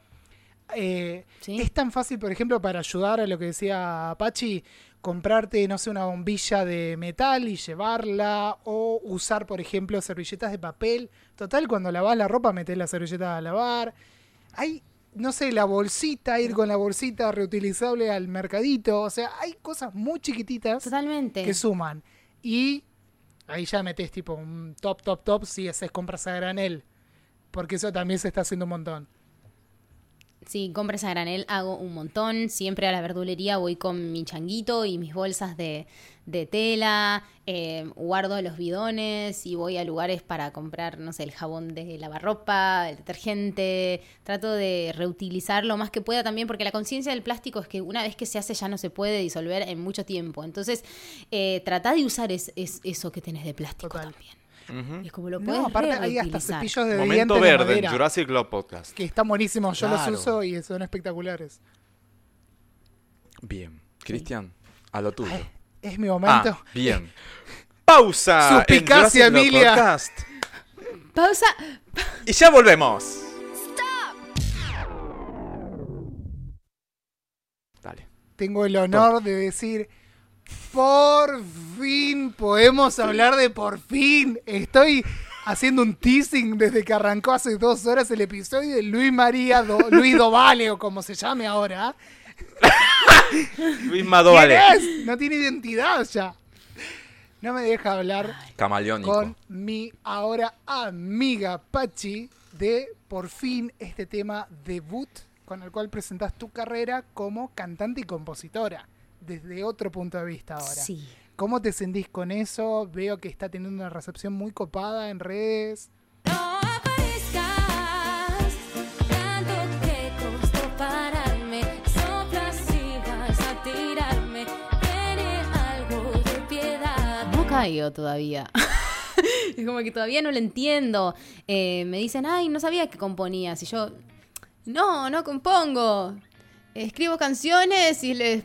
Eh, Sí. Es tan fácil, por ejemplo, para ayudar a lo que decía Apache, comprarte, no sé, una bombilla de metal y llevarla, o usar, por ejemplo, servilletas de papel. Total, cuando lavas la ropa, metes la servilleta a lavar. Hay, no sé, la bolsita, ir con la bolsita reutilizable al mercadito. O sea, hay cosas muy chiquititas Totalmente. que suman. Y ahí ya metes tipo un top, top, top si haces compras a granel. Porque eso también se está haciendo un montón. Sí, compras a granel hago un montón. Siempre a la verdulería voy con mi changuito y mis bolsas de, de tela. eh, guardo los bidones y voy a lugares para comprar, no sé, el jabón de lavarropa, el detergente. Trato de reutilizar lo más que pueda también, porque la conciencia del plástico es que una vez que se hace ya no se puede disolver en mucho tiempo. Entonces, eh, trata de usar es- es- eso que tenés de plástico Total. también. Es como lo puedes No, aparte hay hasta cepillos de Momento dientes de verde en. Jurassic Club Podcast. Que están buenísimos, yo Claro. los uso y son espectaculares. Bien. Cristian, A lo tuyo. Ay, es mi momento. Ah, bien. Pausa. en Suspicacia, Jurassic Emilia. Podcast. Pausa. Y ya volvemos. Dale. Tengo el honor de decir, por fin podemos hablar de por fin. Estoy haciendo un teasing desde que arrancó hace dos horas el episodio de Luis María, Do- Luis Dovale o como se llame ahora. Luis Madovale. ¿Quién es? No tiene identidad ya. No me deja hablar Camaleónico. con mi ahora amiga Pachi de por fin este tema debut con el cual presentas tu carrera como cantante y compositora desde otro punto de vista ahora. Sí. ¿Cómo te sentís con eso? Veo que está teniendo una recepción muy copada en redes. No aparezcas, tanto te costó pararme, soplas y vas a tirarme, tiene algo de piedad. No caigo todavía. es como que todavía no lo entiendo. Eh, me dicen, ay, no sabía que componías. Y yo, no, no compongo. Escribo canciones y les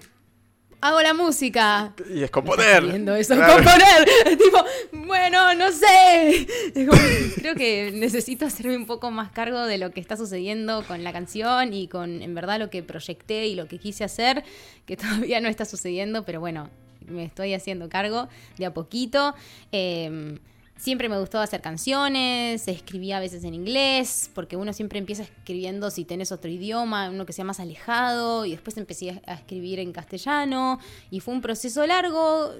hago la música. Y es ¿Me estás componer. eso, Claro. componer. tipo, bueno, no sé. Como creo que necesito hacerme un poco más cargo de lo que está sucediendo con la canción y con, en verdad, lo que proyecté y lo que quise hacer, que todavía no está sucediendo, pero bueno, me estoy haciendo cargo de a poquito. Eh, Siempre me gustó hacer canciones, escribía a veces en inglés, porque uno siempre empieza escribiendo si tenés otro idioma, uno que sea más alejado, y después empecé a escribir en castellano, y fue un proceso largo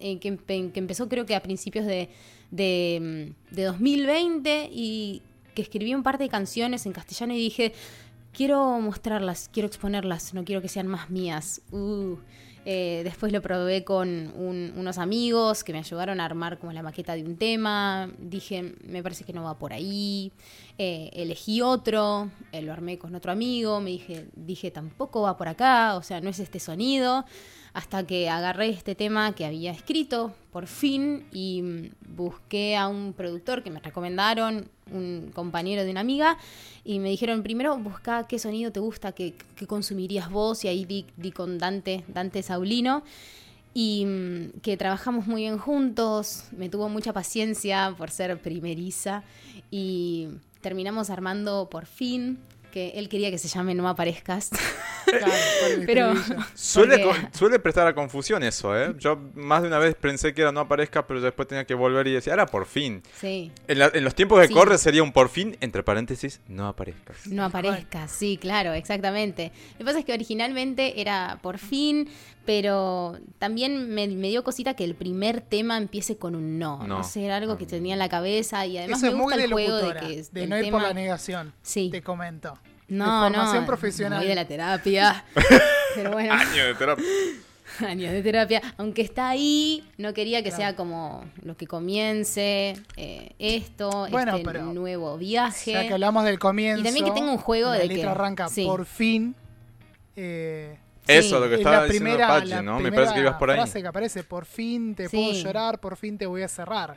eh, que, empe- que empezó creo que a principios de, de, mm, de 2020, y que escribí un par de canciones en castellano y dije, quiero mostrarlas, quiero exponerlas, no quiero que sean más mías. Uh. Eh, después lo probé con un- unos amigos que me ayudaron a armar como la maqueta de un tema. Dije, me parece que no va por ahí. Eh, elegí otro, eh, lo armé con otro amigo. Me dije, dije, tampoco va por acá, o sea, no es este sonido. Hasta que agarré este tema que había escrito, por fin, y mm, busqué a un productor que me recomendaron, un compañero de una amiga, y me dijeron, primero busca qué sonido te gusta, qué, consumirías vos, y ahí di, di con Dante, Dante Saulino, y mm, que trabajamos muy bien juntos, me tuvo mucha paciencia por ser primeriza, y terminamos armando por fin, que él quería que se llame No Aparezcas. Claro, por el Pero. Suele, Porque- suele prestar a confusión eso, ¿eh? Yo más de una vez pensé que era no aparezca, pero después tenía que volver y decir, ahora por fin. sí. En, la- en los tiempos que Sí. corre sería un por fin, entre paréntesis, no aparezcas. No aparezca, sí, claro, exactamente. Lo que pasa es que originalmente era por fin, pero también me, me dio cosita que el primer tema empiece con un no. No, No. sé, era algo que tenía en la cabeza y además Eso me es gusta de el juego de que de no ir tema... por la negación. Sí. Te comento. no, de formación no, profesional. Muy de la terapia. pero bueno, Año de terapia. años de terapia. Aunque está ahí, no quería que sea como lo que comience eh, esto, Bueno, este pero nuevo viaje. Ya que hablamos del comienzo. Y también que tengo un juego la de letra que- arranca sí. por fin. eh, Eso, Sí. lo que es estaba la diciendo primera, Pachi, ¿no? Me parece que ibas por ahí. frase que aparece, por fin te Sí. puedo llorar, por fin te voy a cerrar.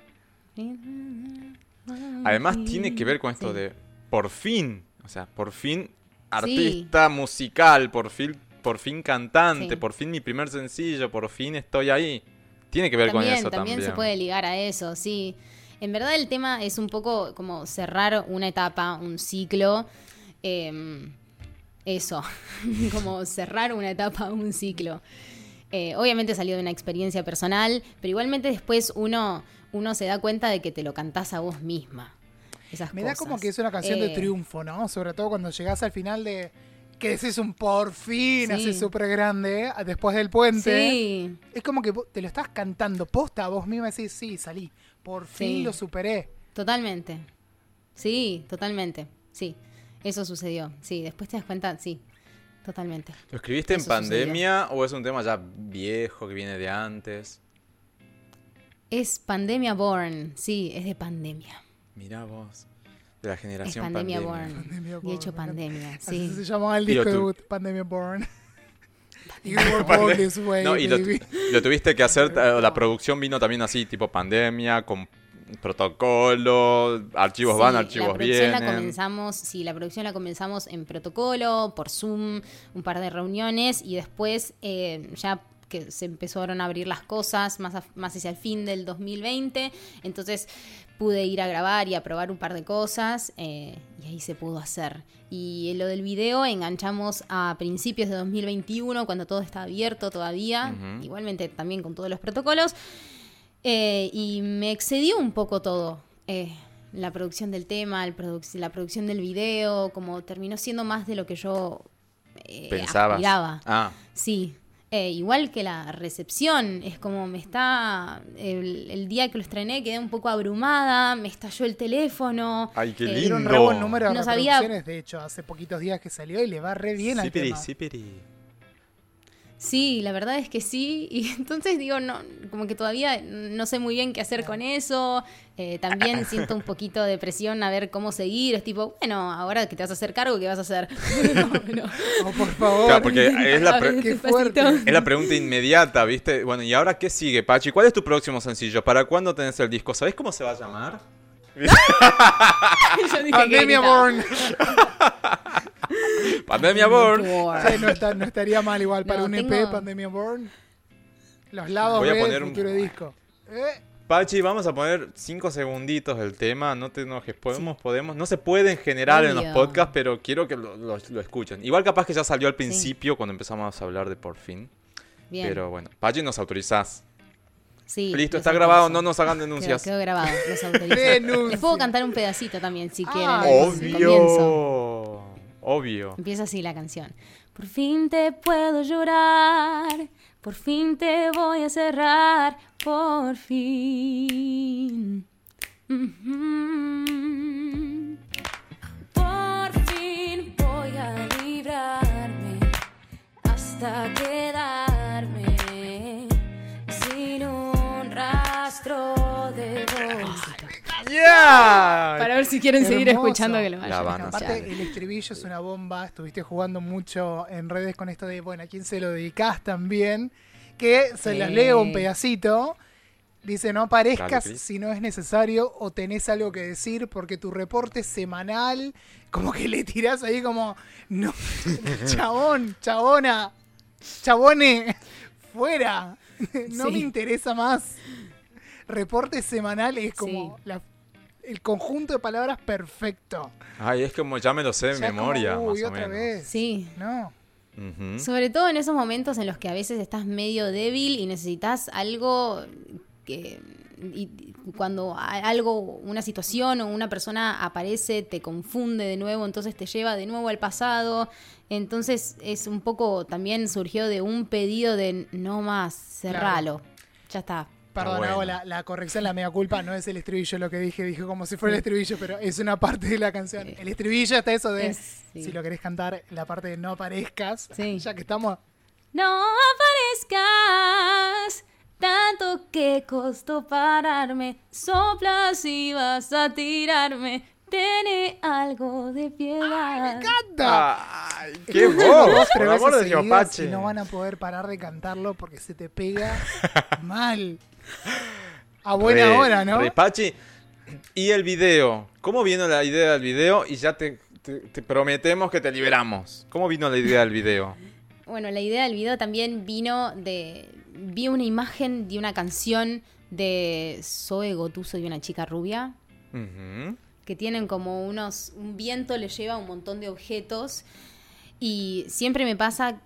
Además tiene que ver con esto Sí. de por fin, o sea, por fin artista musical, por fin, por fin cantante, Sí. por fin mi primer sencillo, por fin estoy ahí. Tiene que ver también, con eso también también. se puede ligar a eso, sí. En verdad el tema es un poco como cerrar una etapa, un ciclo. eh, eso, como cerrar una etapa, un ciclo. Eh, obviamente salió de una experiencia personal, pero igualmente después uno, uno se da cuenta de que te lo cantás a vos misma. Esas Me da como que es una canción de Eh, triunfo, ¿no? Sobre todo cuando llegás al final de que decís un por fin, Sí. así súper grande, después del puente. Sí, Es como que te lo estás cantando posta a vos misma y decís, sí, salí, por fin Sí. lo superé. totalmente. Sí, totalmente. Sí, eso sucedió. Sí, después te das cuenta, sí, totalmente. ¿Lo escribiste en pandemia o es un tema ya viejo que viene de antes? Es Pandemia Born, sí, es de pandemia. Mirá vos, de la Es generación Pandemia, pandemia. Born. Pandemia Y Born, hecho me encanta. pandemia, Así sí. se llamaba el Y disco tu- debut, Pandemia Born. You were born this way, No, y lo, lo tuviste que hacer, eh, la producción vino también así, tipo pandemia, con protocolo, archivos van, archivos la producción vienen. la comenzamos, sí, la producción la comenzamos en protocolo, por Zoom, un par de reuniones y después eh, ya que se empezaron a abrir las cosas más, a- más hacia el fin del 2020. Entonces pude ir a grabar y a probar un par de cosas eh, y ahí se pudo hacer. Y lo del video enganchamos a principios de 2021, cuando todo está abierto todavía, igualmente también con todos los protocolos. Eh, y me excedió un poco todo. eh, la producción del tema, el produc- la producción del video, como terminó siendo más de lo que yo eh, aspiraba. Ah, Sí, eh, igual que la recepción, es como me está, el, el día que lo estrené quedé un poco abrumada, me estalló el teléfono. ay, qué eh, Tiene un lindo. re buen número de No sabía- de hecho, hace poquitos días que salió y le va re bien al Sipiri, tema. sipiri. Sí, la verdad es que sí. Y entonces digo, no, como que todavía no sé muy bien qué hacer con eso. Eh, también siento un poquito de presión a ver cómo seguir. Es tipo, bueno, ahora que te vas a hacer cargo, ¿qué vas a hacer? No, no. Oh, por favor. Claro, porque es la, Qué es la pregunta inmediata, ¿viste? Bueno, ¿y ahora qué sigue, Pachi? ¿Cuál es tu próximo sencillo? ¿Para cuándo tenés el disco? ¿Sabés cómo se va a llamar? Yo dije. Born. Pandemia Born. Sí, no, está- no estaría mal igual para No, un EP, tengo- Pandemia Born. Los lados Voy a B poner un- futuro disco. Eh, Pachi, vamos a poner cinco segunditos del tema. No te enojes. Podemos, podemos. No se puede en general en los Obvio. podcasts, pero quiero que lo, lo- lo escuchen. Igual capaz que ya salió al principio cuando empezamos a hablar de por fin. Bien. Pero bueno, Pachi, nos autorizás. Sí, Listo, está grabado, no nos hagan denuncias. quedó grabado, los autorizo. Les puedo cantar un pedacito también, si quieren. Ah, al Comienzo. Obvio. Empieza así la canción. Por fin te puedo llorar, por fin te voy a cerrar, por fin. Por fin voy a librarme hasta quedarme sin un rastro de voz. ¡Yeah! Para ver si quieren seguir Hermoso. escuchando que lo vayan La van a. Aparte, el estribillo es una bomba. Estuviste jugando mucho en redes con esto de, bueno, ¿a quién se lo dedicás también? Que se Sí. las leo un pedacito. Dice, no aparezcas si no es necesario o tenés algo que decir porque tu reporte semanal, como que le tirás ahí como, no, chabón, chabona, chabone, fuera, no Sí. me interesa más. Reporte semanal es como Sí. la- el conjunto de palabras perfecto. Ay, es como ya me lo sé de Ya es como, memoria, uy, más o menos. vez. Sí, No. Sobre todo en esos momentos en los que a veces estás medio débil y necesitas algo que y- cuando algo, una situación o una persona aparece, te confunde de nuevo, entonces te lleva de nuevo al pasado. Entonces es un poco también surgió de un pedido de no más, cerralo. Ya está. Perdón, bueno. hago la, la corrección, la mea culpa, no es el estribillo lo que dije, dije como si fuera el estribillo, pero es una parte de la canción. Sí. El estribillo está eso de, Es- sí. si lo querés cantar, la parte de no aparezcas, Sí. ya que estamos... No aparezcas, tanto que costó pararme, soplas y vas a tirarme, tiene algo de piedad. ¡Canta! Ay, qué voz, por amor de Dios, y no van a poder parar de cantarlo porque se te pega mal. A buena Re- hora, ¿no? re Pachi. Y el video. ¿Cómo vino la idea del video? Y ya te, te- te prometemos que te liberamos. ¿Cómo vino la idea del video? Bueno, la idea del video también vino de. Vi una imagen de una canción de Zoe Gotuso y una chica rubia. Que tienen como unos, un viento le lleva un montón de objetos y siempre me pasa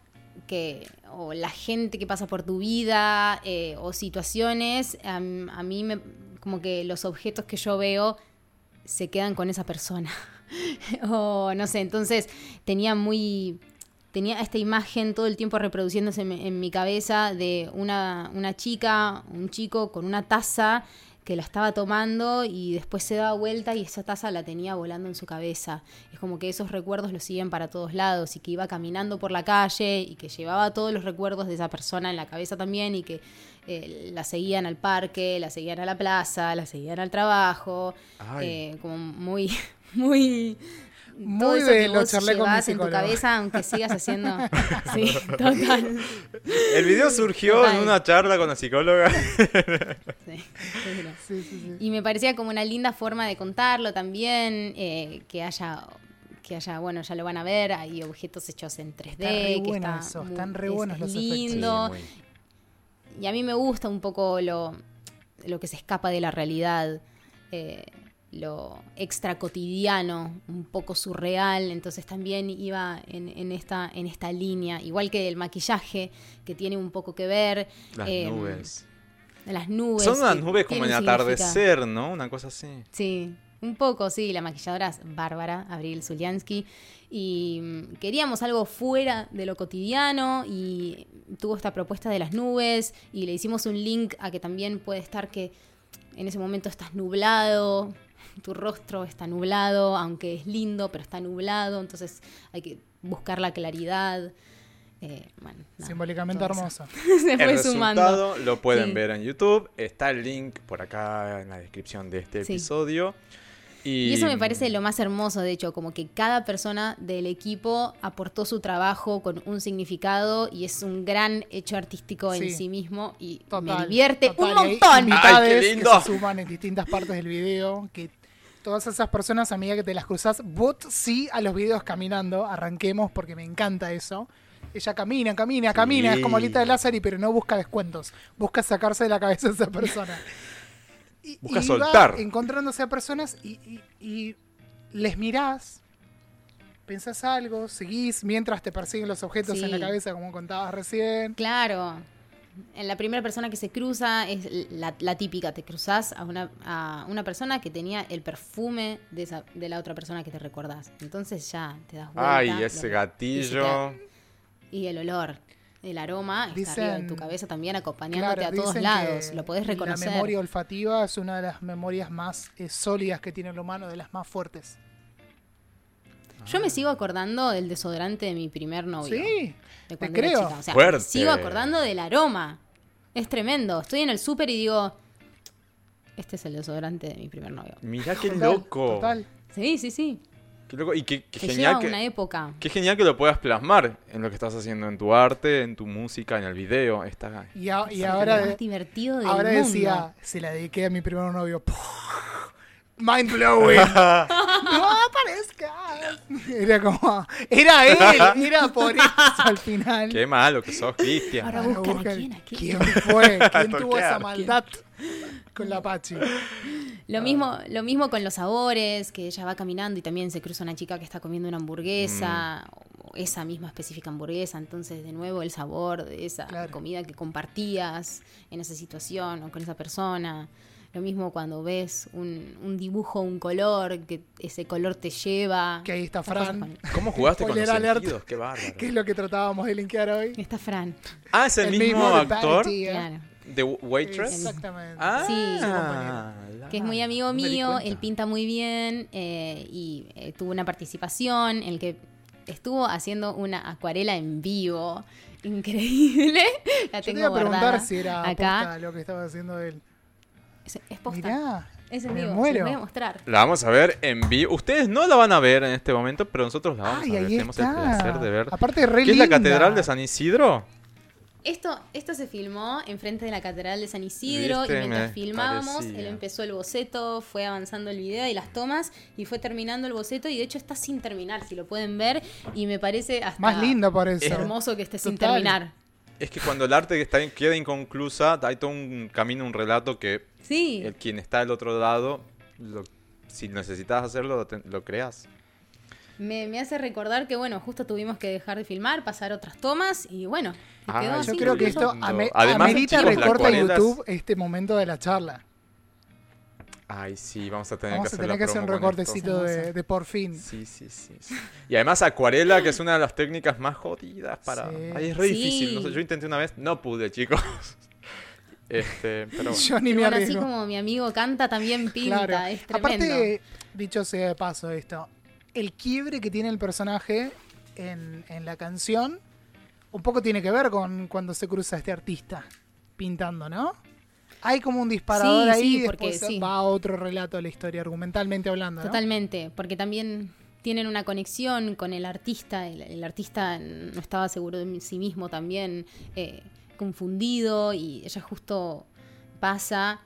que o la gente que pasa por tu vida eh, o situaciones, a, mí me, como que los objetos que yo veo se quedan con esa persona. o no sé, entonces tenía muy... Tenía esta imagen todo el tiempo reproduciéndose en mi cabeza de una, una chica, un chico con una taza que la estaba tomando y después se daba vuelta y esa taza la tenía volando en su cabeza. Es como que esos recuerdos los siguen para todos lados y que iba caminando por la calle y que llevaba todos los recuerdos de esa persona en la cabeza también y que eh, la seguían al parque, la seguían a la plaza, la seguían al trabajo. Eh, como muy, muy... Muy todo eso de que vos llevas en tu cabeza, aunque sigas haciendo... Sí, total. El video surgió Total. en una charla con la psicóloga. Sí. Sí, sí, sí. Y me parecía como una linda forma de contarlo también, eh, que haya, que haya, bueno, ya lo van a ver, hay objetos hechos en 3D, Está re que bueno está eso, muy- están re buenos es los efectos. lindo. Sí, muy. y a mí me gusta un poco lo, lo que se escapa de la realidad, eh, lo extra cotidiano, un poco surreal, entonces también iba en, en esta, en esta línea, igual que el maquillaje, que tiene un poco que ver. Las eh, nubes. Las nubes. Son unas nubes como en atardecer, ¿no? Una cosa así. Sí, un poco, sí. La maquilladora es Bárbara, Abril Zuliansky. Y mm, queríamos algo fuera de lo cotidiano y tuvo esta propuesta de las nubes y le hicimos un link a que también puede estar que en ese momento estás nublado, tu rostro está nublado, aunque es lindo, pero está nublado, entonces hay que buscar la claridad. Eh, bueno, nada, Simbólicamente hermoso. Se El fue sumando. resultado lo pueden Sí. ver en YouTube. Está el link por acá en la descripción de este Sí. episodio. Y, Y eso me parece lo más hermoso, de hecho, como que cada persona del equipo aportó su trabajo con un significado y es un gran hecho artístico Sí. en sí mismo y me Total, divierte total. un hay montón. invitades Ay, qué que lindo. se suman en distintas partes del video. Que todas esas personas, amiga, que te las cruzas, vos sí a los videos caminando. Arranquemos porque me encanta eso. Ella camina, camina, camina. Es como Alita de Lázaro, pero no busca descuentos. Busca sacarse de la cabeza a esa persona. Y, Busca y va soltar. encontrándose a personas y, y- y les mirás. Pensás algo, seguís mientras te persiguen los objetos en la cabeza, como contabas recién. Claro. En la primera persona que se cruza es la, la típica, te cruzas a una, a una persona que tenía el perfume de, esa, de la otra persona que te recordás. Entonces ya te das vuelta. Ay, ese gatillo. Y el olor, el aroma está arriba de tu cabeza también acompañándote Claro, a todos lados. Lo podés reconocer. La memoria olfativa es una de las memorias más eh, sólidas que tiene el humano, de las más fuertes. Yo me sigo acordando del desodorante de mi primer novio. Sí, de te cuando era creo. chica. O sea, Fuerte. me sigo acordando del aroma. Es tremendo. Estoy en el súper y digo, este es el desodorante de mi primer novio. Mirá qué Total, loco. Total. Sí, sí, sí. Qué loco. Y qué, qué Te genial lleva que, una época. qué genial que lo puedas plasmar en lo que estás haciendo, en tu arte, en tu música, en el video. Está... Y, a- y Es ahora, más divertido del ahora mundo. decía, se la dediqué a mi primer novio. Mind blowing. no aparezcas. Era como, era él, era por eso al final. Qué malo que sos, Cristian. Ahora Bueno, buscan a buscan quién, a quién. ¿Quién fue? ¿Quién tuvo esa maldad con la Pachi? Lo mismo, lo mismo con los sabores, que ella va caminando y también se cruza una chica que está comiendo una hamburguesa, Mm. o esa misma específica hamburguesa, entonces de nuevo el sabor de esa Claro. comida que compartías en esa situación o con esa persona. Lo mismo cuando ves un, un dibujo, un color, que ese color te lleva. Que ahí está Fran. con- ¿Cómo jugaste con los alert. sentidos? Qué bárbaro. ¿Qué es lo que tratábamos de linkear hoy? Está Fran, Ah, es el, El mismo, mismo de actor ¿eh? claro. de Waitress. Exactamente. Ah, Sí. que es muy amigo mío, él pinta muy bien eh, y eh, tuvo una participación en el que estuvo haciendo una acuarela en vivo. Increíble. La Yo te tengo iba a preguntar si era acá. lo que estaba haciendo él. Es, es posta. Mirá, es en me vivo. se muero. voy a mostrar. La vamos a ver en vivo. Ustedes no la van a ver en este momento, pero nosotros la vamos Ay, a ver. Tenemos el está. placer de ver. Aparte, re ¿Qué es la. Catedral de San Isidro? Esto, esto se filmó enfrente de la Catedral de San Isidro Viste, y mientras filmábamos, parecía. él empezó el boceto, fue avanzando el video y las tomas y fue terminando el boceto y de hecho está sin terminar, si lo pueden ver y me parece hasta Más lindo por eso. hermoso que esté sin terminar. Es que cuando el arte está, queda inconclusa, hay todo un camino, un relato que Sí. el quien está del otro lado, lo- si necesitas hacerlo, lo, creas. Me, me hace recordar que, bueno, justo tuvimos que dejar de filmar, pasar otras tomas y bueno, Ah, quedó yo así. Creo que esto ame- Además, amerita recorta YouTube este momento de la charla. Ay, sí, vamos a tener Vamos que a hacer tener la que hacer un recortecito de, por fin. Sí, sí, sí, sí. Y además acuarela, que es una de las técnicas más jodidas para... Sí. Ay, es re Sí. difícil. No sé, yo intenté una vez, no pude, chicos. Este, pero bueno. Yo ni me bueno, así como mi amigo canta, también pinta, Claro. es tremendo. Aparte, dicho sea de paso esto, el quiebre que tiene el personaje en, en la canción un poco tiene que ver con cuando se cruza este artista pintando, ¿no? Hay como un disparador Sí, ahí sí, y porque después sí. va a otro relato de la historia, argumentalmente hablando, ¿no? Totalmente, porque también tienen una conexión con el artista, el, el artista no estaba seguro de sí mismo también, eh, confundido y ella justo pasa,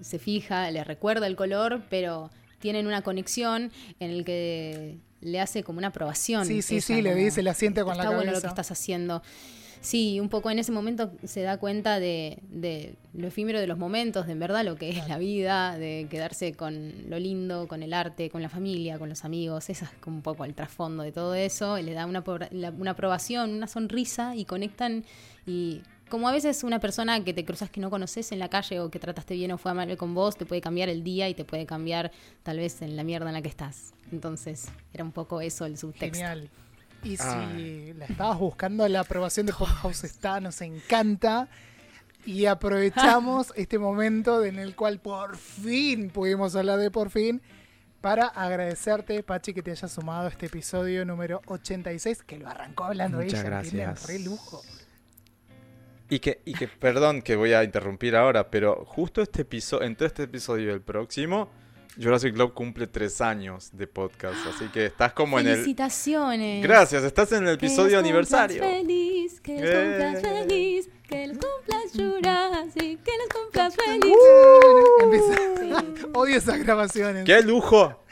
se fija, le recuerda el color, pero tienen una conexión en el que le hace como una aprobación. Sí, sí, ella, sí, le dice, le asiente con la Está bueno lo cabeza". que estás haciendo. Sí, un poco en ese momento se da cuenta de, de lo efímero de los momentos, de en verdad lo que es la vida, de quedarse con lo lindo, con el arte, con la familia, con los amigos. Esa es como un poco el trasfondo de todo eso. Le da una, una aprobación, una sonrisa y conectan. Y como a veces una persona que te cruzas que no conoces en la calle o que trataste bien o fue amable con vos, te puede cambiar el día y te puede cambiar tal vez en la mierda en la que estás. Entonces, era un poco eso el subtexto. Genial. Y si Ay. la estabas buscando, la aprobación de Pop House está, nos encanta. Y aprovechamos este momento en el cual por fin pudimos hablar de por fin para agradecerte, Pachi, que te hayas sumado a este episodio número 86, que lo arrancó hablando Muchas ella. gracias. Re lujo. Y que, y que, perdón que voy a interrumpir ahora, pero justo este episodio, entre este episodio y el próximo, Jurassic Club cumple tres años de podcast, así que estás como en el... Felicitaciones. Gracias, estás en el Que episodio los cumplas aniversario. Feliz, que los cumplas feliz, que los cumplas Jurassic, que los cumplas feliz. Empieza- Odio esas grabaciones. ¡Qué lujo!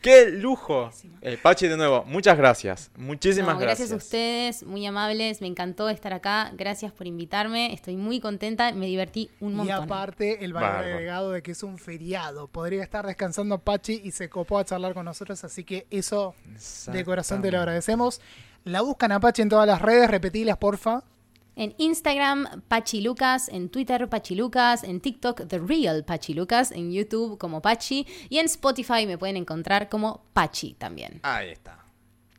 ¡Qué lujo! Eh, Pachi, de nuevo, muchas gracias. Muchísimas No, gracias. gracias a ustedes, muy amables, me encantó estar acá, gracias por invitarme, estoy muy contenta, me divertí un Y montón. aparte, el valor agregado de que es un feriado. Podría estar descansando Pachi y se copó a charlar con nosotros, así que eso de corazón te lo agradecemos. La buscan a Pachi en todas las redes, repetilas, porfa. En Instagram, Pachi Lucas, en Twitter, Pachi Lucas, en TikTok, The Real Pachi Lucas, en YouTube como Pachi y en Spotify me pueden encontrar como Pachi también. Ahí está.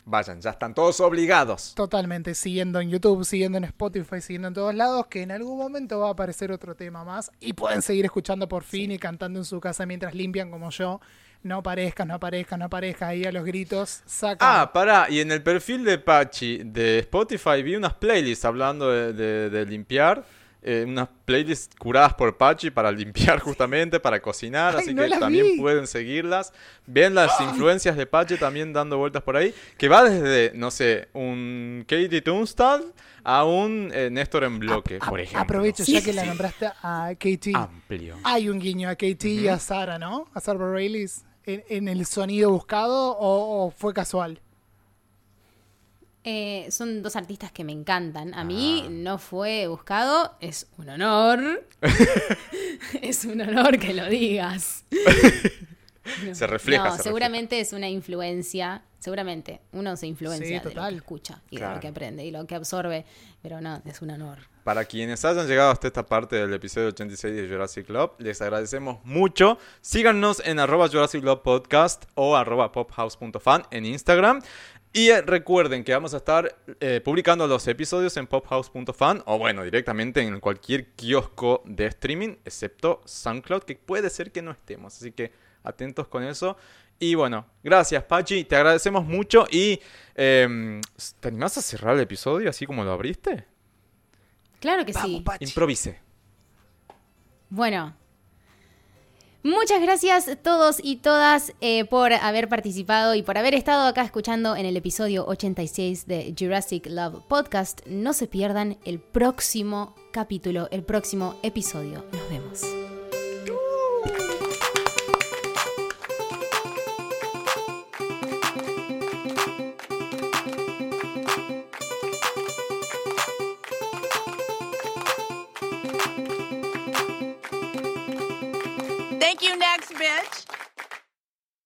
Vayan, ya están todos obligados. Totalmente, siguiendo en YouTube, siguiendo en Spotify, siguiendo en todos lados, que en algún momento va a aparecer otro tema más y pueden seguir escuchando por fin y cantando en su casa mientras limpian como yo. No aparezcas, no aparezcas, no aparezcas ahí a los gritos. Saca. Ah, pará, y en el perfil de Pachi de Spotify vi unas playlists hablando de, de- de limpiar. eh, unas playlists curadas por Pachi para limpiar justamente, para cocinar, Ay, así no que también vi. pueden seguirlas. Ven las influencias de Pachi también dando vueltas por ahí, que va desde, no sé, un Katie Tunstall a un eh, Néstor en bloque, A- por ejemplo. Aprovecho ya que la nombraste a Katie. Amplio. Hay un guiño a Katie y a Sara, ¿no? A Sara Bareilles en, en el sonido buscado o, o fue casual. Eh, son dos artistas que me encantan. A mí no fue buscado, es un honor. es un honor que lo digas. Se refleja, No, se refleja. seguramente es una influencia. Seguramente uno se influencia Sí, de lo que escucha y de lo que aprende y lo que absorbe. Pero no, es un honor. Para quienes hayan llegado hasta esta parte del episodio 86 de Jurassic Club, les agradecemos mucho. Síganos en arroba Jurassic Podcast o arroba pophouse.fan en Instagram. Y eh, recuerden que vamos a estar eh, publicando los episodios en pophouse.fan o bueno, directamente en cualquier kiosco de streaming, excepto SoundCloud, que puede ser que no estemos. Así que atentos con eso. Y bueno, gracias Pachi, te agradecemos mucho y em, ¿te animás a cerrar el episodio así como lo abriste? Claro que Vamos, sí. Pachi. Improvise. Bueno. Muchas gracias a todos y todas eh, por haber participado y por haber estado acá escuchando en el episodio 86 de Jurassic Love Podcast. No se pierdan el próximo capítulo, el próximo episodio. Nos vemos. You, next bitch.